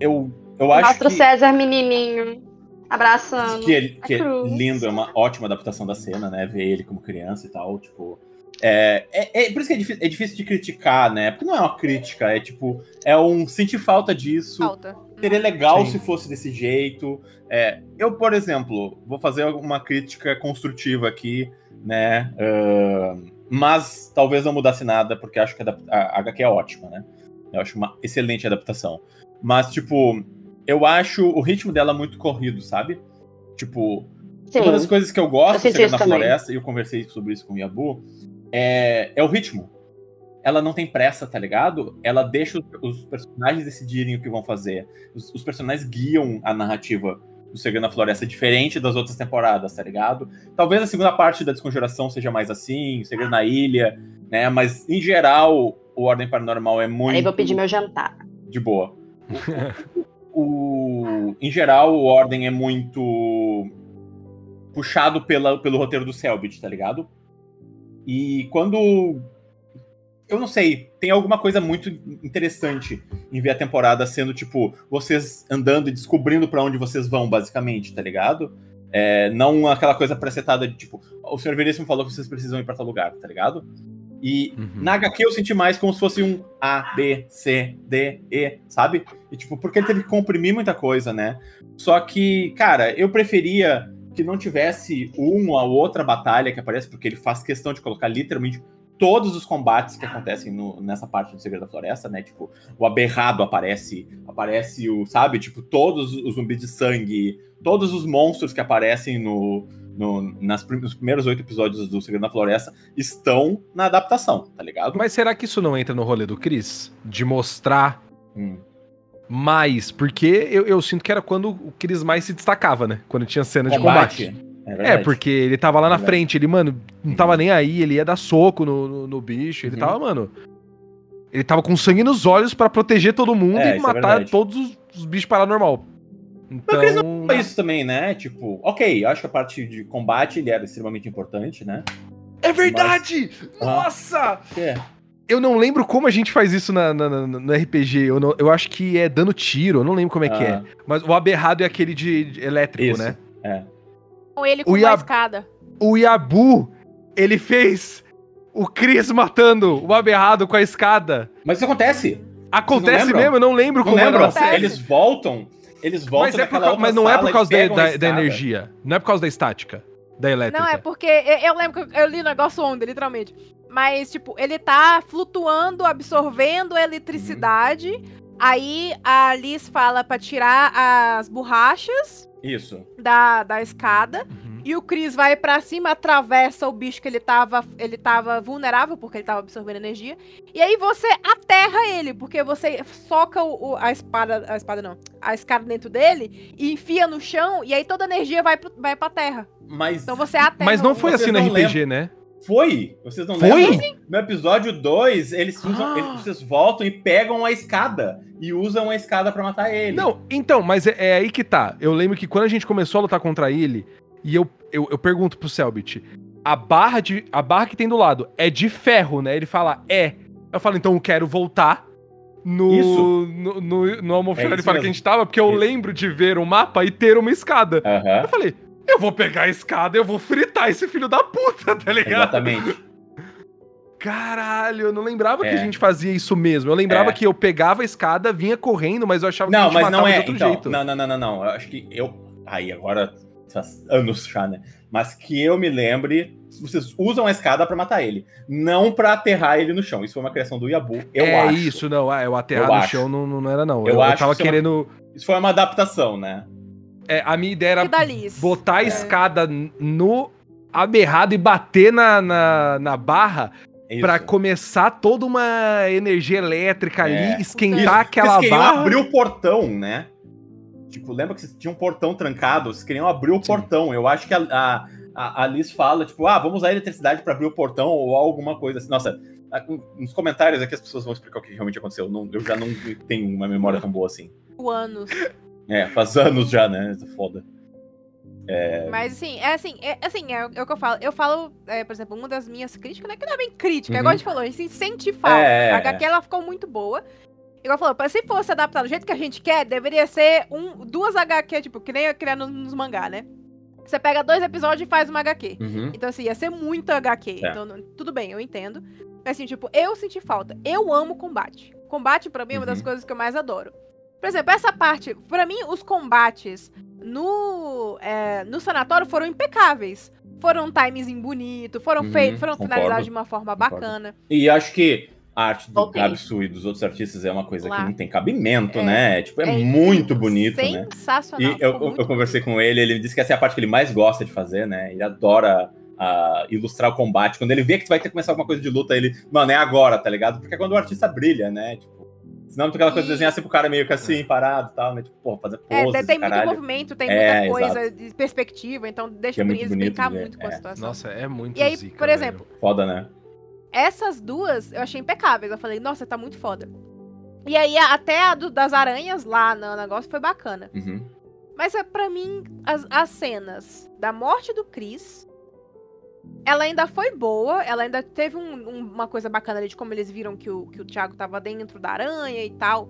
eu, eu acho Mostra o que, César menininho, abraçando. que, ele, que é lindo, é uma ótima adaptação da cena, né? Ver ele como criança e tal, tipo... É, é, é por isso que é difícil, é difícil de criticar, né? Porque não é uma crítica, é tipo... É um sentir falta disso, Falta. Seria legal Sim. se fosse desse jeito. É, eu, por exemplo, vou fazer uma crítica construtiva aqui, né? ahn, mas talvez não mudasse nada, porque acho que a, a HQ é ótima, né? Eu acho uma excelente adaptação. Mas, tipo, eu acho o ritmo dela muito corrido, sabe? Tipo, Sim. uma das coisas que eu gosto Eu de na também. Floresta, e eu conversei sobre isso com o Yabu, é, é o ritmo. Ela não tem pressa, tá ligado? Ela deixa os, os personagens decidirem o que vão fazer. Os, os personagens guiam a narrativa do Segredo na Floresta, diferente das outras temporadas, tá ligado? Talvez a segunda parte da Desconjuração seja mais assim, o Segredo na Ilha, né? Mas, em geral, o Ordem Paranormal é muito Aí vou pedir meu jantar. de boa. [laughs] O, em geral, o Ordem é muito puxado pela, pelo roteiro do Selbit, tá ligado? E quando. Eu não sei, tem alguma coisa muito interessante em ver a temporada sendo, tipo, vocês andando e descobrindo pra onde vocês vão, basicamente, tá ligado? É, não aquela coisa presetada de, tipo, o Sr. Veríssimo falou que vocês precisam ir pra tal lugar, tá ligado? E Uhum. na HQ eu senti mais como se fosse um A, B, C, D, E, sabe? E tipo, porque ele teve que comprimir muita coisa, né? Só que, cara, eu preferia que não tivesse uma ou outra batalha que aparece, porque ele faz questão de colocar literalmente todos os combates que acontecem no- nessa parte do Segredo da Floresta, né? Tipo, o aberrado aparece, aparece o, sabe? Tipo, todos os zumbis de sangue, todos os monstros que aparecem no, no- nas, nos primeiros oito episódios do Segredo da Floresta estão na adaptação, tá ligado? Mas será que isso não entra no rolê do Chris? De mostrar Hum. Mais, porque eu, eu sinto que era quando o Chris mais se destacava, né? Quando tinha cena de combate. É, É, porque ele tava lá na Verdade. frente, ele, mano, não tava nem aí, ele ia dar soco no, no, no bicho, ele Uhum. tava, mano. Ele tava com sangue nos olhos pra proteger todo mundo É, e é matar todos os, os bichos paranormal. Mas o Chris Então. Foi isso também, né? Tipo, ok, eu acho que a parte de combate ele era extremamente importante, né? É verdade! Ah. Nossa! Que? Eu não lembro como a gente faz isso na, na- na- no RPG. Eu, não- eu acho que é dando tiro, eu não lembro como é que é. Ah, Mas o aberrado é aquele de, de elétrico, Isso. né? É. Com ele com O uma Iab- escada. O Yabu, ele fez o Chris matando o aberrado com a escada. Mas isso acontece. Acontece lembram? mesmo? Eu não lembro Não como lembra? era. Acontece. Eles voltam. Eles voltam Mas, é por mas não é por causa da, da- da energia. Não é por causa da estática. Da elétrica. Não, é porque eu, eu lembro que eu li o negócio ontem, literalmente. Mas, tipo, ele tá flutuando, absorvendo a eletricidade. Aí a Liz fala pra tirar as borrachas Isso. da, da escada. Uhum. E o Chris vai pra cima, atravessa o bicho que ele tava, ele tava vulnerável, porque ele tava absorvendo energia. E aí você aterra ele, porque você soca o, o- a espada. A espada não. A escada dentro dele e enfia no chão, e aí toda a energia vai, pro, vai pra terra. Mas Então você aterra. Mas não foi assim no RPG, né? Foi? Vocês não Foi? lembram? No episódio 2, eles usam. Ah. eles- vocês voltam e pegam a escada. E usam a escada pra matar ele. Não, então, mas é, é aí que tá. Eu lembro que quando a gente começou a lutar contra ele, e eu, eu, eu pergunto pro Selbit, a barra, de, a barra que tem do lado é de ferro, né? Ele fala, é. Eu falo, então eu quero voltar no, Isso. no, no, no almoxarifado isso que a gente tava, porque eu Isso. lembro de ver o mapa e ter uma escada. Eu falei, eu vou pegar a escada, eu vou fritar esse filho da puta, tá ligado? Exatamente. Caralho, eu não lembrava que É. a gente fazia isso mesmo. Eu lembrava É. que eu pegava a escada, vinha correndo, mas eu achava que a Não, gente mas não de é. outro Então, jeito. não, não, não, não, não. Eu acho que eu. Aí, agora anos já, né? Mas que eu me lembre, vocês usam a escada pra matar ele. Não pra aterrar ele no chão. Isso foi uma criação do Yabu. Eu é acho. isso, não. Ah, eu aterrar Eu no acho. chão não, não não era, não. Eu Eu, eu tava que isso é uma- querendo. Isso foi uma adaptação, né? É, a minha ideia era botar a É. escada no aberrado e bater na, na, na barra pra começar toda uma energia elétrica É. ali, esquentar Isso. aquela Vocês queriam barra. abrir o portão, né? Tipo, lembra que vocês tinham um portão trancado? Vocês queriam abrir o portão. Eu acho que a, a, a- a Liz fala, tipo, ah, vamos usar a eletricidade pra abrir o portão ou alguma coisa assim. Nossa, nos comentários aqui as pessoas vão explicar o que realmente aconteceu. Não- eu já não tenho uma memória tão boa assim. anos. É, faz anos já, né? Isso é Foda. Mas assim, é assim, é, assim, é, o- é o que eu falo. Eu falo, é, por exemplo, uma das minhas críticas, não é que não é bem crítica, Uhum. igual a gente falou, a gente sente falta. É, a é, HQ ela ficou muito boa. Igual falou, se fosse adaptado do jeito que a gente quer, deveria ser um, duas HQ, tipo, que nem criar nos, mangá, né? Você pega dois episódios e faz uma HQ. Uhum. Então, assim, ia ser muito HQ. É. Então, tudo bem, eu entendo. Mas, assim, tipo, eu senti falta. Eu amo combate. Combate, pra mim, é uma das Uhum. coisas que eu mais adoro. Por exemplo, essa parte, pra mim, os combates no, é, no sanatório foram impecáveis. Foram um timezinho bonito, foram Uhum, feitos, foram concordo, finalizados de uma forma concordo. bacana. E acho que a arte do Ok. Gabsu e dos outros artistas é uma coisa Lá. que não tem cabimento, É. né? Tipo, é, incrível, muito bonito, né? Sensacional. E eu, eu, eu conversei com ele, ele disse que essa é a parte que ele mais gosta de fazer, né? Ele adora ah, ilustrar o combate. Quando ele vê que vai ter que começar alguma coisa de luta, ele, mano, é agora, tá ligado? Porque é quando o artista brilha, né? Tipo, senão fica aquela coisa de desenhar sempre o cara meio que assim, parado e tal, né? Tipo, pô, fazer É, poses, tem muito caralho. movimento, tem É, muita coisa exato. de perspectiva, então deixa é o bonito brincar muito com a é. situação. Nossa, é muito E aí, zica, por velho. exemplo, Foda, né? essas duas eu achei impecáveis. Eu falei, nossa, tá muito foda. E aí, até a do- das aranhas lá no negócio foi bacana. Uhum. Mas é para mim, as, as cenas da morte do Chris. Ela ainda foi boa, ela ainda teve um- um- uma coisa bacana ali de como eles viram que o, que o Thiago tava dentro da aranha e tal.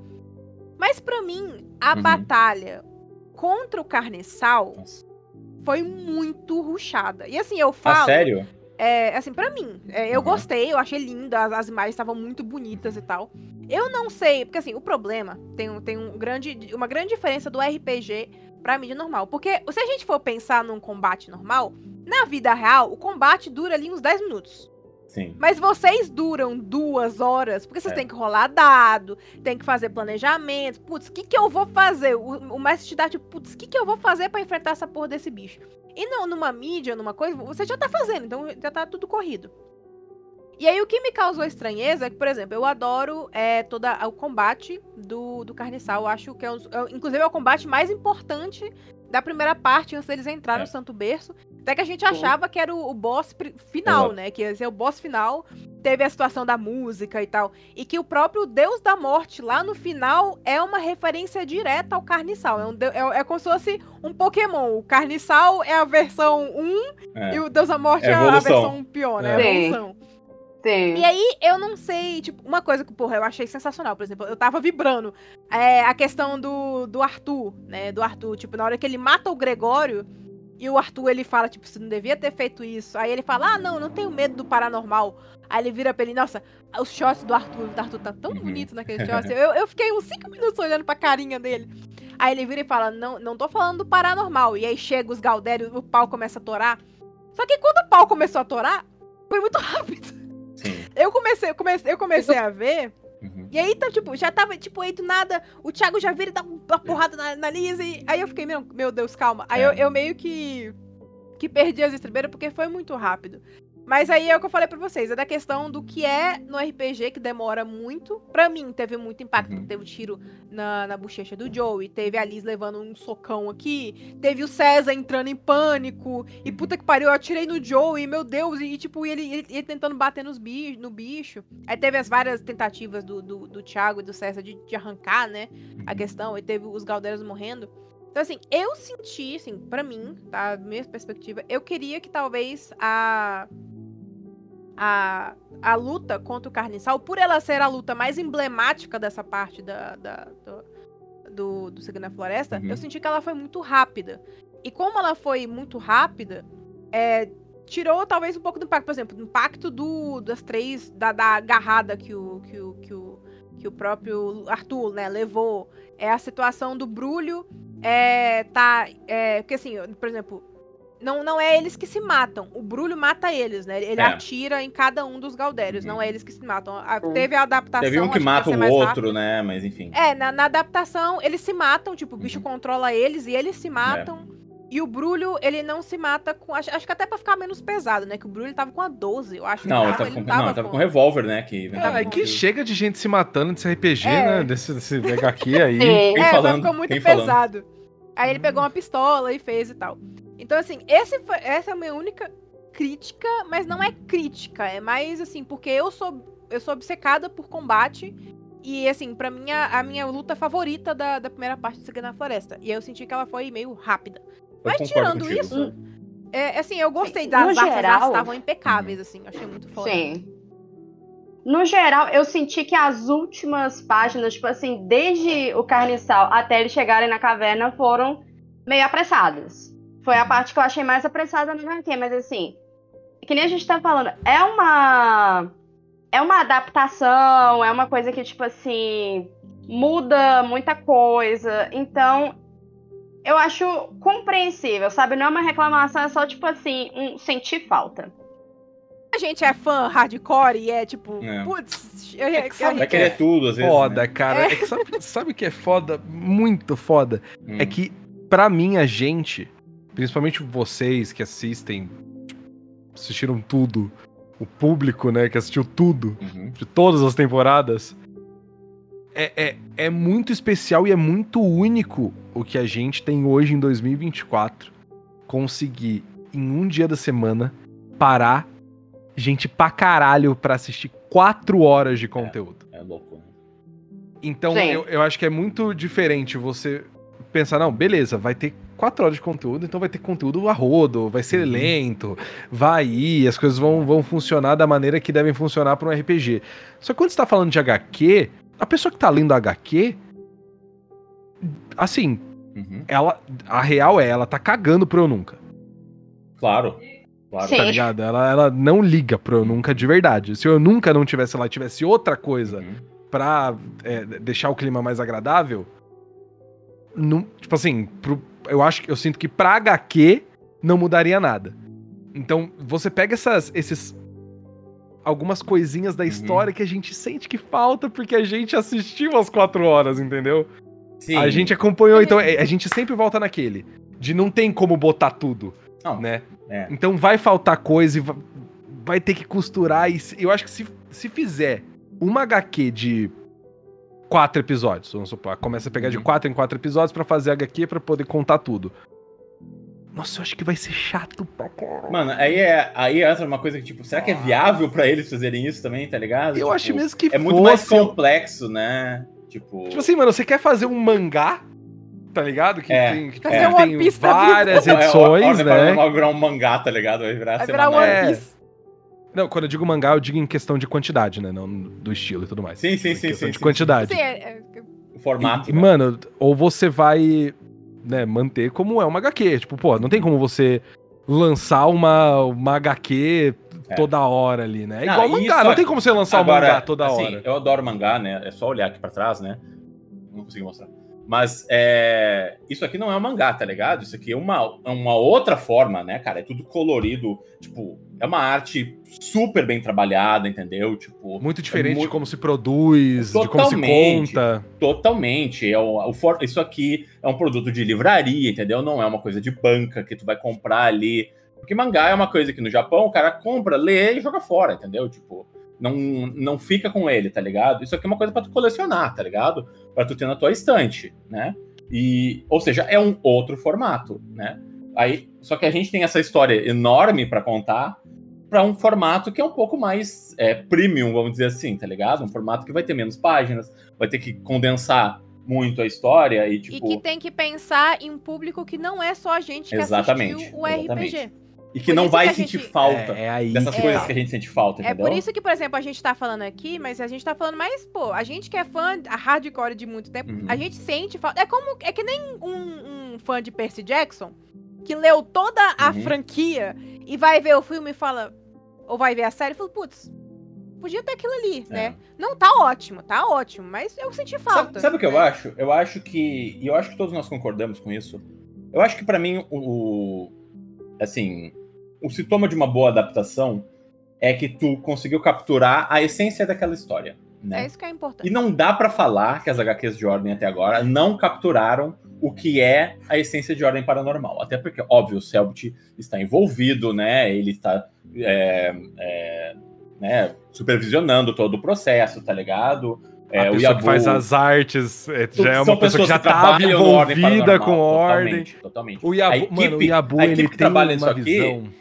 Mas pra mim, a Uhum. batalha contra o Nossa. foi muito ruchada. E assim, eu Ah, falo. sério? É, assim, pra mim, é, eu Uhum. gostei, eu achei lindo, as, as imagens estavam muito bonitas e tal. Eu não sei, porque assim, o problema tem, um- tem um grande, uma grande diferença do RPG pra mídia normal. Porque se a gente for pensar num combate normal, na vida real, o combate dura ali uns 10 minutos. Sim. Mas vocês duram duas horas, porque vocês É. têm que rolar dado, tem que fazer planejamento. Putz, o que, que eu vou fazer? O, o mestre te dá, tipo, putz, o que, que eu vou fazer pra enfrentar essa porra desse bicho? E não, numa mídia, numa coisa, você já tá fazendo, então já tá tudo corrido. E aí o que me causou estranheza é que, por exemplo, eu adoro é, todo o combate do, do Carniçal. Eu acho que é, um, é, inclusive é o combate mais importante da primeira parte, antes deles entrarem é. no Santo Berço. Até que a gente achava que era o, o boss final, Exato. né? Que ia ser o boss final. Teve a situação da música e tal. E que o próprio Deus da Morte, lá no final, é uma referência direta ao Carniçal. É, um, é, é como se fosse um Pokémon. O Carniçal é a versão 1 é. e o Deus da Morte é, é a versão pior, né? É. evolução. Sim. E aí, eu não sei, tipo, uma coisa que, porra, eu achei sensacional, por exemplo, eu tava vibrando. É a questão do, do Arthur, né? Do Arthur, tipo, na hora que ele mata o Gregório, e o Arthur, ele fala, tipo, você não devia ter feito isso. Aí ele fala, ah, não, não tenho medo do paranormal. Aí ele vira pra ele, nossa, os shots do Arthur, o Arthur tá tão uhum. bonito naquele [laughs] shot. Eu, eu fiquei uns 5 minutos olhando pra carinha dele. Aí ele vira e fala, não, não tô falando do paranormal. E aí chega os Galdérios, o pau começa a torar. Só que quando o pau começou a torar, foi muito [laughs] rápido. Sim. Eu comecei, eu comecei, eu comecei a ver. Uhum. E aí, tá, tipo, já tava, tipo, aí do nada, o Thiago já vira e dá uma porrada na, na Lisa. E aí eu fiquei, meu, meu Deus, calma. Aí é. eu, eu meio que. que perdi as estribeiras porque foi muito rápido. Mas aí é o que eu falei pra vocês, é da questão do que é no RPG que demora muito. Pra mim, teve muito impacto. Uhum. Teve o um tiro na, na bochecha do Joey, teve a Liz levando um socão aqui, teve o César entrando em pânico, e puta que pariu, eu atirei no Joey, meu Deus, e tipo, ele, ele, ele tentando bater nos bicho, no bicho. Aí teve as várias tentativas do, do, do Thiago e do César de, de arrancar, né, a questão, e teve os Galderos morrendo. Então, assim, eu senti, assim, pra mim, tá? Minha perspectiva, eu queria que talvez a a, a luta contra o Carniçal, por ela ser a luta mais emblemática dessa parte da, da do, do, do Segredo na Floresta, uhum. eu senti que ela foi muito rápida. E como ela foi muito rápida, é, tirou talvez um pouco do impacto. Por exemplo, o impacto do, das três, da, da agarrada que o, que, o, que, o, que o próprio Arthur né, levou. É a situação do Brulho. É, tá, é, porque assim, por exemplo, não, não é eles que se matam. O Brulho mata eles, né? Ele é. atira em cada um dos Galdérios, uhum. não é eles que se matam. A, teve a adaptação. Teve um que mata o outro, rápido. né? Mas enfim. É, na, na, adaptação, eles se matam, tipo, o bicho uhum. controla eles e eles se matam. É. E o Brulho, ele não se mata com. Acho, acho, que até pra ficar menos pesado, né? Que o Brulho ele tava com a 12, eu acho. Não, ele tava, ele com, tava, não, ele tava com, com revólver, né? Que, é, que chega de gente se matando desse RPG, é. né? Desse, desse HQ aí. [laughs] é, falando, ficou muito pesado. Falando. Aí ele pegou uma pistola e fez e tal. Então, assim, esse foi, essa é a minha única crítica, mas não é crítica, é mais assim, porque eu sou, eu sou obcecada por combate. E, assim, pra mim, a, a minha luta favorita da, da primeira parte de Segredo na Floresta. E eu senti que ela foi meio rápida. Eu mas tirando contigo. isso, é, assim, eu gostei das no artes, geral, estavam impecáveis, assim, achei muito foda. Sim. No geral, eu senti que as últimas páginas, tipo assim, desde o carniçal até eles chegarem na caverna, foram meio apressadas. Foi a parte que eu achei mais apressada no HQ, mas assim, que nem a gente tá falando, é uma. É uma adaptação, é uma coisa que, tipo assim, muda muita coisa. Então, eu acho compreensível, sabe? Não é uma reclamação, é só, tipo assim, um sentir falta. A gente é fã hardcore e é tipo, é. putz, eu, é que vai querer tudo, às vezes. Foda, né? cara. É. é que sabe, o que é foda? Muito foda. Hum. É que, pra mim, a gente, principalmente vocês que assistem, assistiram tudo, o público, né, que assistiu tudo, uhum. de todas as temporadas, é, é, é muito especial e é muito único o que a gente tem hoje em 2024 conseguir, em um dia da semana, parar gente pra caralho pra assistir quatro horas de conteúdo. É, é louco. Né? Então, eu, eu acho que é muito diferente você pensar, não, beleza, vai ter quatro horas de conteúdo, então vai ter conteúdo a rodo, vai ser uhum. lento, vai ir, as coisas vão, vão funcionar da maneira que devem funcionar para um RPG. Só que quando você tá falando de HQ, a pessoa que tá lendo HQ, assim, uhum. ela, a real é, ela tá cagando pro Eu Nunca. Claro. Claro, Sim. tá ligado? Ela, ela não liga pro Eu Nunca de verdade. Se Eu Nunca não tivesse lá, tivesse outra coisa uhum. pra é, deixar o clima mais agradável, não, tipo assim, pro, eu acho que eu sinto que pra HQ não mudaria nada. Então, você pega essas, esses algumas coisinhas da uhum. história que a gente sente que falta porque a gente assistiu as quatro horas, entendeu? Sim. A gente acompanhou, então é, a gente sempre volta naquele de não tem como botar tudo, não, né? É. Então vai faltar coisa e vai, ter que costurar. E eu acho que se, se fizer uma HQ de quatro episódios, vamos supor, começa a pegar de Uhum. quatro em quatro episódios pra fazer HQ pra poder contar tudo. Nossa, eu acho que vai ser chato pra caralho. Mano, aí, é, aí entra uma coisa que, tipo, será que é viável pra eles fazerem isso também, tá ligado? Eu Tipo, acho mesmo que É muito mais complexo, né? Tipo. Tipo assim, mano, você quer fazer um mangá, tá ligado? Que É, tem, que Fazer tem várias [laughs] é, edições, Ordem né? Vai virar um mangá, tá ligado? Vai virar Vai virar. One É. Piece. Não, quando eu digo mangá, eu digo em questão de quantidade, né? Não do estilo e tudo mais. Sim, sim, Em sim, questão sim, de sim, quantidade. Sim, é- é- O formato. E, né? mano, ou você vai né, manter como é uma HQ. Tipo, pô, não tem como você lançar uma, uma HQ É. toda hora ali, né? É Não, igual mangá, não é- tem como você lançar um Agora, mangá toda assim, hora. Eu adoro mangá, né? É só olhar aqui pra trás, né? Não consegui mostrar. Mas é, isso aqui não é um mangá, tá ligado? Isso aqui é uma, é uma outra forma, né, cara? É tudo colorido. Tipo, é uma arte super bem trabalhada, entendeu? Tipo, Muito diferente muito- de como se produz, de como se Totalmente. conta. totalmente. É o, o for- isso aqui é um produto de livraria, entendeu? Não é uma coisa de banca que tu vai comprar ali. Porque mangá é uma coisa que no Japão o cara compra, lê e joga fora, entendeu? Tipo, não, não fica com ele, tá ligado? Isso aqui é uma coisa pra tu colecionar, tá ligado? Pra tu ter na tua estante, né? E, ou seja, é um outro formato, né? Aí, só que a gente tem essa história enorme pra contar pra um formato que é um pouco mais é, premium, vamos dizer assim, tá ligado? Um formato que vai ter menos páginas, vai ter que condensar muito a história e, tipo. E que tem que pensar em um público que não é só a gente que Exatamente, assistiu o exatamente. RPG. E que por não vai que sentir gente- falta É, é aí. dessas que coisas tá. que a gente sente falta, É entendeu? por isso que, por exemplo, a gente tá falando aqui, mas a gente tá falando mais, pô, a gente que é fã a hardcore de muito tempo, Uhum. a gente sente falta. É como. É que nem um, um fã de Percy Jackson que leu toda a Uhum. franquia e vai ver o filme e fala. Ou vai ver a série e fala, putz, podia ter aquilo ali, É. né? Não, tá ótimo, tá ótimo, mas eu senti falta. Sabe, sabe o que eu né? acho? Eu acho que. E eu acho que todos nós concordamos com isso. Eu acho que pra mim, o- Assim. O sintoma de uma boa adaptação é que tu conseguiu capturar a essência daquela história. Né? É isso que é importante. E não dá pra falar que as HQs de Ordem até agora não capturaram o que é a essência de Ordem Paranormal. Até porque, óbvio, o Selbit está envolvido, né? Ele está é, é, né, supervisionando todo o processo, tá ligado? É, a o pessoa Yabu- que faz as artes é, já é uma pessoa que já que tava trabalham no Ordem envolvida com ordem. Totalmente, totalmente. O Yabu, A equipe- mano, o Yabu a equipe que trabalha uma nisso aqui- visão. Boa.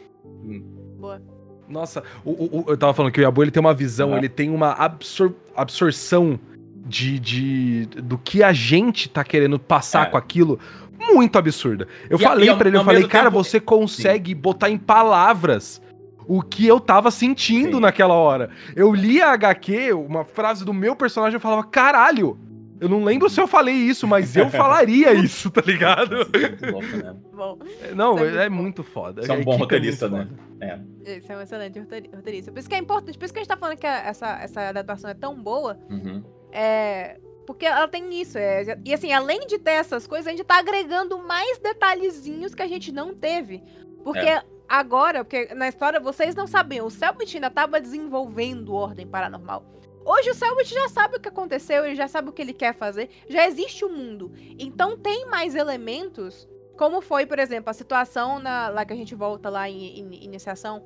Nossa, o- o- eu tava falando que o Yabu ele tem uma visão, ele tem uma absor- absorção de, de do que a gente tá querendo passar É. com aquilo muito absurda. Eu E falei pra ele, eu falei, cara, tempo- você consegue botar em palavras o que eu tava sentindo Sim. naquela hora. Eu li a HQ, uma frase do meu personagem, eu falava, caralho, eu não lembro se eu falei isso, mas eu [laughs] falaria isso, tá ligado? Muito louco, né? Bom, Não, Isso é é, muito foda. Você é um bom equipe roteirista, né? foda. esse é um excelente roteiri- roteirista. Por isso que é importante, por isso que a gente tá falando que essa, essa adaptação é tão boa, Uhum. É. Porque ela tem isso. É, e assim, além de ter essas coisas, a gente tá agregando mais detalhezinhos que a gente não teve. Porque É. agora, porque na história vocês não sabiam, o Selbit ainda tava desenvolvendo Ordem Paranormal. Hoje o Selbit já sabe o que aconteceu, ele já sabe o que ele quer fazer, já existe o mundo. Então tem mais elementos, como foi, por exemplo, a situação na, lá que a gente volta lá em, em iniciação,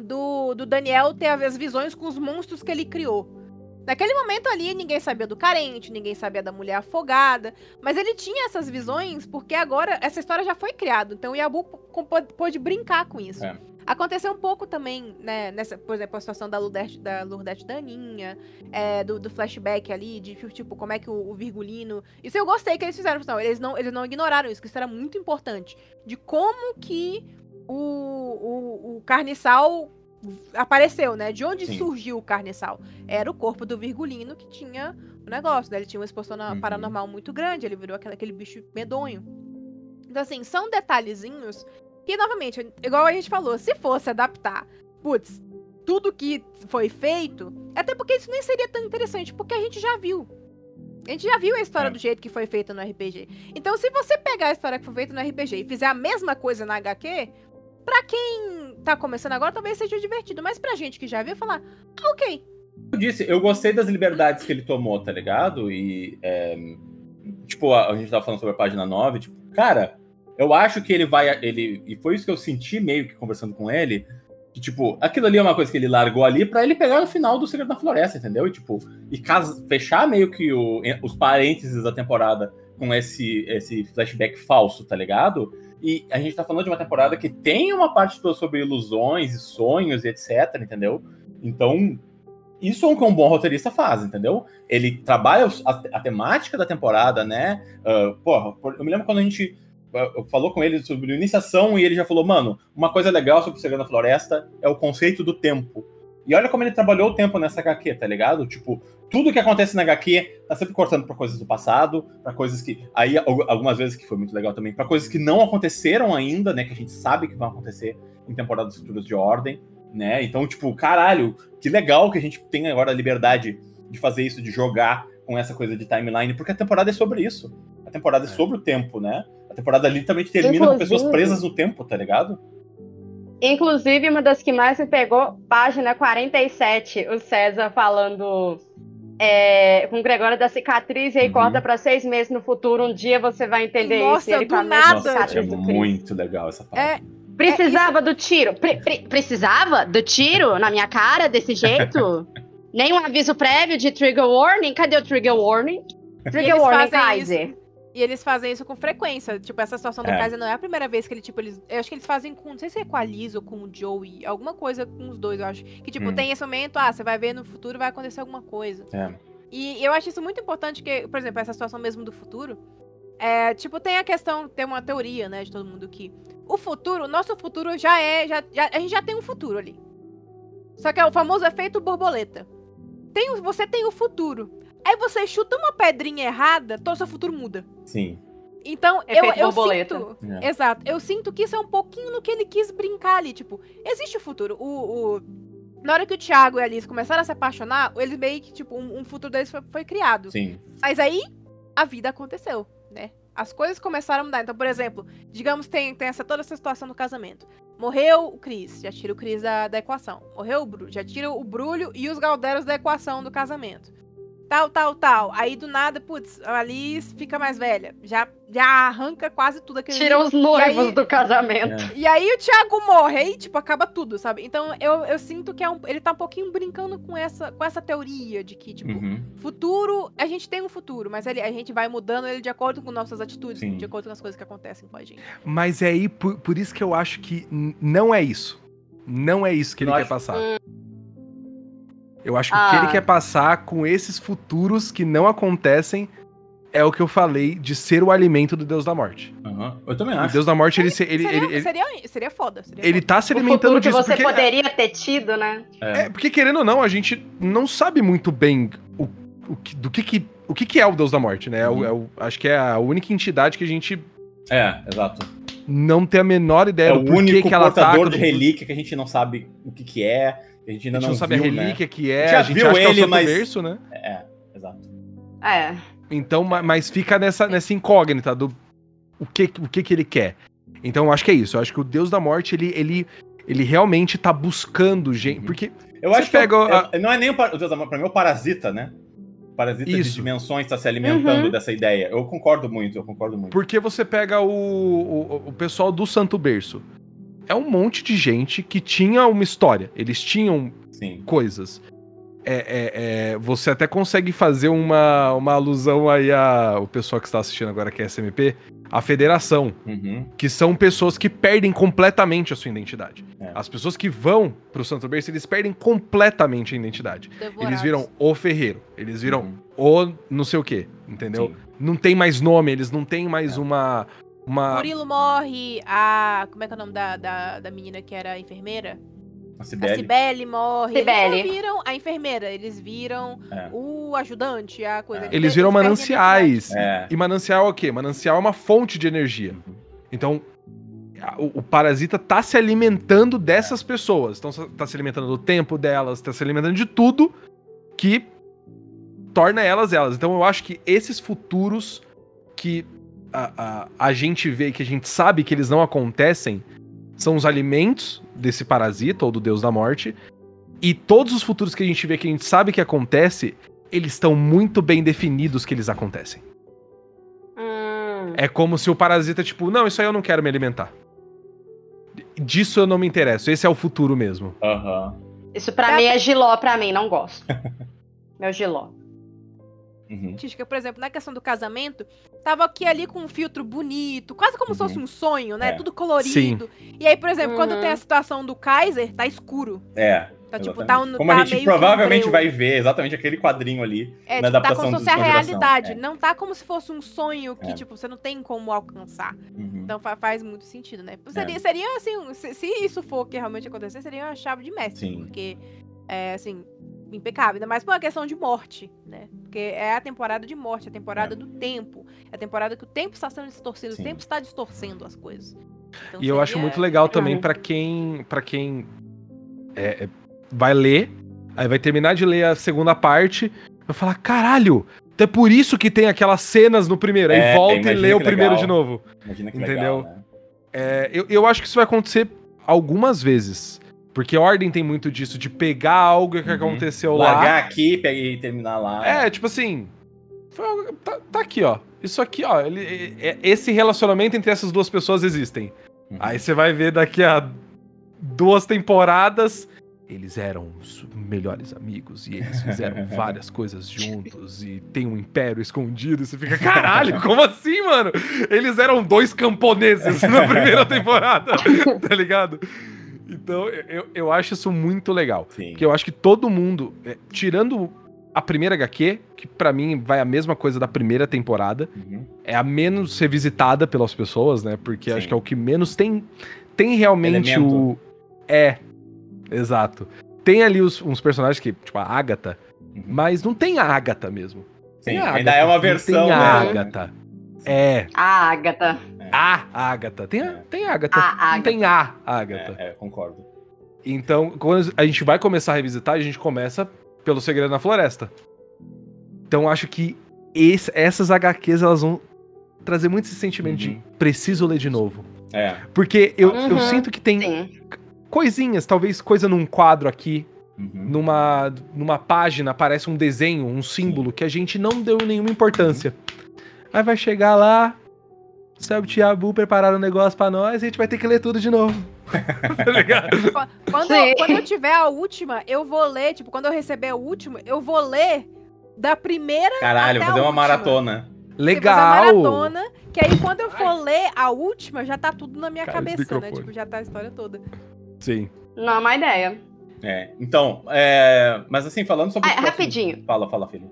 do, do Daniel ter as visões com os monstros que ele criou. Naquele momento ali, ninguém sabia do carente, ninguém sabia da mulher afogada, mas ele tinha essas visões porque agora essa história já foi criada, então o Yabu pôde brincar com isso. É. Aconteceu um pouco também, né, nessa, por exemplo, a situação da Lourdes, da Lourdes Daninha, é, do, do flashback ali, de tipo, como é que o, o Virgulino... Isso eu gostei que eles fizeram, não, eles não, eles não ignoraram isso, que isso era muito importante, de como que o, o, o carniçal apareceu, né? De onde Sim. surgiu o carniçal? Era o corpo do Virgulino que tinha o negócio, né? Ele tinha uma exposição Uhum. paranormal muito grande, ele virou aquele, aquele bicho medonho. Então, assim, são detalhezinhos que, novamente, igual a gente falou, se fosse adaptar, putz, tudo que foi feito, até porque isso nem seria tão interessante, porque a gente já viu. A gente já viu a história É. do jeito que foi feita no RPG. Então, se você pegar a história que foi feita no RPG e fizer a mesma coisa na HQ, pra quem tá começando agora, talvez seja divertido. Mas pra gente que já viu, falar, ah, ok. Eu disse, eu gostei das liberdades que ele tomou, tá ligado? E, é, tipo, a, a gente tava falando sobre a página 9, tipo, cara, eu acho que ele vai, ele, e foi isso que eu senti meio que conversando com ele, Que, tipo, aquilo ali é uma coisa que ele largou ali pra ele pegar no final do Segredo da Floresta, entendeu? E, tipo, e fechar meio que o, os parênteses da temporada com esse, esse flashback falso, tá ligado? E a gente tá falando de uma temporada que tem uma parte toda sobre ilusões e sonhos e etc, entendeu? Então, isso é o que um bom roteirista faz, entendeu? Ele trabalha a, a temática da temporada, né? Uh, porra, eu me lembro quando a gente falou com ele sobre iniciação e ele já falou, mano, uma coisa legal sobre o Segredo da Floresta é o conceito do tempo. E olha como ele trabalhou o tempo nessa HQ, tá ligado? Tipo, tudo que acontece na HQ tá sempre cortando para coisas do passado, para coisas que. Aí, algumas vezes que foi muito legal também, para coisas que não aconteceram ainda, né? Que a gente sabe que vão acontecer em temporadas futuras de ordem, né? Então, tipo, caralho, que legal que a gente tem agora a liberdade de fazer isso, de jogar com essa coisa de timeline, porque a temporada é sobre isso. A temporada é, é sobre o tempo, né? Temporada literalmente termina Inclusive, com pessoas presas no tempo, tá ligado? Inclusive, uma das que mais me pegou, página 47, o César falando é, com o Gregório da cicatriz e aí uhum. corta para seis meses no futuro. Um dia você vai entender Nossa, isso. Ele do nada. Nossa, é muito legal essa parte. É, precisava é do tiro. Pre pre precisava do tiro na minha cara desse [laughs] jeito? Nem um aviso prévio de trigger warning? Cadê o trigger warning? Trigger warning, Kaiser. Isso. E eles fazem isso com frequência. Tipo, essa situação do é. Kaiser não é a primeira vez que ele, tipo, eles. Eu acho que eles fazem com. Não sei se é com a Liz ou com o Joey. Alguma coisa com os dois, eu acho. Que, tipo, hum. tem esse momento, ah, você vai ver no futuro vai acontecer alguma coisa. É. E eu acho isso muito importante, que, por exemplo, essa situação mesmo do futuro. É, tipo, tem a questão, tem uma teoria, né, de todo mundo que o futuro, o nosso futuro já é. Já, já, a gente já tem um futuro ali. Só que é o famoso efeito borboleta. Tem, você tem o futuro. Aí você chuta uma pedrinha errada, todo seu futuro muda. Sim. Então, eu, eu sinto. É. Exato. Eu sinto que isso é um pouquinho no que ele quis brincar ali. Tipo, existe o futuro. O, o, na hora que o Thiago e a Alice começaram a se apaixonar, eles meio que, tipo, um, um futuro deles foi, foi, criado. Sim. Mas aí, a vida aconteceu, né? As coisas começaram a mudar. Então, por exemplo, digamos, tem, tem essa, toda essa situação do casamento. Morreu o Cris, já tira o Cris da, da equação. Morreu o Brulho, já tira o Brulho e os Galderos da equação do casamento tal, tal, tal. Aí do nada, putz, a Alice fica mais velha. Já, já arranca quase tudo aquele. Tira os noivos aí, do casamento. É. E aí o Thiago morre, aí, tipo, acaba tudo, sabe? Então eu, eu sinto que é um, ele tá um pouquinho brincando com essa, com essa teoria de que, tipo, uhum. futuro, a gente tem um futuro, mas ele, a gente vai mudando ele de acordo com nossas atitudes, Sim. de acordo com as coisas que acontecem com a gente. Mas é aí, por, por isso que eu acho que não é isso. Não é isso que ele quer passar. Hum. Eu acho que ah. o que ele ah. quer passar com esses futuros que não acontecem é o que eu falei de ser o alimento do Deus da Morte. Uhum. Eu também acho. O Deus da Morte, ele... ele, seria, ele, ele seria, seria foda. Seria ele foda. tá se alimentando disso. que você porque, poderia ter tido, né? É. é. porque querendo ou não, a gente não sabe muito bem o, o que, do que que... O que, que é o Deus da Morte, né? Uhum. É o, é o, acho que é a única entidade que a gente... É, exato. Não tem a menor ideia é do porquê que ela tá... É o único portador de relíquia que a gente não sabe o que que é a gente ainda a gente não, não sabe viu, a relíquia né? que é, a, a gente viu acha ele, que é o mas... Verso, né? É, exato. É. Então, mas fica nessa, nessa incógnita do o que, o que que ele quer. Então, eu acho que é isso. Eu acho que o Deus da Morte, ele, ele, ele realmente tá buscando gente. Uhum. Porque. Eu acho que pega eu, eu, não é nem o, o Deus da Morte, pra mim é o parasita, né? parasita isso. de dimensões está se alimentando uhum. dessa ideia. Eu concordo muito, eu concordo muito. Porque você pega o, o, o pessoal do Santo Berço é um monte de gente que tinha uma história. Eles tinham Sim. coisas. É, é, é, você até consegue fazer uma, uma alusão aí ao pessoal que está assistindo agora, que é SMP, a federação. Uhum. Que são pessoas que perdem completamente a sua identidade. É. As pessoas que vão pro Santo Berço, eles perdem completamente a identidade. Devorados. Eles viram o ferreiro, eles viram uhum. o não sei o que, entendeu? Sim. Não tem mais nome, eles não têm mais é. uma, uma... Murilo morre, a. Como é que é o nome da, da, da menina que era enfermeira? A Cibele. A Cibele morre. Cibele. Eles viram a enfermeira, eles viram é. o ajudante, a coisa. É. Eles viram mananciais. É. E manancial é o quê? Manancial é uma fonte de energia. Uhum. Então, o, o, parasita tá se alimentando dessas pessoas. Então, tá se alimentando do tempo delas, tá se alimentando de tudo que torna elas elas. Então, eu acho que esses futuros que a, a, a gente vê que a gente sabe que eles não acontecem são os alimentos desse parasita ou do deus da morte. E todos os futuros que a gente vê que a gente sabe que acontece, eles estão muito bem definidos que eles acontecem. Hum. É como se o parasita, tipo, não, isso aí eu não quero me alimentar. disso eu não me interesso. Esse é o futuro mesmo. Aham. Isso pra Tá. mim é giló pra mim, não gosto. [laughs] Meu giló. Uhum. artística, por exemplo, na questão do casamento, tava aqui ali com um filtro bonito, quase como se Uhum. fosse um sonho, né? É. Tudo colorido. E aí, por exemplo, quando Uhum. tem a situação do Kaiser, tá escuro. É. Tá tipo, tá um Como tá a gente meio provavelmente vai ver exatamente aquele quadrinho ali. É, na tipo, tá adaptação como se do fosse a realidade. é. Não tá como se fosse um sonho que, É. tipo, você não tem como alcançar. Uhum. Então fa- faz muito sentido, né? Seria, É. seria assim, um- se, se isso for o que realmente acontecer, seria uma chave de mestre. Sim. Porque, é, assim, impecável. Ainda mais por uma questão de morte, né? Porque é a temporada de morte, a temporada É. do tempo. É a temporada que o tempo está sendo distorcido, Sim. o tempo está distorcendo as coisas. Então E eu acho muito legal também pra quem para quem é, é, vai ler, aí vai terminar de ler a segunda parte, vai falar, caralho, então é por isso que tem aquelas cenas no primeiro. Aí É, volta e lê o que primeiro legal. de novo. Imagina que Entendeu? legal, né? É, eu, eu acho que isso vai acontecer algumas vezes. Porque Ordem tem muito disso, de pegar algo que Uhum. aconteceu lá. Largar aqui pegar e terminar lá. É, tipo assim. foi Tá, tá aqui, ó. Isso aqui, ó. ele- é- esse relacionamento entre essas duas pessoas existem. Uhum. Aí você vai ver daqui a duas temporadas. Eles eram os melhores amigos e eles fizeram [laughs] várias coisas juntos e tem um império escondido. E você fica, caralho, [laughs] como assim, mano? Eles eram dois camponeses na primeira temporada, [laughs] tá ligado? Então, eu, eu acho isso muito legal. Sim. Porque eu acho que todo mundo, é, tirando a primeira HQ, que pra mim vai a mesma coisa da primeira temporada, Uhum. é a menos revisitada pelas pessoas, né? Porque Sim. acho que é o que menos tem tem realmente Elemento. o é exato. Tem ali os- uns personagens que, tipo a Agatha, Uhum. mas não tem a Agatha mesmo. Sim, ainda Agatha, é uma versão. Tem a né? Agatha. É, A Agatha. a Agatha. Tem É. tem a Agatha. A Não Agatha. tem a Agatha. É, é, concordo. Então, quando a gente vai começar a revisitar, a gente começa pelo Segredo na Floresta. Então, eu acho que esse- essas HQs elas vão trazer muito esse sentimento de Uhum. preciso ler de novo. É. Porque eu, eu Uhum, sinto que tem Sim. coisinhas, talvez coisa num quadro aqui, Uhum. numa, numa página, aparece um desenho, um símbolo que a gente não deu nenhuma importância. Aí vai chegar lá, sabe, o Tiabu prepararam um negócio pra nós e a gente vai ter que ler tudo de novo. [laughs] tá ligado? Quando, [laughs] Sim. quando eu tiver a última, eu vou ler, tipo, quando eu receber a última, eu vou ler da primeira Caralho, até fazer a uma última. maratona. Legal! Fazer maratona, que aí quando eu for ler a última, já tá tudo na minha do cabeça, né? microfone. Tipo, já tá a história toda. Sim. Não é uma ideia. É. Então, é... mas assim, falando sobre. Ah, próximos- rapidinho. Fala, fala, filho.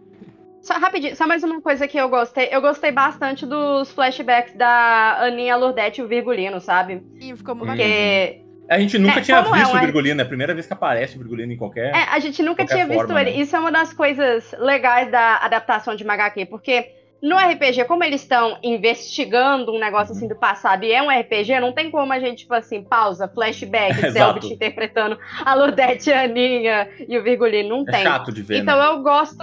Só rapidinho, só mais uma coisa que eu gostei. Eu gostei bastante dos flashbacks da Aninha Lourdete e o Virgulino, sabe? E ficou muito bacana. Porque A gente nunca É, tinha é visto um o Virgulino, é a primeira vez que aparece o Virgulino em qualquer. é, a gente nunca tinha visto forma, ele. né? Isso é uma das coisas legais da adaptação de uma HQ, porque no RPG, como eles estão investigando um negócio assim do passado e é um RPG, não tem como a gente, tipo assim, pausa, flashback. [laughs] Selbit interpretando a Lourdete, a Aninha e o Virgulino. Não É tem. chato de ver. Então né? eu gosto.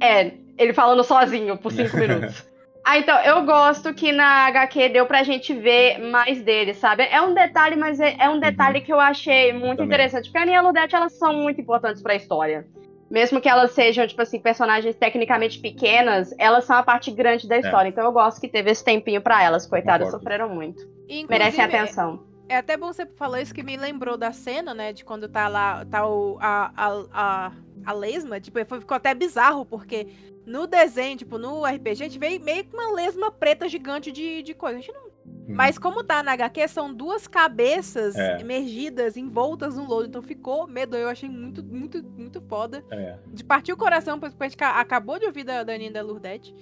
É, ele falando sozinho por cinco [laughs] minutos. Ah, então, eu gosto que na HQ deu pra gente ver mais dele, sabe? É um detalhe, mas é, é um detalhe que eu achei muito Uhum. Também. interessante. Porque a Aninha e a Ludete, elas são muito importantes pra história. Mesmo que elas sejam, tipo assim, personagens tecnicamente pequenas, elas são a parte grande da história. Então eu gosto que teve esse tempinho pra elas. Coitadas, É. Concordo. sofreram muito. E, Merecem inclusive, atenção. É até bom você falar isso que me lembrou da cena, né? De quando tá lá, tá o, a, a, a, a lesma, tipo, foi- ficou até bizarro, porque no desenho, tipo, no RPG, a gente veio meio com uma lesma preta gigante de, de coisa. A gente não- Uhum. Mas como tá na HQ, são duas cabeças É. emergidas, envoltas no lodo, então ficou medo. Eu achei muito, muito, muito foda. É. De partir o coração, porque a gente ca- acabou de ouvir da Daninha da Lourdete.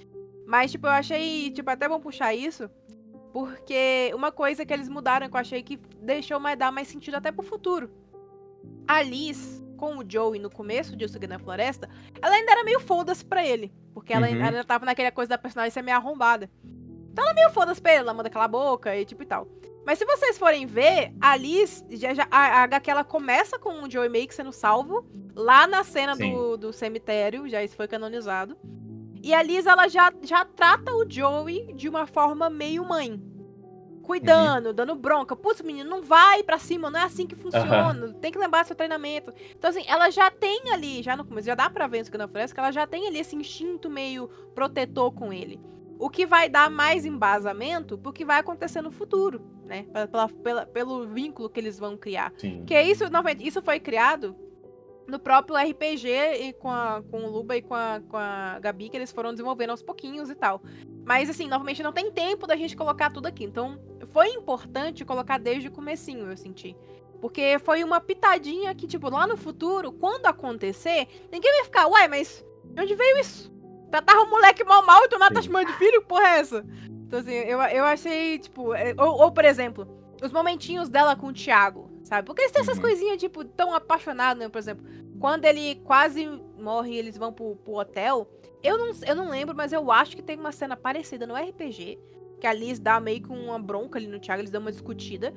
Mas, tipo, eu achei, tipo, até bom puxar isso. Porque uma coisa que eles mudaram, que eu achei que deixou mais dar mais sentido até pro futuro. A Liz, com o Joey no começo de O Segredo na Floresta, ela ainda era meio foda-se pra ele. Porque ela Uhum. ainda ela tava naquela coisa da personagem ser meio arrombada. Então ela é meio foda-se pra ele, ela manda calar a boca e tipo e tal. Mas se vocês forem ver, a Liz, já, já, a, a HQ ela começa com o Joey meio que sendo salvo, lá na cena Sim. do, do cemitério, já isso foi canonizado. E a Liz, ela já, já trata o Joey de uma forma meio mãe. Cuidando, dando bronca. Putz, menino, não vai pra cima, não é assim que funciona. Tem que lembrar do seu treinamento. Então, assim, ela já tem ali, já no começo, já dá pra ver no Segunda Floresta, que ela já tem ali esse instinto meio protetor com ele. O que vai dar mais embasamento pro que vai acontecer no futuro. né? Pela, pela- pelo vínculo que eles vão criar. Sim. Porque isso, novamente, isso foi criado no próprio RPG e com, a, com o Luba e com a, com a Gabi, que eles foram desenvolvendo aos pouquinhos e tal. Mas, assim, novamente, não tem tempo da gente colocar tudo aqui. Então, foi importante colocar desde o comecinho, eu senti. Porque foi uma pitadinha que, tipo, lá no futuro, quando acontecer, ninguém vai ficar, uai, mas de onde veio isso? Tratava o moleque mal mal e tu tá Sim. chamando de filho? Que porra é essa? Então, assim, eu, eu achei, tipo... é, Ou, ou, por exemplo, os momentinhos dela com o Thiago, sabe? Porque eles têm essas Uhum. coisinhas, tipo, tão apaixonados, né? Por exemplo, quando ele quase morre e eles vão pro, pro hotel, eu não, eu não lembro, mas eu acho que tem uma cena parecida no RPG, que a Liz dá meio que uma bronca ali no Thiago, eles dão uma discutida.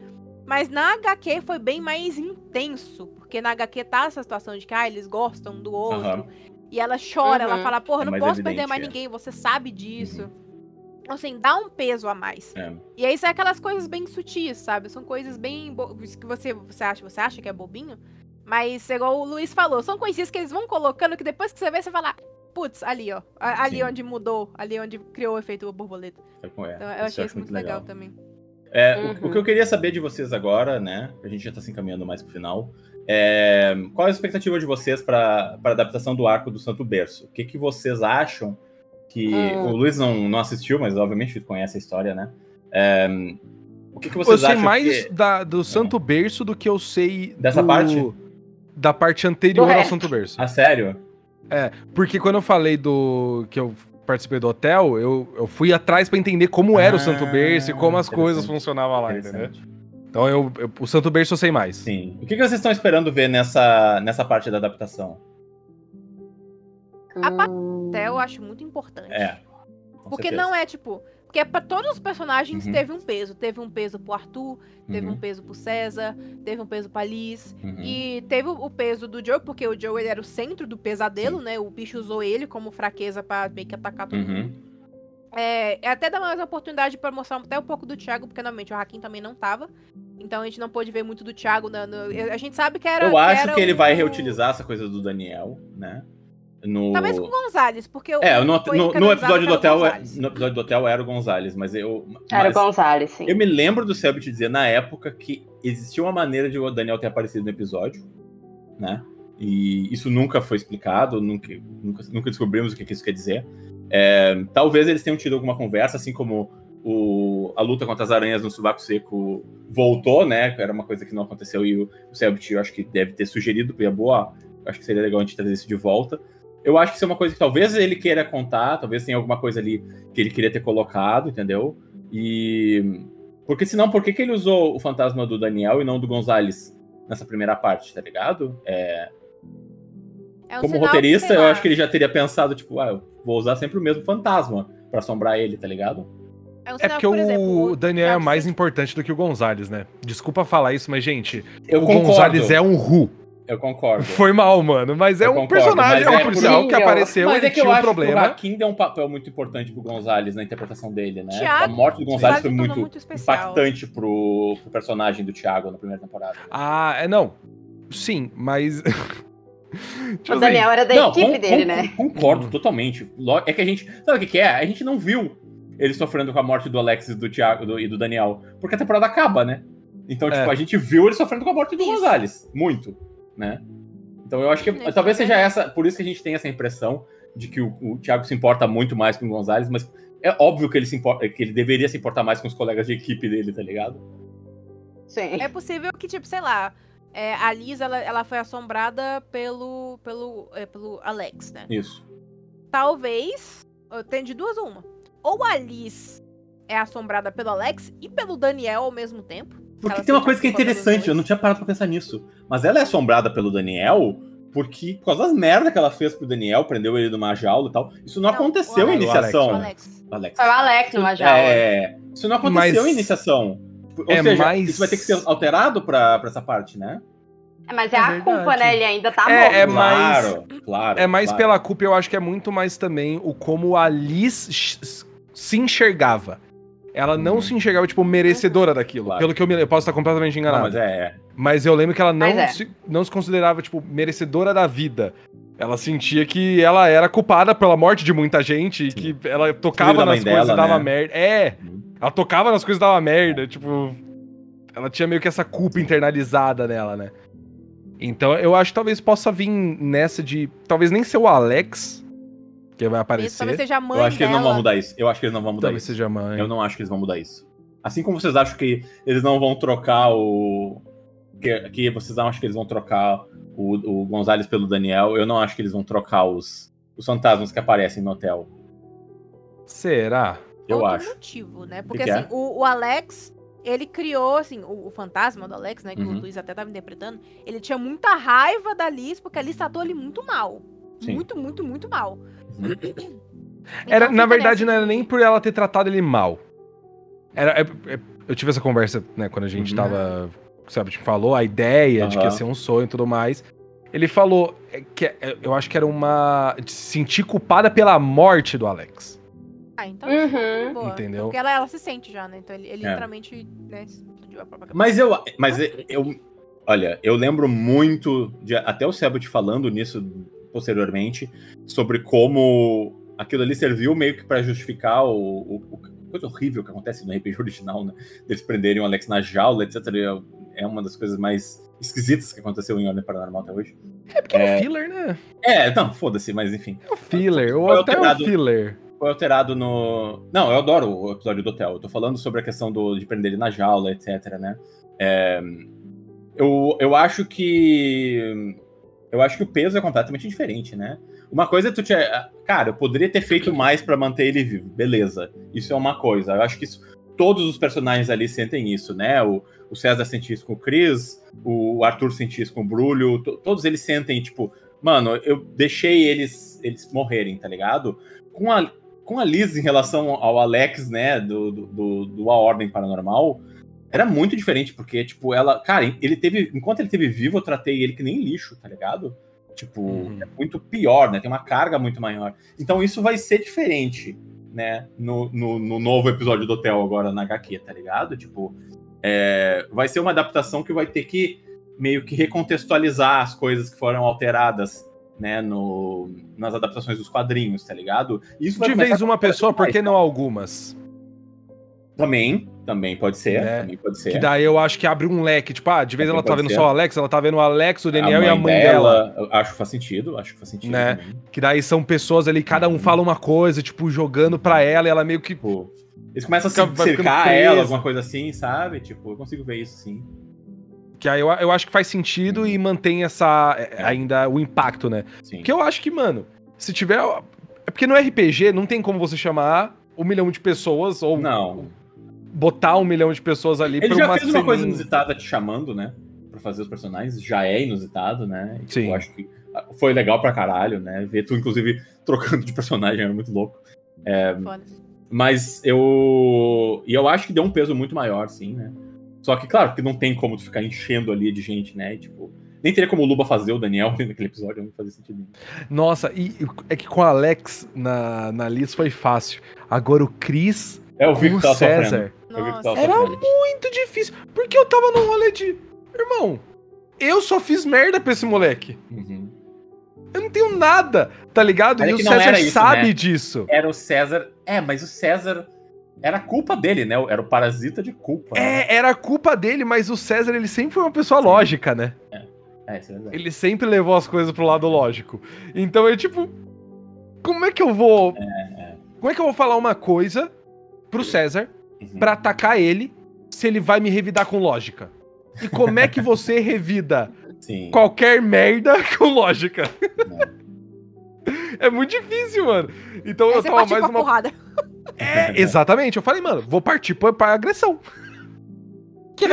Mas na HQ foi bem mais intenso, porque na HQ tá essa situação de que ah, eles gostam um do outro. Aham. E ela chora, ela Uhum. fala, porra, É não mais posso perder evidente, mais é. ninguém, você sabe disso. Então, Assim, dá um peso a mais. É. E aí são aquelas coisas bem sutis, sabe? São coisas bem que você, você acha, você acha que é bobinho, mas igual o Luiz falou, são coisinhas que eles vão colocando que depois que você vê, você fala, putz, ali, ó. Ali Sim. onde mudou, ali onde criou o efeito borboleta. É, Então eu isso achei eu isso muito legal, também. É, o- Uhum. o, que eu queria saber de vocês agora, né? A gente já tá se encaminhando mais pro final. É, qual a expectativa de vocês para a adaptação do arco do Santo Berço? O que, que vocês acham que. Hum. O Luiz não, não assistiu, mas obviamente conhece a história, né? É, o que, que Eu vocês sei acham mais que. da- do Santo Berço do que eu sei Dessa do- parte? Da parte anterior ao. Santo Berço. Ah, sério? Porque quando eu falei do. que eu participei do hotel, eu, eu fui atrás pra entender como era o Ah, Santo Berço e como as coisas funcionavam lá, entendeu? Então eu, eu- o Santo Berço eu sei mais. Sim. O que, que vocês estão esperando ver nessa, nessa parte da adaptação? A parte Hum. Até eu acho muito importante. É. com Porque certeza. não é tipo. Porque pra todos os personagens Uhum. teve um peso. Teve um peso pro Arthur, teve Uhum, um peso pro César, teve um peso pra Liz. uhum. E teve o peso do Joe, porque o Joe ele era o centro do pesadelo, né? O bicho usou ele como fraqueza pra meio que atacar todo mundo. Uhum. É, é até dar mais oportunidade pra mostrar até um pouco do Thiago, porque normalmente o Hakim também não tava. Então a gente não pôde ver muito do Thiago. na- no- a gente sabe que era. Eu acho era que ele o- vai reutilizar essa coisa do Daniel, né? No... Talvez com o Gonzalez, porque o- É, no, no- no episódio do hotel, é- Gonzalez. no episódio do hotel era o Gonzalez, mas eu. Era o Gonzalez, sim. eu me lembro do Selbit dizer na época que existia uma maneira de o Daniel ter aparecido no episódio, né? E isso nunca foi explicado, nunca, nunca, nunca descobrimos o que, que isso quer dizer. É, talvez eles tenham tido alguma conversa, assim como o, a luta contra as aranhas no Subaco Seco voltou, né? Era uma coisa que não aconteceu e o, o Selbit, eu acho que deve ter sugerido Yabu, ó, eu acho que seria legal a gente trazer isso de volta. Eu acho que isso é uma coisa que talvez ele queira contar, talvez tenha alguma coisa ali que ele queria ter colocado, entendeu? E. Porque senão, por que, que ele usou o fantasma do Daniel e não do Gonzalez nessa primeira parte, tá ligado? É, É um como sinal roteirista, eu acho que ele já teria pensado, tipo, ah, eu vou usar sempre o mesmo fantasma pra assombrar ele, tá ligado? É, um É sinal porque que, por exemplo, o Daniel é mais importante do que o Gonzalez, né? Desculpa falar isso, mas, gente, Eu o concordo. Gonzalez é um Ru. Eu concordo. Foi mal, mano. Mas é Eu um concordo, personagem, é um é policial que apareceu, Mas é que eu tinha um acho que o problema. Hakim deu um papel muito importante pro Gonzalez na interpretação dele, né? Thiago, a morte do Gonzalez foi tornou muito, muito impactante pro, pro personagem do Thiago na primeira temporada. Ah, é, não. Sim, mas. Tipo O assim, Daniel era da Não, equipe con- dele, con- né? Concordo totalmente. Lo- É que a gente. Sabe o que, que é? A gente não viu ele sofrendo com a morte do Alexis do Thiago, do- e do Daniel. Porque a temporada acaba, né? Então, É. tipo, a gente viu ele sofrendo com a morte do. Gonzalez. Muito, né? Então eu acho que talvez seja essa. Por isso que a gente tem essa impressão de que o, o Thiago se importa muito mais com o Gonzalez, mas é óbvio que ele, se importa, que ele deveria se importar mais com os colegas de equipe dele, tá ligado? Sim. É possível que, tipo, sei lá, é, a Liz, ela, ela foi assombrada pelo, pelo, é, pelo Alex, né? Isso. Talvez, tenho de duas uma. Ou a Liz é assombrada pelo Alex e pelo Daniel ao mesmo tempo. Porque tem uma coisa que é interessante, eu não tinha parado pra pensar nisso. Mas ela é assombrada pelo Daniel porque, por causa das merdas que ela fez pro Daniel, prendeu ele numa jaula e tal. Isso não, Não, aconteceu o em iniciação. O Alex. Alex. Foi o Alex numa jaula. É, isso não aconteceu Mas- em iniciação. Ou É seja, mais- isso vai ter que ser alterado pra, pra essa parte, né? É, Mas é, É a verdade. culpa, né? Ele ainda tá É, morto. é mais- Claro, claro. É mais claro. pela culpa, eu acho que é muito mais também o como a Liz se enxergava. Ela não Uhum. se enxergava, tipo, merecedora daquilo. Claro. Pelo que eu me eu posso estar completamente Não, enganado. mas é, Mas eu lembro que ela não, é. se, não se considerava, tipo, merecedora da vida. Ela sentia que ela era culpada pela morte de muita gente e que ela tocava nas coisas dela, e dava né? merda. É, ela tocava nas coisas e dava merda, tipo... ela tinha meio que essa culpa internalizada nela, né? Então eu acho que talvez possa vir nessa de. Talvez nem ser o Alex que vai aparecer. talvez seja a mãe Eu acho que eles não dela. vão mudar isso. Eu acho que eles não vão mudar Talvez isso. seja a mãe. Eu não acho que eles vão mudar isso. Assim como vocês acham que eles não vão trocar o. Que, que vocês acham que eles vão trocar o, o Gonzalez pelo Daniel, eu não acho que eles vão trocar os, os fantasmas que aparecem no hotel. Será? Eu outro acho. motivo, né? Porque que é? assim, o, o Alex, ele criou, assim, o, o fantasma do Alex, né? Que Uhum. o Luiz até tava interpretando, ele tinha muita raiva da Liz, porque a Liz tratou ele muito mal. Sim. Muito, muito, muito mal. Uhum. Era, na verdade, não era nem por ela ter tratado ele mal. Era, é- é- eu tive essa conversa, né, quando a gente Uhum. tava. Sabe, tipo, falou a ideia de que ia ser um sonho e tudo mais. Ele falou é, que eu acho que era uma. de se sentir culpada pela morte do Alex. Ah, então. Uhum. boa. Entendeu? Porque ela, ela se sente já, né? Então ele, ele É. literalmente, né, explodiu a própria Mas eu. Mas eu. Olha, eu lembro muito de até o Sebut falando nisso posteriormente sobre como aquilo ali serviu meio que pra justificar o, o- o- coisa horrível que acontece no RPG original, né? Deles prenderem o Alex na jaula, etc. É uma das coisas mais esquisitas que aconteceu em Ordem Paranormal até hoje. É porque é, um filler, né? É, não, foda-se, mas enfim. É um filler. Ou até um alterado. filler. Foi alterado no. Não, eu adoro o episódio do hotel. Eu tô falando sobre a questão do, de prender ele na jaula, etc, né? É, eu, eu acho que. Eu acho que o peso é completamente diferente, né? Uma coisa é tu tinha. Cara, eu poderia ter feito mais pra manter ele vivo. Beleza. Isso é uma coisa. Eu acho que isso, todos os personagens ali sentem isso, né? O, o César sente isso com o Chris, o Arthur sente isso com o Brulho. to- todos eles sentem, tipo, mano, eu deixei eles, eles morrerem, tá ligado? Com a, com a Liz em relação ao Alex, né, do, do, do, do A Ordem Paranormal, era muito diferente, porque, tipo, ela. Cara, ele teve. Enquanto ele teve vivo, eu tratei ele que nem lixo, tá ligado? Tipo, Uhum. é muito pior, né? Tem uma carga muito maior. Então isso vai ser diferente, né? No, no, no novo episódio do Hotel agora na HQ, tá ligado? Tipo, é, vai ser uma adaptação que vai ter que meio que recontextualizar as coisas que foram alteradas, né? No, nas adaptações dos quadrinhos, tá ligado? Isso De vez uma pessoa, por que não algumas? Também, também pode ser, Né? também pode ser. Que daí eu acho que abre um leque. Tipo, ah, de vez Também ela tá vendo ser. só o Alex, ela tá vendo o Alex, o Daniel e a mãe dela. eu acho que faz sentido, acho que faz sentido. Né? também. Que daí são pessoas ali, cada um fala uma coisa, tipo, jogando pra ela e ela meio que. Tipo, eles começam a Fica- se cercar ela, alguma coisa assim, sabe? Tipo, eu consigo ver isso sim. Que aí eu, eu acho que faz sentido e mantém essa. é, Ainda o impacto, né? sim. Porque eu acho que, mano, se tiver. É porque no RPG não tem como você chamar um milhão de pessoas ou Não. Botar um milhão de pessoas ali Ele pra já uma fez uma coisa inusitada te chamando, né? Pra fazer os personagens. Já é inusitado, né? E, tipo, Sim. Eu acho que foi legal pra caralho, né? Ver tu, inclusive, [laughs] trocando de personagem era muito louco. Foda. Mas eu. E eu acho que deu um peso muito maior, sim, né? Só que, claro, que não tem como tu ficar enchendo ali de gente, né? E, tipo. Nem teria como o Luba fazer o Daniel [laughs] naquele episódio, não fazia sentido nenhum. Nossa, e é que com o Alex na, na lista foi fácil. Agora o Chris É, o sofrendo. Eu que Nossa, Era sofrendo. muito difícil. Porque eu tava num rolê de. Irmão, eu só fiz merda pra esse moleque. Uhum. Eu não tenho nada, tá ligado? Mas é e o César isso, sabe né? disso. Era o César. É, mas o César. Era culpa dele, né? Era o parasita de culpa. né? É, era culpa dele, mas o César, ele sempre foi uma pessoa lógica, né? É, isso é verdade. Ele sempre levou as coisas pro lado lógico. Então é tipo. Como é que eu vou. Como é que eu vou falar uma coisa pro César Uhum. pra atacar ele se ele vai me revidar com lógica? E como é que você [laughs] revida Sim. qualquer merda [laughs] com lógica? Não. É muito difícil, mano. Então Aí eu tava mais uma. porrada. É, exatamente. Eu falei, mano, vou partir pra, pra agressão. Que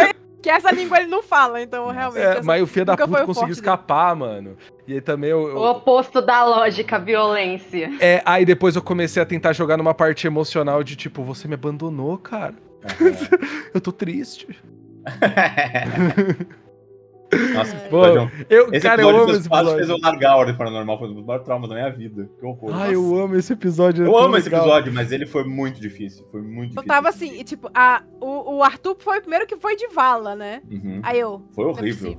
essa língua ele não fala, então realmente. É, mas o filho da puta conseguiu forte escapar, mano. E aí também eu. eu- O oposto da lógica, violência. É, aí depois eu comecei a tentar jogar numa parte emocional de tipo, você me abandonou, cara. [laughs] Eu tô triste. [laughs] Nossa, É. esse Pô, é um- Eu, esse cara, eu episódio amo fez- esse episódio. fez eu largar a Ordem Paranormal, foi um dos maiores traumas da minha vida. Que horror. Ai, eu amo esse episódio. é Eu tão amo esse legal. episódio, mas ele foi muito difícil. Foi muito difícil. Eu tava assim, e, tipo, a, o, o Arthur foi o primeiro que foi de vala, né? Uhum. Aí eu. Foi é horrível.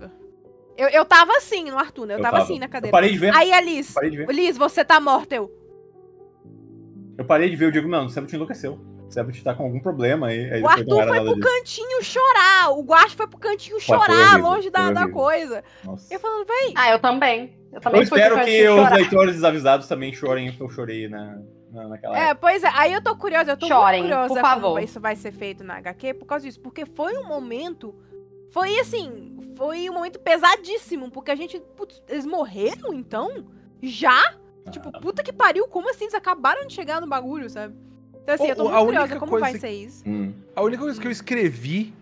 Eu, eu tava assim no Arthur, né? Eu, Eu tava, tava. assim na Eu cadeira. parei de ver. Aí a Liz. Parei de ver. Liz, você tá morta. Eu. Eu parei de ver, eu digo, não, o te enlouqueceu. Sebut tá com algum problema aí. aí O Arthur foi pro disso. cantinho chorar. O Guache foi pro cantinho chorar, horrível, longe da, da coisa. Nossa. Eu falando, véi, Ah, eu também. Eu também Eu espero que cantinho os chorar. leitores desavisados também chorem o que eu chorei na, na, naquela É, época. pois é, aí eu tô curiosa, eu tô Chorem, muito curiosa por como favor. isso vai ser feito na HQ por causa disso, porque foi um momento, foi assim, foi um momento pesadíssimo, porque a gente, putz, eles morreram então? Já? Tipo, Ah. puta que pariu, como assim? Eles acabaram de chegar no bagulho, sabe? Então assim, O- eu tô muito a curiosa única como vai coisa ser isso. Hum. A única coisa que eu escrevi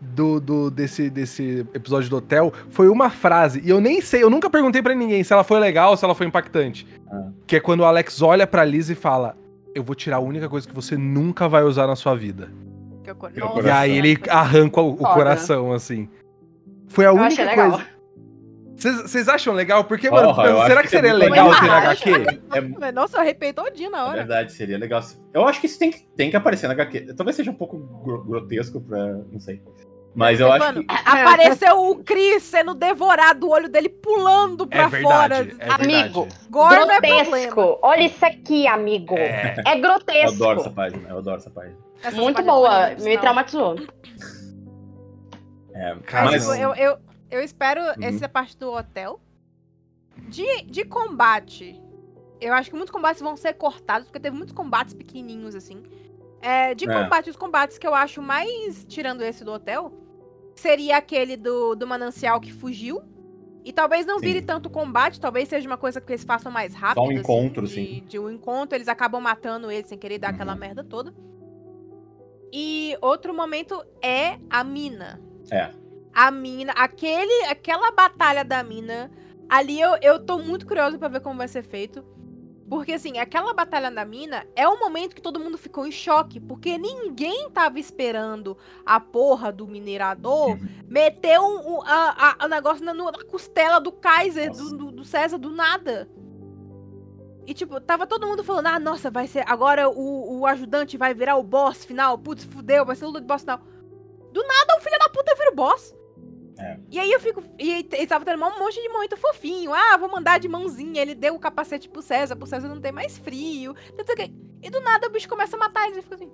do, do- desse, desse episódio do hotel foi uma frase. E eu nem sei, eu nunca perguntei pra ninguém se ela foi legal ou se ela foi impactante. Ah. Que é quando o Alex olha pra Liz e fala: Eu vou tirar a única coisa que você nunca vai usar na sua vida. Que eu... Meu Nossa, E coração. aí ele arranca o, o coração, assim. Foi a Eu única achei legal. coisa. Vocês acham legal? Porque, mano, Porra, eu será acho que que é seria legal ter na Eu HQ? É, Nossa, eu arrepiei todinho na é hora. verdade, seria legal. Eu acho que isso tem que, tem que aparecer na HQ. Talvez seja um pouco gro- grotesco pra. Não sei. Mas eu acho Mano, que. Apareceu o Chris sendo devorado, o olho dele pulando pra É verdade. fora. É Amigo, é. Grotesco. Olha isso aqui, amigo. É. É, Eu grotesco. adoro essa página, eu adoro essa página. Essas Muito boa. Me traumatizou. É, Cara, Mas, mas. eu, eu, eu espero Uhum. essa parte do hotel. De, de combate, eu acho que muitos combates vão ser cortados, porque teve muitos combates pequenininhos, assim. É, de É. combate, os combates que eu acho mais, tirando esse do hotel, seria aquele do, do manancial que fugiu. E talvez não vire Sim. tanto combate, talvez seja uma coisa que eles façam mais rápido. assim, encontro, de, sim. De um encontro, eles acabam matando ele sem querer dar aquela Uhum. merda toda. E outro momento é a mina É. a mina, aquele, aquela batalha da mina, ali eu, eu tô muito curiosa pra ver como vai ser feito. Porque, assim, aquela batalha da mina é um momento que todo mundo ficou em choque, porque ninguém tava esperando a porra do minerador Uhum. meter um, um- a, a- o negócio na, na costela do Kaiser, do, do, do César, do nada. E, tipo, tava todo mundo falando, ah, nossa, vai ser, agora o, o ajudante vai virar o boss final, putz, fudeu, vai ser luta de boss final. Do nada, o filho da puta vira o boss. E aí eu fico. E ele tava tendo um monte de momento fofinho. Ah, vou mandar de mãozinha. Ele deu o capacete pro César, pro César não ter mais frio. E do nada o bicho começa a matar e fica assim.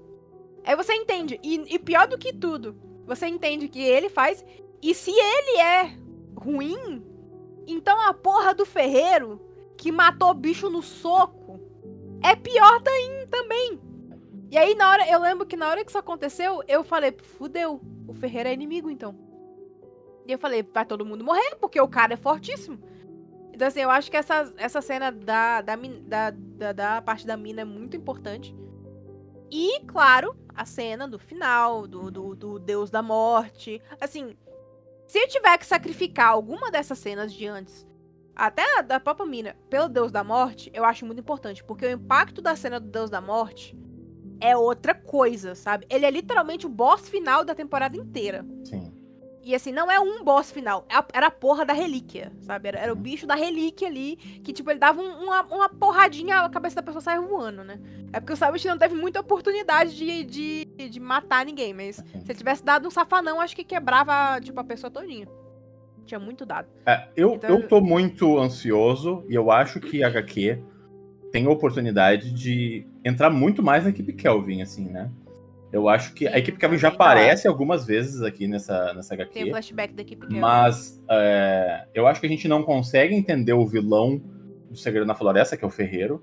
Aí você entende. E, e pior do que tudo, você entende que ele faz. E se ele é ruim, então a porra do ferreiro que matou o bicho no soco é pior também. E aí, na hora, eu lembro que na hora que isso aconteceu, eu falei, fudeu, o ferreiro é inimigo, então. E eu falei, vai todo mundo morrer, porque o cara é fortíssimo. Então, assim, eu acho que essa, essa cena da, da, da, da parte da mina é muito importante. E, claro, a cena do final, do, do, do Deus da Morte. Assim, se eu tiver que sacrificar alguma dessas cenas de antes, até a da própria mina, pelo Deus da Morte, eu acho muito importante. Porque o impacto da cena do Deus da Morte é outra coisa, sabe? Ele é literalmente o boss final da temporada inteira. Sim. E assim, não é um boss final, é era a porra da relíquia, sabe? Era, era o bicho da relíquia ali, que tipo, ele dava um- uma, uma porradinha, a cabeça da pessoa saia voando, né? É porque o Sabbath não teve muita oportunidade de, de, de matar ninguém, mas se ele tivesse dado um safanão, acho que quebrava, tipo, a pessoa todinha. Tinha muito dado. É, eu, Então- eu tô muito ansioso e eu acho que a HQ tem a oportunidade de entrar muito mais na equipe Kelvin, assim, né? Eu acho que a Sim, equipe Kelvin já aparece algumas vezes aqui nessa, nessa Tem o HQ, flashback da equipe que mas é, eu acho que a gente não consegue entender o vilão do Segredo na Floresta, que é o Ferreiro,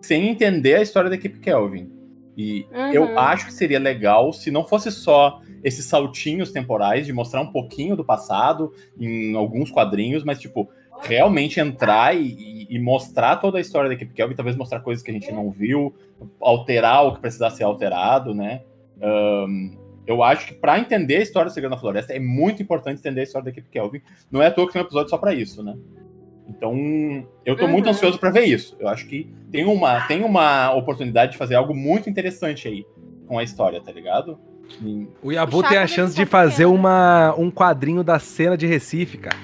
sem entender a história da equipe Kelvin. E Uhum. eu acho que seria legal se não fosse só esses saltinhos temporais de mostrar um pouquinho do passado em alguns quadrinhos, mas tipo realmente entrar e, e- e mostrar toda a história da equipe Kelvin, talvez mostrar coisas que a gente não viu, alterar o que precisasse ser alterado, né? Ahn, eu acho que para entender a história do Segredo na Floresta é muito importante entender a história da equipe Kelvin. Não é à toa que tem um episódio só para isso, né? Então, eu tô muito Uhum. ansioso para ver isso. Eu acho que tem uma, tem uma oportunidade de fazer algo muito interessante aí com a história, tá ligado? E- O Yabu O tem a chance nesse de fazer uma, um quadrinho da cena de Recife, cara.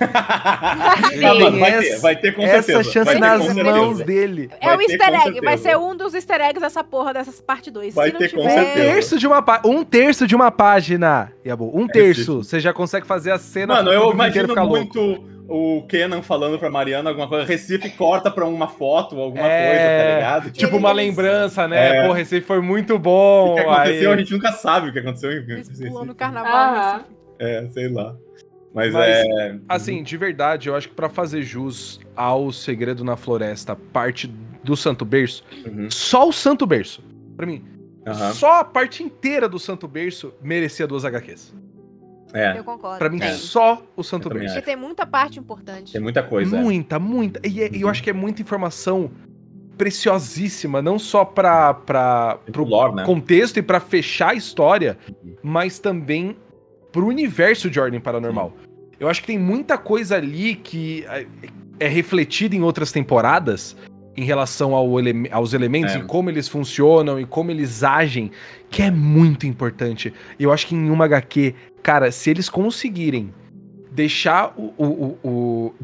Ah, mano, vai ter, essa- vai ter com Essa certeza. chance vai ter nas com mãos dele. É o ter, easter com egg, vai ser um dos easter eggs dessa porra dessas parte 2. Vai ter com tiver... Um certeza. terço de uma um terço de uma página, Yabu. Um terço. Você já consegue fazer a cena Mano, eu imagino ficar louco. muito o Kenan falando pra Mariana alguma coisa, Recife corta pra uma foto, alguma É, coisa, tá ligado? Tipo uma Eles- lembrança, né? É. Porra, esse foi muito o bom. que aconteceu, aí- a gente nunca sabe o que aconteceu. em Eles Recife. pulam no carnaval. Recife. É, sei lá. Mas, Mas, é. Assim, de verdade, eu acho que pra fazer jus ao Segredo na Floresta, parte do Santo Berço, Uhum, só o Santo Berço, pra mim, aham, só a parte inteira do Santo Berço merecia duas HQs. É, Eu concordo. Pra mim, É. só o Santo Berço. Porque tem muita parte importante. tem muita coisa. é. Muita, muita. E, é- e eu acho que é muita informação preciosíssima, não só pra, pra, Pro lore, né? contexto e pra fechar a história, mas também pro universo de Ordem Paranormal. Eu acho que tem muita coisa ali que é- é refletida em outras temporadas em relação ao ele- aos elementos É. e como eles funcionam e como eles agem, que é muito importante. Eu acho que em uma HQ, cara, se eles conseguirem deixar o. o, o- o-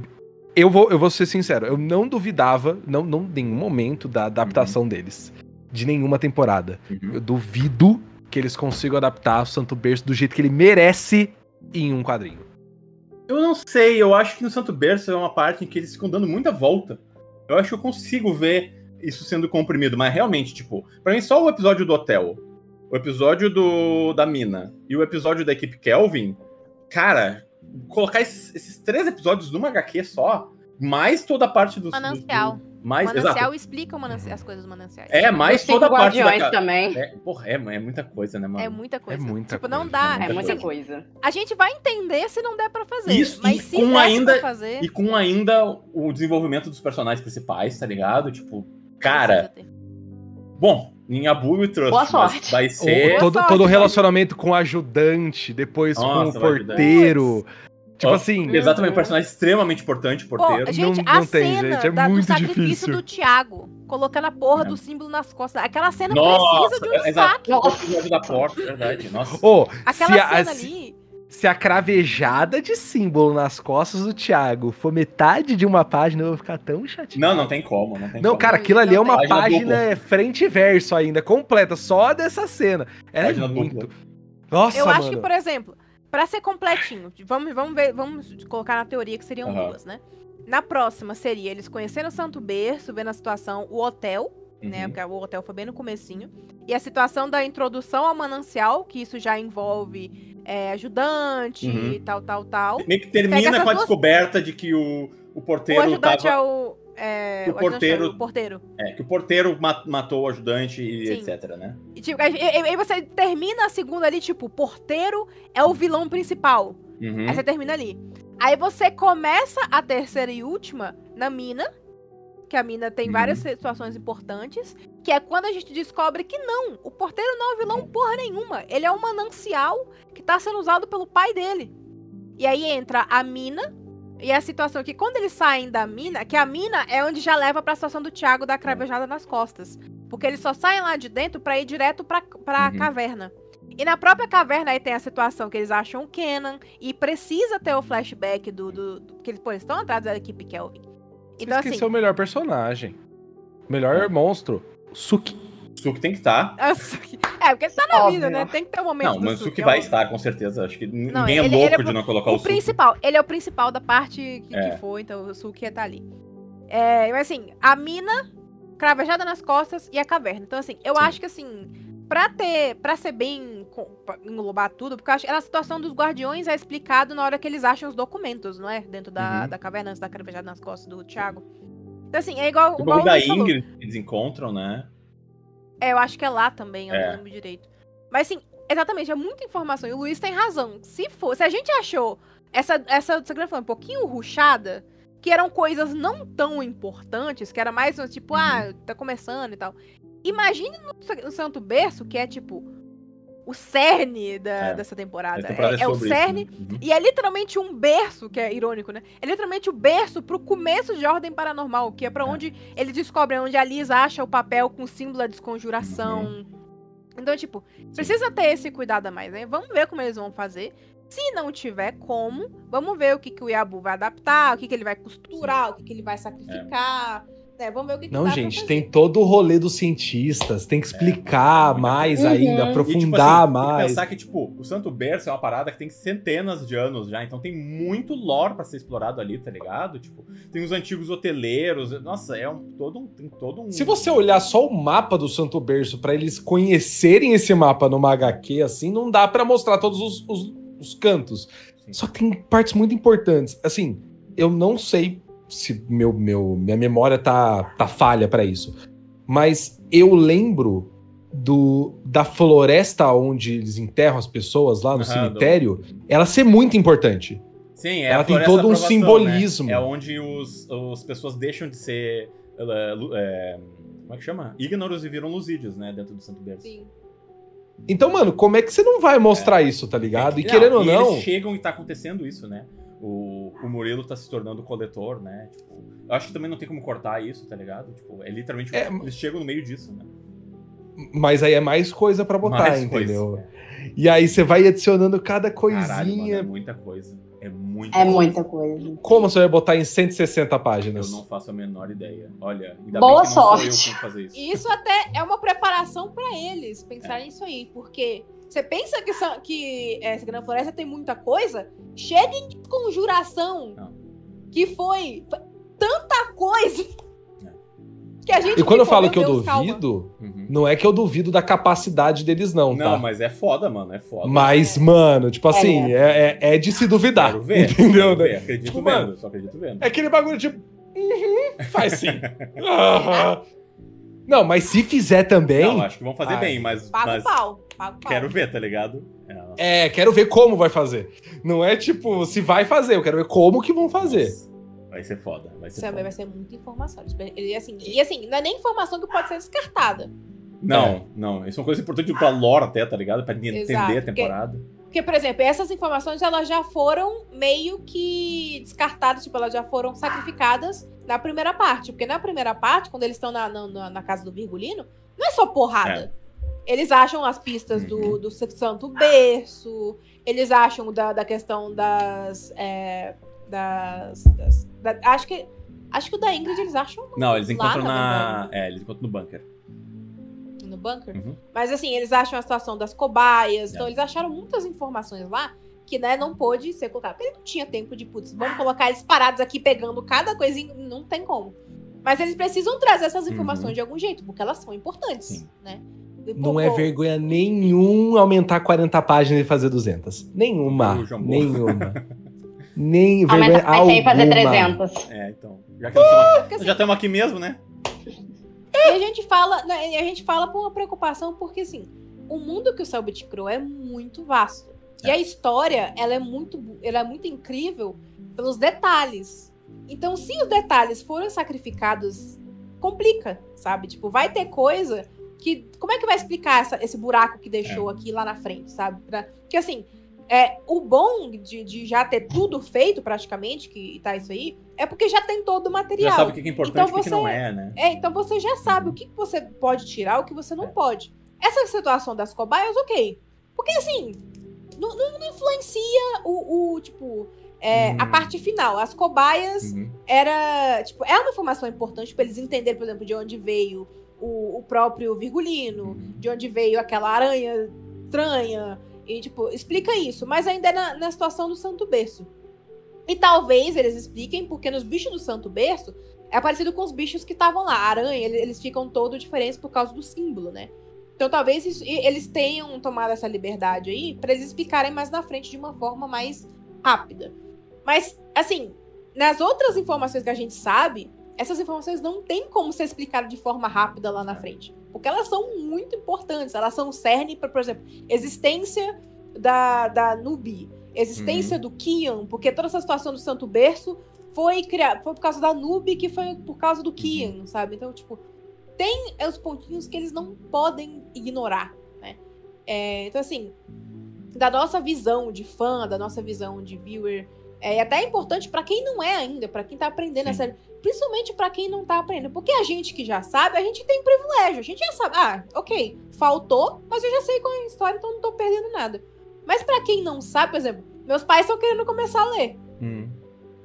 eu, vou, eu vou ser sincero, eu não duvidava, não, não em nenhum momento, da adaptação deles. De nenhuma temporada. Uhum. Eu duvido que eles consigam adaptar o Santo Berço do jeito que ele merece em um quadrinho. Eu não sei, eu acho que no Santo Berço é uma parte em que eles ficam dando muita volta. Eu acho que eu consigo ver isso sendo comprimido, mas realmente, tipo, pra mim só o episódio do hotel, o episódio do da mina e o episódio da equipe Kelvin, cara, colocar esses, esses três episódios numa HQ só, mais toda a parte do. Manancial. do- mais, o manancial exato. explica o manancia- as coisas do mananciais. É, mais toda a parte da. também. É, porra, é, é muita coisa, né, mano? É muita coisa. muita tipo, não coisa, dá. É muita assim, coisa. A gente vai entender se não der pra fazer. Isso, mas se com ainda- pra fazer. E com ainda o desenvolvimento dos personagens principais, tá ligado? Tipo, cara. Bom, em Abu e Trust Boa mas sorte. vai O- ser. Boa todo, sorte, todo o relacionamento com o ajudante, depois Nossa, com o o ajudante. Tipo Ó, assim, Exatamente, um personagem extremamente importante, Pô, porteiro. gente, Não- a não tem, cena gente, é da- do muito sacrifício difícil. do Thiago, colocando a porra É. do símbolo nas costas. Aquela cena Nossa, precisa de um exato. destaque. O episódio da porta, verdade. Nossa. ô, Aquela se, a, cena se- ali. se a cravejada de símbolo nas costas do Thiago for metade de uma página, eu vou ficar tão chateado. Não, não tem como, não tem Não, como. cara, aquilo ali é uma Página página frente e verso ainda, completa, só dessa cena. Ela Página é muito. dupla. Nossa, Eu mano. acho que, por exemplo, pra ser completinho, vamos, vamos ver, vamos colocar na teoria que seriam Aham. duas, né? Na próxima seria eles conhecendo o Santo Berço, vendo a situação, o hotel, né? Uhum. Porque o hotel foi bem no comecinho. E a situação da introdução ao manancial, que isso já envolve é, ajudante, Uhum. tal, tal, tal. Meio que termina com a duas- descoberta de que o, o O porteiro ajudante tava. é o. É, o ajudante porteiro- o porteiro. É, que o porteiro ma- matou o ajudante e Sim. etc, né? E, tipo, aí, você termina a segunda ali, tipo, o porteiro é o vilão principal. Uhum. Aí você termina ali. Aí você começa a terceira e última na mina. Que a mina tem Uhum. várias situações importantes. Que é quando a gente descobre que não. O porteiro não é o vilão porra nenhuma. Ele é um manancial que tá sendo usado pelo pai dele. E aí entra a mina. E a situação que quando eles saem da mina, que a mina é onde já leva pra situação do Thiago da cravejada nas costas. Porque eles só saem lá de dentro pra ir direto pra, pra Uhum. caverna. E na própria caverna aí tem a situação que eles acham o Kenan e precisa ter o flashback do. do, do- que eles, pô, eles estão atrás da equipe Kelvin. Então, assim. esqueceu o melhor personagem. Melhor monstro. Suki. Suki tem que estar. a Suki- É, porque ele tá na Óbvio. vida, né? Tem que ter um momento. Não, mas o Suki, é vai o- estar, com certeza. Acho que Não, ninguém é ele- louco ele é de não colocar o, O Suki. principal, ele é o principal da parte que, que É. for, então o Suki tá ali. É, mas assim, a mina, cravejada nas costas e a caverna. Então, assim, eu Sim. acho que assim, pra ter. pra ser bem. pra englobar tudo, porque eu acho que a situação dos guardiões é explicado na hora que eles acham os documentos, não é? Dentro da, Uhum. da caverna, antes da cravejada nas costas do Thiago. Então, assim, é igual. O igual bagulho da. Ingrid que eles encontram, né? É, eu acho que é lá também, eu É. não lembro direito. Mas assim, exatamente, é muita informação. E o Luiz tem razão. Se for, se a gente achou essa, essa foi um pouquinho ruchada, que eram coisas não tão importantes, que era mais tipo, Uhum. ah, tá começando e tal. Imagine no, no Santo Berço, que é tipo o cerne da- É. dessa temporada. Temporada É, é o sobre cerne. né? Uhum. E é literalmente um berço, que é irônico, né? É literalmente o berço pro começo de Ordem Paranormal, que é pra É. onde eles descobrem onde a Liz acha o papel com o símbolo da desconjuração. Uhum. Então, tipo, precisa ter esse cuidado a mais, né? Vamos ver como eles vão fazer. Se não tiver como, vamos ver o que, que o Yabu vai adaptar, o que, que ele vai costurar, o que, que ele vai sacrificar. É, vamos ver o que, que Não, dá pra gente, fazer. tem todo o rolê dos cientistas, tem que explicar muita mais coisa. ainda, Uhum. E, tipo aprofundar assim, Tem que mais. pensar que, tipo, o Santo Berço é uma parada que tem centenas de anos já, então tem muito lore pra ser explorado ali, tá ligado? Tipo, tem os antigos hoteleiros, nossa, é um todo um, tem todo um... Se você olhar só o mapa do Santo Berço pra eles conhecerem esse mapa numa HQ, assim, não dá pra mostrar todos os, os- os cantos. Sim. Só que tem partes muito importantes. Assim, eu não sei se meu, meu, minha memória tá, tá falha pra isso. Mas eu lembro do, da floresta onde eles enterram as pessoas lá no Aham, cemitério, ela ser muito importante. Sim, é Ela a tem todo um aprovação, simbolismo. Né? É onde os, as pessoas deixam de ser... eh, como é que chama? Ignoros e viram lusídeos, né? Dentro do Santo Berço. Sim. Então, mano, como é que você não vai mostrar isso, tá ligado? E Não, querendo ou e não. eles chegam e tá acontecendo isso, né? O, o Murilo tá se tornando coletor, né? Tipo, eu acho que também não tem como cortar isso, tá ligado? Tipo, é literalmente. É, eles chegam no meio disso, né? Mas aí é mais coisa pra botar, Mais entendeu? coisa. E aí você vai adicionando cada Caralho, mano, coisinha. é muita coisa. É muita É coisa. muita coisa. Como você vai botar em 160 Eu páginas? não faço a menor ideia. Olha, ainda Boa bem que não sou eu sorte. que fazer isso. E isso até é uma preparação pra eles pensarem nisso aí, porque você pensa que, são, que é, essa Grande Floresta tem muita coisa, chega em conjuração, Não. que foi tanta coisa É. que a gente E quando eu ficou, falo meu que eu Deus, duvido, Uhum. não é que eu duvido da capacidade deles, não, Não, tá? mas é foda, mano. É foda. Mas, mano, tipo assim, é, é, é de se duvidar. Quero ver. [laughs] Entendeu? Quero ver. né? Acredito Tipo, vendo. mano, Só acredito vendo. É aquele bagulho tipo. Uhum, faz sim. [laughs] Aham. Não, mas se fizer também. Não, acho que vão fazer Ai. bem, mas, Paga mas o pau, paga o pau. quero ver, tá ligado? É. É, quero ver como vai fazer. Não é tipo, se vai fazer, eu quero ver como que vão fazer. Nossa, Vai ser foda. Vai ser foda. vai ser muita informação. E assim, e assim, não é nem informação que pode ser descartada. Não, É. não. Isso é uma coisa importante pra lore até, tá ligado? Pra entender Exato, a temporada. Porque, por exemplo, essas informações elas já foram meio que descartadas, tipo, elas já foram sacrificadas na primeira parte. Porque na primeira parte, quando eles estão na, na, na casa do Virgulino, não é só porrada. Eles acham as pistas do, Uhum. do Santo Berço, eles acham da, da questão das. é, das. das- da- acho que. Acho que o da Ingrid eles acham Não, eles encontram na. É, eles encontram no bunker. Bunker. Uhum. Mas assim, eles acham a situação das cobaias. Então, É. eles acharam muitas informações lá que, né, não pôde ser colocado. Porque ele não tinha tempo de, putz, vamos colocar eles parados aqui pegando cada coisinha. Não tem como. Mas eles precisam trazer essas informações Uhum. de algum jeito, porque elas são importantes, Sim. né? Não pô, é vergonha nenhum aumentar 40 páginas e fazer 200. Nenhuma. Nenhuma. [laughs] Nem vergonha Aumenta em fazer alguma. 300. É, então. Já que nós estamos assim, já estamos aqui mesmo, né? E a gente fala, né, a gente fala com uma preocupação, porque assim, o mundo que o Selbit criou é muito vasto. E a história, ela é muito, ela é muito incrível pelos detalhes. Então, se os detalhes forem sacrificados, complica, sabe? Tipo, vai ter coisa que. Como é que vai explicar essa- esse buraco que deixou aqui lá na frente, sabe? Pra, porque assim, é, o bom de, de já ter tudo feito praticamente, que tá isso aí, é porque já tem todo o material. Já sabe o que é importante Então e o que não é, né? É, então você já sabe o que que você pode tirar, o que você não pode. Essa situação das cobaias, ok. Porque assim, não, não- não influencia o, o, tipo, é, a Hum. parte final. As cobaias Uhum. era, tipo, é uma informação importante para eles entenderem, por exemplo, de onde veio o, o próprio Virgulino, Uhum. de onde veio aquela aranha estranha. E, tipo, explica isso. Mas ainda é na, na situação do Santo Berço. E talvez eles expliquem, porque nos bichos do Santo Berço é parecido com os bichos que estavam lá. A aranha, ele- eles ficam todos diferentes por causa do símbolo, né? Então talvez isso- eles tenham tomado essa liberdade aí pra eles explicarem mais na frente de uma forma mais rápida. Mas, assim, nas outras informações que a gente sabe, essas informações não tem como ser explicadas de forma rápida lá na frente. Porque elas são muito importantes. Elas são o cerne para, por exemplo, existência da, da Nubi, existência do Kian, porque toda essa situação do Santo Berço foi criada foi por causa da Nubi, que foi por causa do Kian, sabe? Então, tipo, tem os pontinhos que eles não podem ignorar, né? É, então, assim, da nossa visão de fã, da nossa visão de viewer, é até importante pra quem não é ainda, pra quem tá aprendendo Sim. a série, principalmente pra quem não tá aprendendo, porque a gente que já sabe, a gente tem privilégio, a gente já sabe, ah, ok, faltou, mas eu já sei qual é a história, então não tô perdendo nada. Mas pra quem não sabe, por exemplo, meus pais estão querendo começar a ler. Uhum.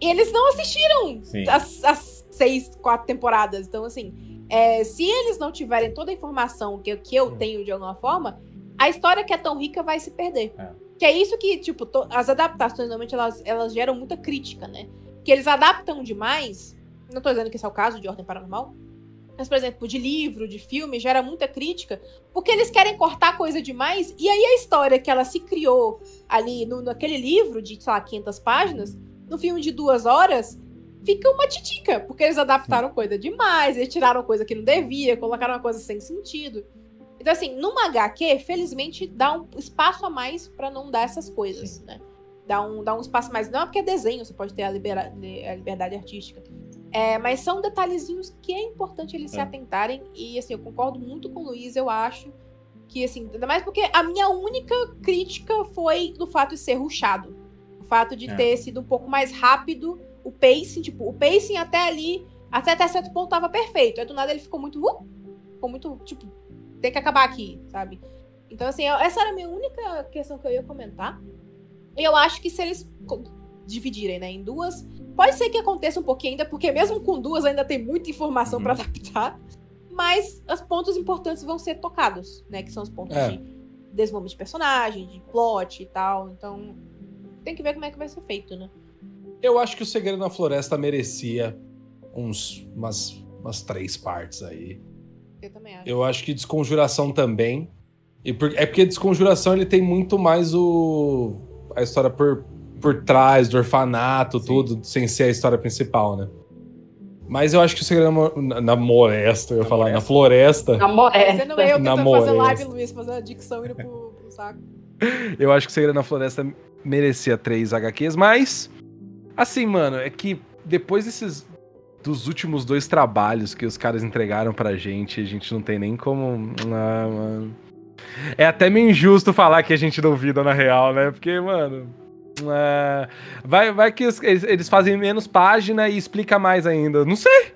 E eles não assistiram as, as seis, quatro temporadas. Então, assim, é, se eles não tiverem toda a informação que, que eu Hum. tenho de alguma forma, a história que é tão rica vai se perder. É. Que é isso que, tipo, to- as adaptações, normalmente, elas, elas geram muita crítica, né? Que eles adaptam demais. Não tô dizendo que esse é o caso de Ordem Paranormal. Mas, por exemplo, de livro, de filme, gera muita crítica. Porque eles querem cortar coisa demais. E aí a história que ela se criou ali no, naquele livro de, sei lá, 500 páginas, no filme de duas horas, fica uma titica. Porque eles adaptaram coisa demais, eles tiraram coisa que não devia, colocaram uma coisa sem sentido. Então, assim, numa HQ, felizmente, dá um espaço a mais pra não dar essas coisas, né? Dá um, dá um espaço a mais. Não é porque é desenho, você pode ter a, libera- a liberdade artística. É, mas são detalhezinhos que é importante eles se É. atentarem. E, assim, eu concordo muito com o Luiz, eu acho que, assim, ainda mais porque a minha única crítica foi do fato de ser ruchado. O fato de É. ter sido um pouco mais rápido o pacing, tipo, o pacing até ali, até, até certo ponto tava perfeito. Aí do nada ele ficou muito. Uh, ficou muito, tipo, tem que acabar aqui, sabe? Então, assim, essa era a minha única questão que eu ia comentar. E eu acho que se eles dividirem, né, em duas, pode ser que aconteça um pouquinho ainda, porque mesmo com duas ainda tem muita informação Uhum. pra adaptar. Mas os pontos importantes vão ser tocados, né? Que são os pontos É. de desenvolvimento de personagem, de plot e tal. Então, tem que ver como é que vai ser feito, né? Eu acho que o Segredo na Floresta merecia uns, umas, umas três partes aí. Eu também acho. Eu acho que Desconjuração também. E por- é porque Desconjuração ele tem muito mais o a história por, por trás do orfanato, Sim. tudo, sem ser a história principal, né? Mas eu acho que o Segredo na, Mo- na, na Moresta, eu ia Na falar, na Floresta. Na moresta. Você não é eu Na tentando fazer live. Luiz, fazer a dicção indo pro, pro saco. [laughs] Eu acho que Segredo na Floresta merecia três HQs, mas. Assim, mano, é que depois desses. Dos últimos dois trabalhos que os caras entregaram pra gente, a gente não tem nem como. Ah, mano. É até meio injusto falar que a gente duvida na real, né? Porque, mano. Ah, vai, vai que os- eles, eles fazem menos página e explica mais ainda. Não sei!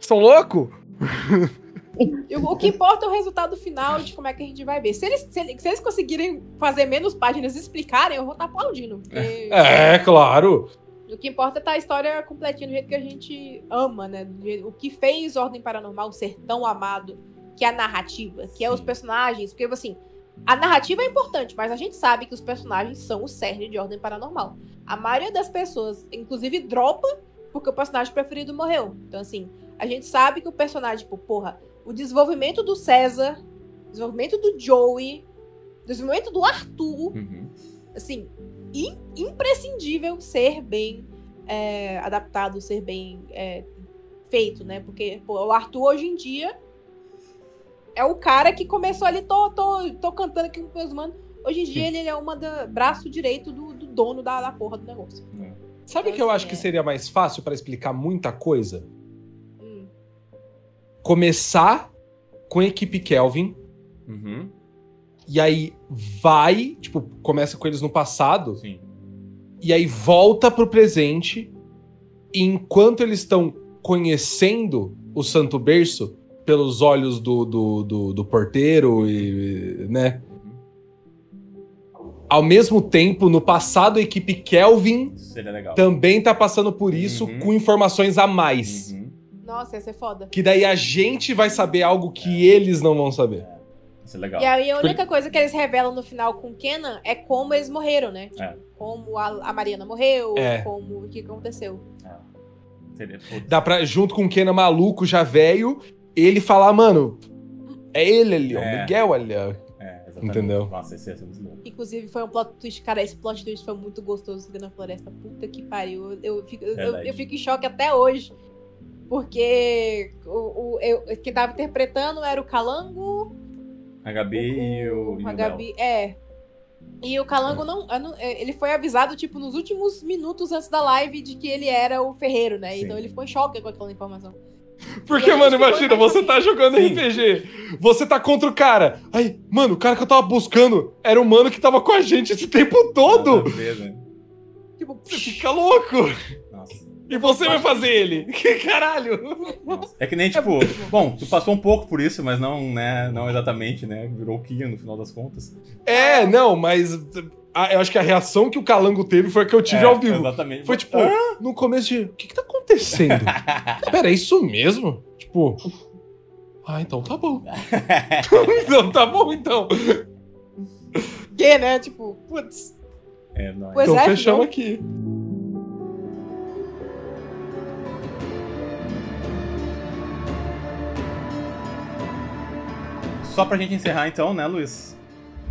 São louco? [laughs] O, que importa é o resultado final de como é que a gente vai ver. Se eles, se, eles- se eles conseguirem fazer menos páginas e explicarem, eu vou estar aplaudindo. porque É, claro. O que importa é tá a história completinha do jeito que a gente ama, né? O que fez Ordem Paranormal ser tão amado, que é a narrativa, que é os personagens. Porque, assim, a narrativa é importante, mas a gente sabe que os personagens são o cerne de Ordem Paranormal. A maioria das pessoas, inclusive, dropa porque o personagem preferido morreu. Então, assim, a gente sabe que o personagem, tipo, porra, o desenvolvimento do César, o desenvolvimento do Joey, o desenvolvimento do Arthur, Uhum. assim, im- imprescindível ser bem é, adaptado, ser bem é, feito, né? Porque pô, o Arthur hoje em dia é o cara que começou ali, tô, tô, tô cantando aqui com meus manos. Hoje em dia ele é uma da braço direito do, do dono da, da porra do negócio. Sabe o que eu acho que seria mais fácil pra explicar muita coisa? Hum. Começar com a equipe Kelvin, Uhum. e aí vai, tipo, começa com eles no passado, Sim. e aí volta pro presente, e enquanto eles estão conhecendo o Santo Berço pelos olhos do, do, do, do porteiro e, né? Ao mesmo tempo, no passado, a equipe Kelvin também tá passando por isso Uhum. com informações a mais. Uhum. Nossa, ia ser foda. Que daí a gente vai saber algo que eles não vão saber. Isso é legal. E aí a única coisa que eles revelam no final com Kenan é como eles morreram, né? É. Como a, a Mariana morreu, É. como o que aconteceu. Seria, putz, Dá pra, junto com o Kenan maluco, já velho, ele falar, mano, é ele ali, ó, É. Miguel ali, ó. É, exatamente. Entendeu? Nossa, esse muito louco. Inclusive, foi um plot twist. Cara, esse plot twist foi muito gostoso na floresta. Puta que pariu. Eu, fico, eu, eu fico em choque até hoje. Porque o, o, eu, quem tava interpretando era o Calango. A Gabi e o. e o a. Gabi. É. E o Calango não, é, Ele foi avisado, tipo, nos últimos minutos antes da live de que ele era o ferreiro, né? Sim. Então ele ficou em choque com aquela informação. Porque, a mano, imagina, você tá jogando Sim. RPG, você tá contra o cara. Aí, mano, o cara que eu tava buscando era o mano que tava com a gente esse tempo todo. Nada a ver, né? Tipo, Você fica louco. E você vai fazer ele? [laughs] Que caralho! É que nem, tipo, bom, tu passou um pouco por isso, mas não, né, não exatamente, né? Virou o Kia no final das contas. É, não, mas a- eu acho que a reação que o Calango teve foi a que eu tive É, ao vivo. Exatamente. Foi tipo, no começo de. O que que tá acontecendo? [laughs] Pera, é isso mesmo? Tipo. Ah, então tá bom. [laughs] então tá bom, então. Que, né? Tipo, putz. É, não, Pois então é, fechamos não. aqui. Só pra gente encerrar então, né, Luiz?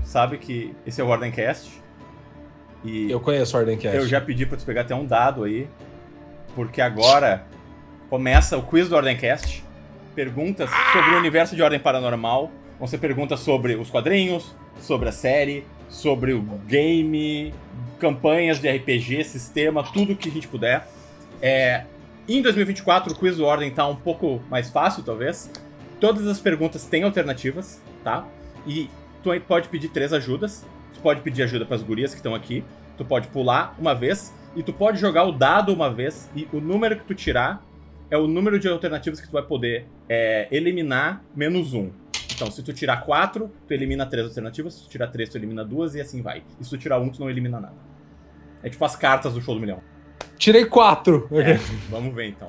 Sabe que esse é o Ordencast. E Eu conheço o Ordencast. eu já pedi pra tu pegar até um dado aí. Porque agora começa o quiz do Ordencast. Perguntas sobre o universo de Ordem Paranormal. Vão ser perguntas sobre os quadrinhos, sobre a série, sobre o game, campanhas de RPG, sistema, tudo que a gente puder. É, em 2024, o quiz do Ordem tá um pouco mais fácil, talvez. Todas as perguntas têm alternativas, tá? E tu pode pedir três ajudas. Tu pode pedir ajuda pras gurias que estão aqui. Tu pode pular uma vez. E tu pode jogar o dado uma vez. E o número que tu tirar é o número de alternativas que tu vai poder é, eliminar menos um. Então, se tu tirar quatro, tu elimina três alternativas. Se tu tirar três, tu elimina duas e assim vai. E se tu tirar um, tu não elimina nada. É tipo as cartas do show do milhão. Tirei quatro. É, vamos ver então.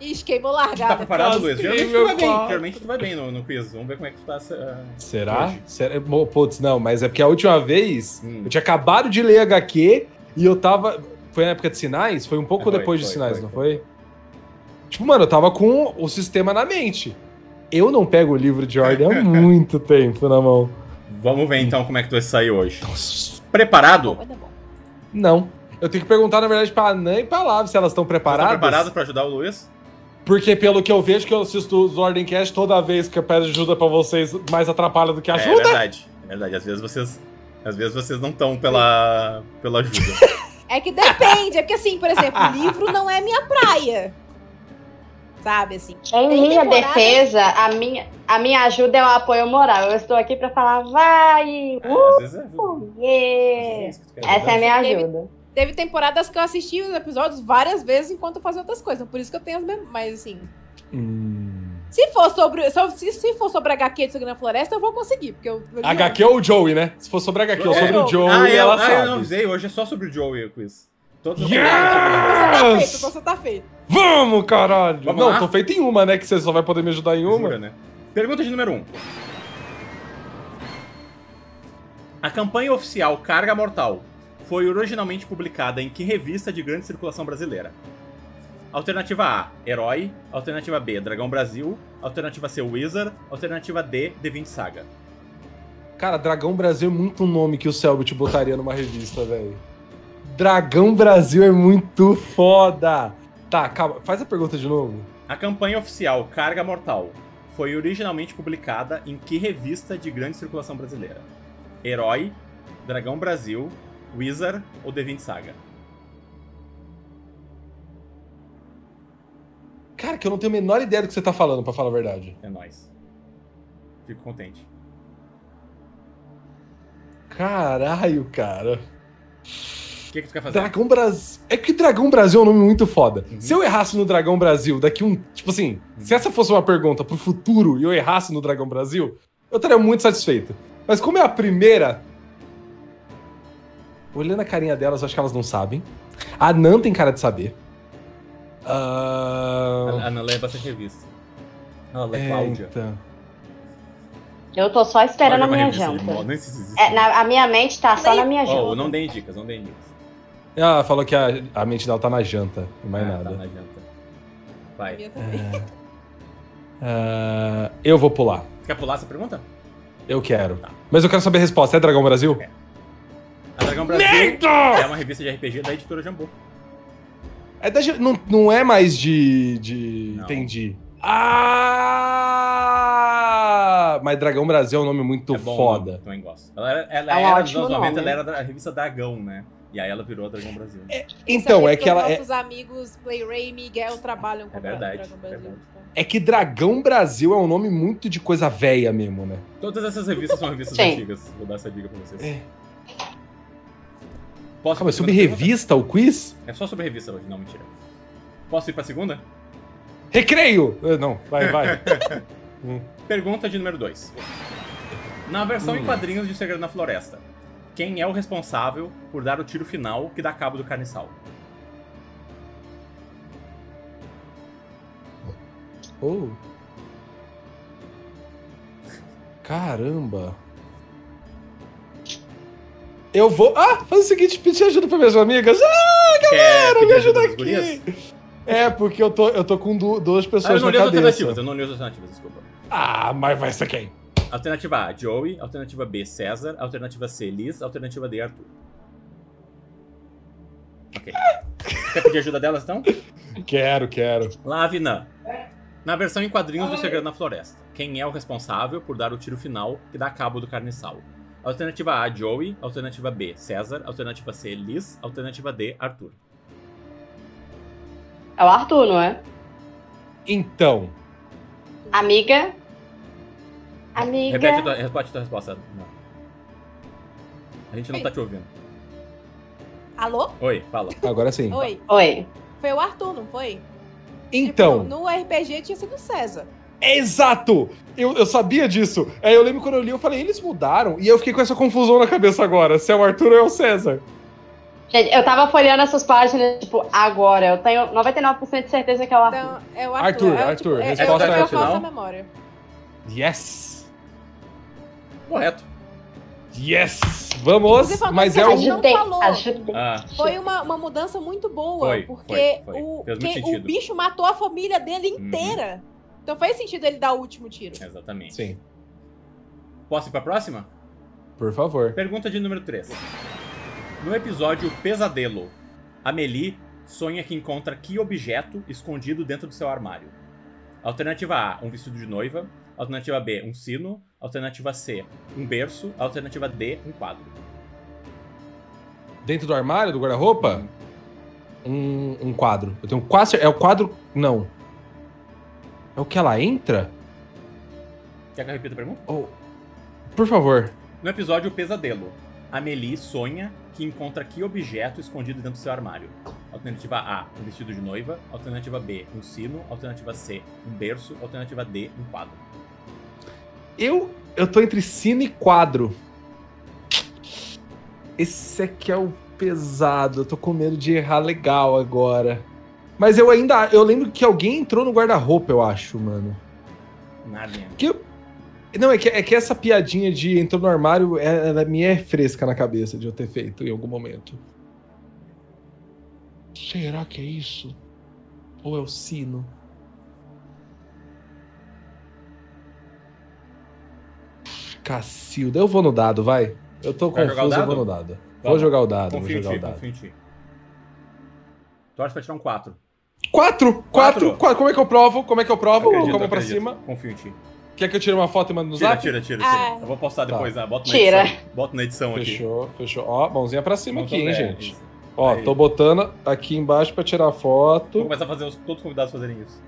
Ixi, queimou Tá largada. preparado, Luiz? Geralmente tu meu vai bem. Geralmente tu vai bem no, no quiz. Vamos ver como é que tu tá. ah, Será? Será? Putz, não, mas é porque a última vez Hum. eu tinha acabado de ler HQ e eu tava. Foi na época de sinais? Foi um pouco Foi, depois de foi, sinais, foi, não foi. foi? Tipo, mano, eu tava com o sistema na mente. Eu não pego o livro de ordem há [laughs] muito tempo na mão. Vamos ver então como é que tu vai sair hoje. Nossa. Preparado? Vai dar bom. Não. Eu tenho que perguntar, na verdade, pra Anã e pra Lave se elas estão preparadas. Estão preparados pra ajudar o Luiz? Porque pelo que eu vejo que eu assisto os Ordemcast, toda vez que eu peço ajuda pra vocês, mais atrapalha do que É ajuda. verdade. É verdade. Às vezes vocês. Às vezes vocês não estão pela, pela ajuda. [laughs] É que depende. É porque, assim, por exemplo, livro não é minha praia. Sabe, assim. Em minha temporadas- defesa, a minha, a minha ajuda é o apoio moral. Eu estou aqui pra falar, vai! É, vezes é, Uh, é yeah. que Essa é a minha ajuda. Teve temporadas que eu assisti os episódios várias vezes enquanto eu fazia outras coisas. Por isso que eu tenho as mesmas. Mas, assim. Hum. Se for sobre. Se, se for sobre HQ de Segunda Floresta, eu vou conseguir. Porque eu. eu HQ ou o Joey, né? Se for sobre HQ ou É. sobre o Joey, Ah, eu, ela ah, sabe. eu não avisei. Hoje é só sobre o Joey o quiz. Todos os Yes! Você tá feito, você tá feito. Vamos, caralho! Vamos não, lá? tô feito em uma, né? Que você só vai poder me ajudar em uma. Jura, né? Pergunta de número 1. Um. A campanha oficial Carga Mortal foi originalmente publicada em que revista de grande circulação brasileira? Alternativa A, Herói. Alternativa B, Dragão Brasil. Alternativa C, Wizard. Alternativa D, D20 Saga. Cara, Dragão Brasil é muito um nome que o Selbit botaria numa revista, velho. Dragão Brasil é muito foda! Tá, calma, faz a pergunta de novo. A campanha oficial Carga Mortal foi originalmente publicada em que revista de grande circulação brasileira? Herói, Dragão Brasil, Wizard ou D20 Saga? Cara, que eu não tenho a menor ideia do que você tá falando, pra falar a verdade. É nóis. Fico contente. Caralho, cara. O que, que tu quer fazer? Dragão Brasil. É que Dragão Brasil é um nome muito foda. Uhum. Se eu errasse no Dragão Brasil daqui um. Tipo assim, se essa fosse uma pergunta pro futuro e eu errasse no Dragão Brasil, eu estaria muito satisfeito. Mas como é a primeira. Olhando a carinha delas, eu acho que elas não sabem. A Nan tem cara de saber. Ah, A Ana lê bastante revista. Ela lê é, Cláudia. então. Eu tô só esperando a minha janta. É, na- a minha mente tá só na minha Oh, janta. não deem dicas, não deem dicas. Ela falou que a, a mente dela tá na janta, e mais Ah, nada. Tá na janta. Vai. Ah, eu vou pular. Quer pular essa pergunta? Eu quero. Tá. Mas eu quero saber a resposta. É Dragão Brasil? É. A Dragão Brasil é uma revista de RPG da editora Jambô. É da, não, não é mais de. de Não. Entendi. Ah! Mas Dragão Brasil é um nome muito é bom, foda. Eu também gosto. Ela era, ela É era nos ótimo anos 90, nome. ela era da revista Dragão, né? E aí ela virou a Dragão Brasil. Então, Sabia é que ela é, nossos amigos Play Ray e Miguel trabalham com É verdade, Dragão Brasil. verdade. então. é que Dragão Brasil é um nome muito de coisa velha mesmo, né? Todas essas revistas são revistas Sim. antigas. Vou dar essa dica pra vocês. É. Posso Calma, é sobre segunda pergunta? revista o quiz? É só sobre revista hoje, não, mentira. Posso ir pra segunda? Recreio! Eh, Não, vai, vai. [laughs] Pergunta de número 2. Na versão em quadrinhos de Segredo na Floresta, quem é o responsável por dar o tiro final que dá cabo do carniçal? Oh. Caramba. Eu vou. Ah, faz o seguinte, pedir ajuda pra minhas amigas. Ah, galera, pedir me ajuda aqui. gurias? É, porque eu tô, eu tô com du- duas Ah, eu pessoas não li as alternativas, eu não li as alternativas, desculpa. Ah, mas vai ser quem? Alternativa A, Joey. Alternativa B, César. Alternativa C, Liz. Alternativa D, Arthur. Ok. Quer pedir ajuda delas, então? Quero, quero. Lavina. Na versão em quadrinhos do Segredo na Floresta, quem é o responsável por dar o tiro final que dá cabo do carniçal? Alternativa A, Joey. Alternativa B, César. Alternativa C, Liz. Alternativa D, Arthur. É o Arthur, não é? Então, Amiga. Amiga. Repete a tua, repete a tua resposta. Não. A gente não tá te ouvindo. Alô? Oi, fala. agora sim. Oi. Oi. Foi o Arthur, não foi? Então, Tipo, no RPG tinha sido o César. exato! Eu, eu sabia disso. Aí eu lembro quando eu li, eu falei, eles mudaram. E eu fiquei com essa confusão na cabeça agora. Se é o Arthur ou é o César. Gente, eu tava folheando essas páginas, tipo, agora. Eu tenho 99% de certeza que é o Arthur. Então, é o Arthur, Arthur. é Arthur, tipo, é, resposta eu, eu final? faço a memória. Yes! Correto. Yes! Vamos! Mas é que o. a gente não falou. Ah, Foi uma, uma mudança muito boa, Foi, porque foi, foi. O, que- o bicho matou a família dele Uhum. inteira. Então faz sentido ele dar o último tiro. exatamente. Sim, Posso ir pra próxima? por favor. Pergunta de número 3. No episódio Pesadelo, Amelie sonha que encontra que objeto escondido dentro do seu armário? Alternativa A, um vestido de noiva. Alternativa B, um sino. Alternativa C, um berço. Alternativa D, um quadro. Dentro do armário, do guarda-roupa, um, um quadro. Eu tenho quase. É o quadro. Não. É o que ela entra? Quer que eu repita a pergunta? Oh, por favor. No episódio Pesadelo, Amelie sonha que encontra que objeto escondido dentro do seu armário? Alternativa A, um vestido de noiva. Alternativa B, um sino. Alternativa C, um berço. Alternativa D, um quadro. Eu, eu tô entre cine e quadro. Esse aqui é o pesado. Eu tô com medo de errar legal agora. Mas eu ainda. Eu lembro que alguém entrou no guarda-roupa, eu acho, mano. Nada. Que Não, é que, é que essa piadinha de entrou no armário, é- ela me é fresca na cabeça de eu ter feito em algum momento. Será que é isso? Ou é o sino? Cacilda, eu vou no dado, vai. Eu tô Vai confuso, eu vou no dado. Vou Vamos. jogar o dado, vou Confio em jogar ti, o dado. confio em ti. Torce pra tirar um 4. Quatro! Quatro? Quatro! Quatro! Como é que eu provo? Como é que eu provo? Acredito, Como pra cima? Confio em ti. Quer que eu tire uma foto e mando no Tira, zap? tira, tira, tira. Ah. Eu vou postar Tá. depois, né? Bota na Tira. edição. Bota na edição aqui. Fechou, fechou. Ó, mãozinha pra cima aqui, hein, gente. isso. Ó, Aí. tô botando aqui embaixo pra tirar Vou foto. começar a fazer os, todos os convidados fazerem isso.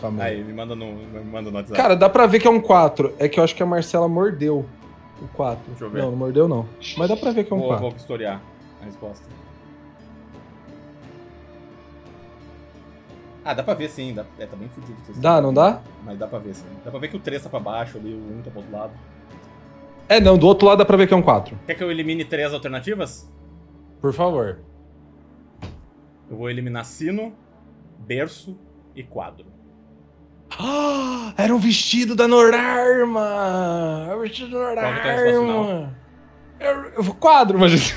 Calma aí. Aí, me manda no, me manda no WhatsApp. Cara, dá pra ver que é um 4. É que eu acho que a Marcela mordeu o 4. Deixa eu ver. Não, não mordeu não. Mas dá pra ver que é um vou, 4. vou historiar a resposta. Ah, dá pra ver sim. Dá, é, tá bem fudido. Dá, não dá? Mas dá pra ver sim. Dá pra ver que o 3 tá pra baixo ali, o 1 tá pro outro lado. É, não, do outro lado dá pra ver que é um 4. Quer que eu elimine três alternativas? Por favor. Eu vou eliminar sino, berço e quadro. Ah, [gasps] era um vestido da Norarma! Era um vestido da Qual que é Norarma! Eu, eu vou quadro, mas.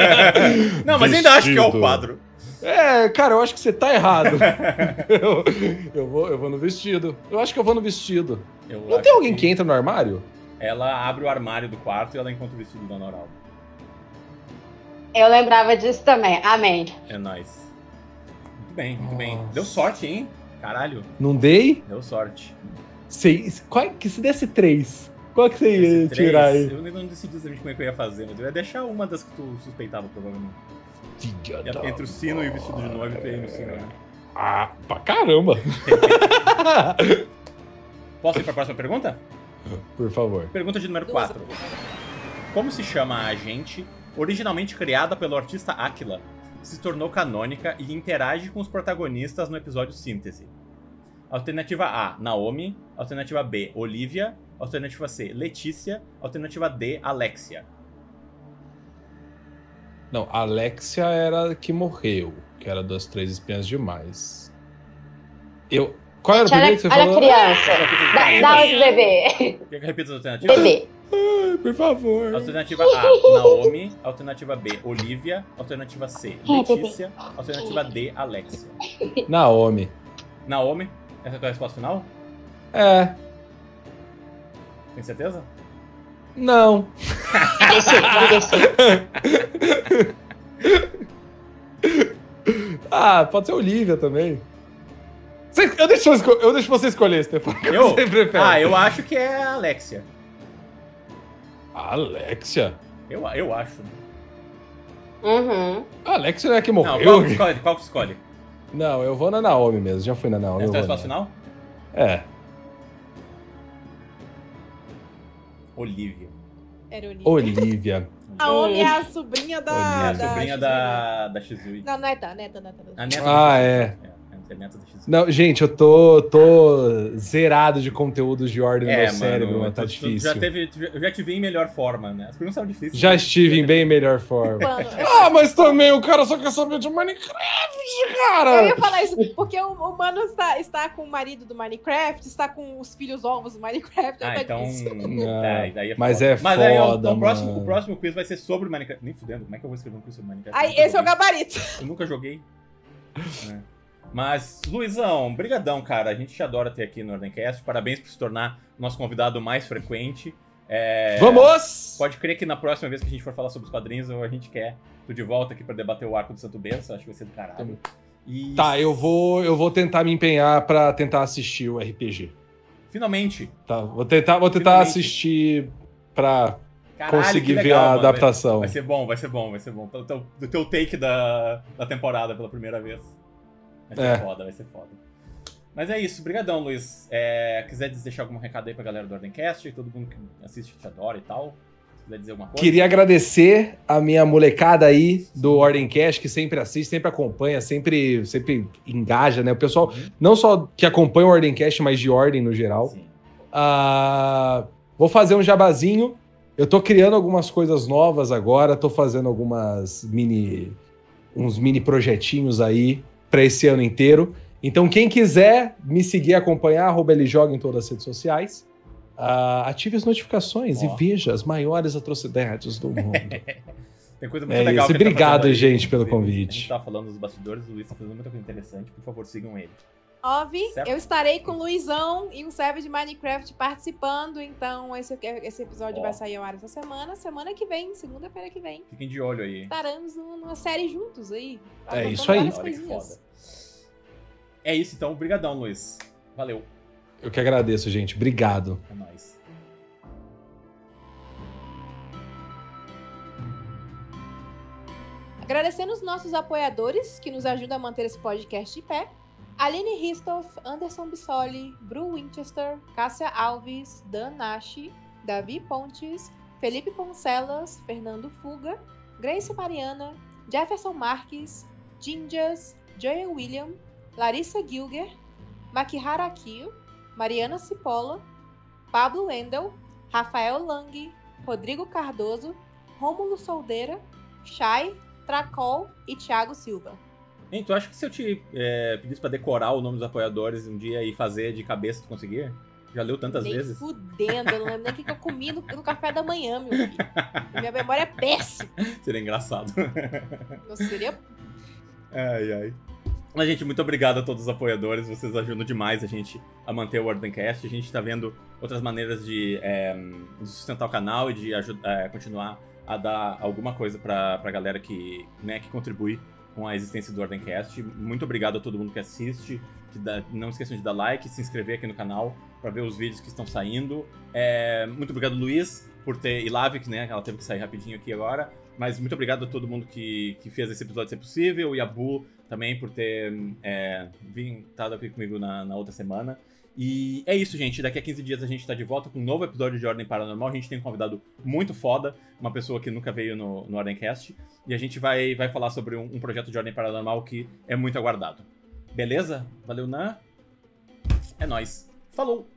[laughs] Não, mas ainda acho que é o quadro. É, cara, eu acho que você tá errado. [laughs] eu, eu vou, eu vou no vestido. Eu acho que eu vou no vestido. Eu Não tem alguém que entra no armário? Ela abre o armário do quarto e ela encontra o vestido da Noral. Eu lembrava disso também. Amém. É nóis. Muito bem, muito bem. Nossa. Deu sorte, hein? Caralho, Não dei? deu sorte. Seis. Qual, que se desse três, qual que você ia tirar aí? Eu ainda não decidi exatamente como é que eu ia fazer, mas eu ia deixar uma das que tu suspeitava, provavelmente. Filha da entre o sino e o vestido de noiva, ia no sino, né? Ah, pra caramba. [laughs] Posso ir pra próxima pergunta? Por favor. Pergunta de número Duas. 4. Como se chama a agente originalmente criada pelo artista Aquila se tornou canônica e interage com os protagonistas no episódio Síntese? Alternativa A, Naomi. Alternativa B, Olivia. Alternativa C, Letícia. Alternativa D, Alexia. Não, a Alexia era a que morreu, que era das três espinhas demais. Eu. Qual era o primeiro Olha, que você olha a falou? criança. Dá, dá onde bebê. Quer que eu repita as alternativas? Bebê. Ai, por favor. Alternativa A, Naomi. Alternativa B, Olivia. Alternativa C, Letícia. Alternativa D, Alexia. Naomi. Naomi, essa é a tua resposta final? É. Tem certeza? Não. [laughs] Ah, pode ser Olivia também. Eu, deixo, eu, deixo você escolher, Stefano. que Eu? Você prefere. Ah, eu acho que é a Alexia. Alexia? Eu, eu acho. Uhum. A Alexia não é a que Não, morreu. qual que escolhe? Qual que escolhe? Não, eu vou na Naomi mesmo. Já fui na Naomi. É a final? É. Olivia. Era Olivia. Olivia. [laughs] A Omi é a sobrinha da. É a da sobrinha da, da Shizui. Não, neta, neta, neta. neta. A neta Ah, da é. É, da Shizui. Não, gente, eu tô, tô zerado de conteúdos de ordem no É, meu mano, cérebro, mas tá tu- tu difícil. Já teve, tu- eu já te vi em melhor forma, né? As perguntas são difíceis. Já né? estive em bem melhor forma. Ah, mas também o cara só quer saber de Minecraft, Eu cara! ia falar isso, porque o, o mano está, está com o marido do Minecraft, está com os filhos ovos do Minecraft. Ah, tá então. difícil. é, [laughs] daí é mas foda. é Mas aí, ó, foda, o, próximo, o próximo quiz vai ser sobre Minecraft. Nem fudendo, como é que eu vou escrever um quiz sobre Minecraft? Aí, Eu esse é o gabarito. Eu nunca joguei. [laughs] É. Mas, Luizão, brigadão, cara. A gente te adora ter aqui no Ordencast. Parabéns por se tornar nosso convidado mais frequente. É, Vamos! Pode crer que na próxima vez que a gente for falar sobre os quadrinhos, a gente quer tu de volta aqui pra debater o arco do Santo Berço. Acho que vai ser do caralho. E Tá, eu vou, eu vou tentar me empenhar pra tentar assistir o RPG. Finalmente. Tá, vou tentar, vou tentar Finalmente. assistir pra Caralho, conseguir que ver legal, a mano. Adaptação. Vai ser bom, vai ser bom, vai ser bom. Do teu take da, da temporada pela primeira vez. Vai ser É. foda, vai ser foda. Mas é isso, brigadão, Luiz. É, quiser deixar algum recado aí pra galera do Ordencast, todo mundo que assiste te adora e tal. Quiser dizer alguma coisa. Queria agradecer a minha molecada aí do Ordem Cash, que sempre assiste, sempre acompanha, sempre, sempre engaja, né? O pessoal, Uhum. não só que acompanha o Ordem Cash, mas de ordem no geral. Sim. Ah, vou fazer um jabazinho. Eu tô criando algumas coisas novas agora, tô fazendo algumas mini. uns mini projetinhos aí para esse ano inteiro. Então, quem quiser me seguir e acompanhar, arroba ele joga em todas as redes sociais. Ah, ative as notificações Ó. e veja as maiores atrocidades do mundo. [laughs] Tem coisa muito É legal isso. tá Obrigado, aí, gente, pelo convite. A gente tá falando dos bastidores, o Luiz tá fazendo muita coisa interessante. Por favor, sigam ele. Óbvio, eu estarei com o Luizão e um server de Minecraft participando, então esse, esse episódio Ó. vai sair ao ar essa semana. Semana que vem, segunda-feira que vem, Fiquem de olho aí. estaremos numa série juntos aí. É isso aí. Olha que foda. É isso então, brigadão, Luiz. Valeu. Eu que agradeço, gente. Obrigado. É nóis. Agradecendo os nossos apoiadores que nos ajudam a manter esse podcast de pé. Aline Ristoff, Anderson Bissoli, Bru Winchester, Cássia Alves, Dan Nashi, Davi Pontes, Felipe Poncelas, Fernando Fuga, Grace Mariana, Jefferson Marques, Jinjas, Joel William, Larissa Gilger, Makihara Akio, Mariana Cipolla, Pablo Wendel, Rafael Lang, Rodrigo Cardoso, Rômulo Soldeira, Chay, Tracol e Thiago Silva. Hein, tu acha que se eu te é, pedisse pra decorar o nome dos apoiadores um dia e fazer de cabeça, tu conseguia? Já leu tantas Nem vezes? fudendo, eu não lembro nem o que eu comi no, no café da manhã, meu filho. [laughs] Minha memória é péssima. Seria engraçado. Eu seria ai, ai. Mas, gente, muito obrigado a todos os apoiadores. Vocês ajudam demais a gente a manter o Ordencast. A gente tá vendo outras maneiras de, é, de sustentar o canal e de aju- é, continuar a dar alguma coisa pra, pra galera que, né, que contribui com a existência do Ordencast. Muito obrigado a todo mundo que assiste. Que dá- não esqueçam de dar like, se inscrever aqui no canal para ver os vídeos que estão saindo. É, muito obrigado, Luiz, por ter. E Lavik, né? Ela teve que sair rapidinho aqui agora. Mas muito obrigado a todo mundo que, que fez esse episódio ser possível. E a Bu também por ter é, estado aqui comigo na, na outra semana. E é isso, gente. Daqui a 15 dias a gente tá de volta com um novo episódio de Ordem Paranormal. A gente tem um convidado muito foda, uma pessoa que nunca veio no, no Ordemcast. E a gente vai, vai falar sobre um, um projeto de Ordem Paranormal que é muito aguardado. Beleza? Valeu, Nan. É nóis. Falou!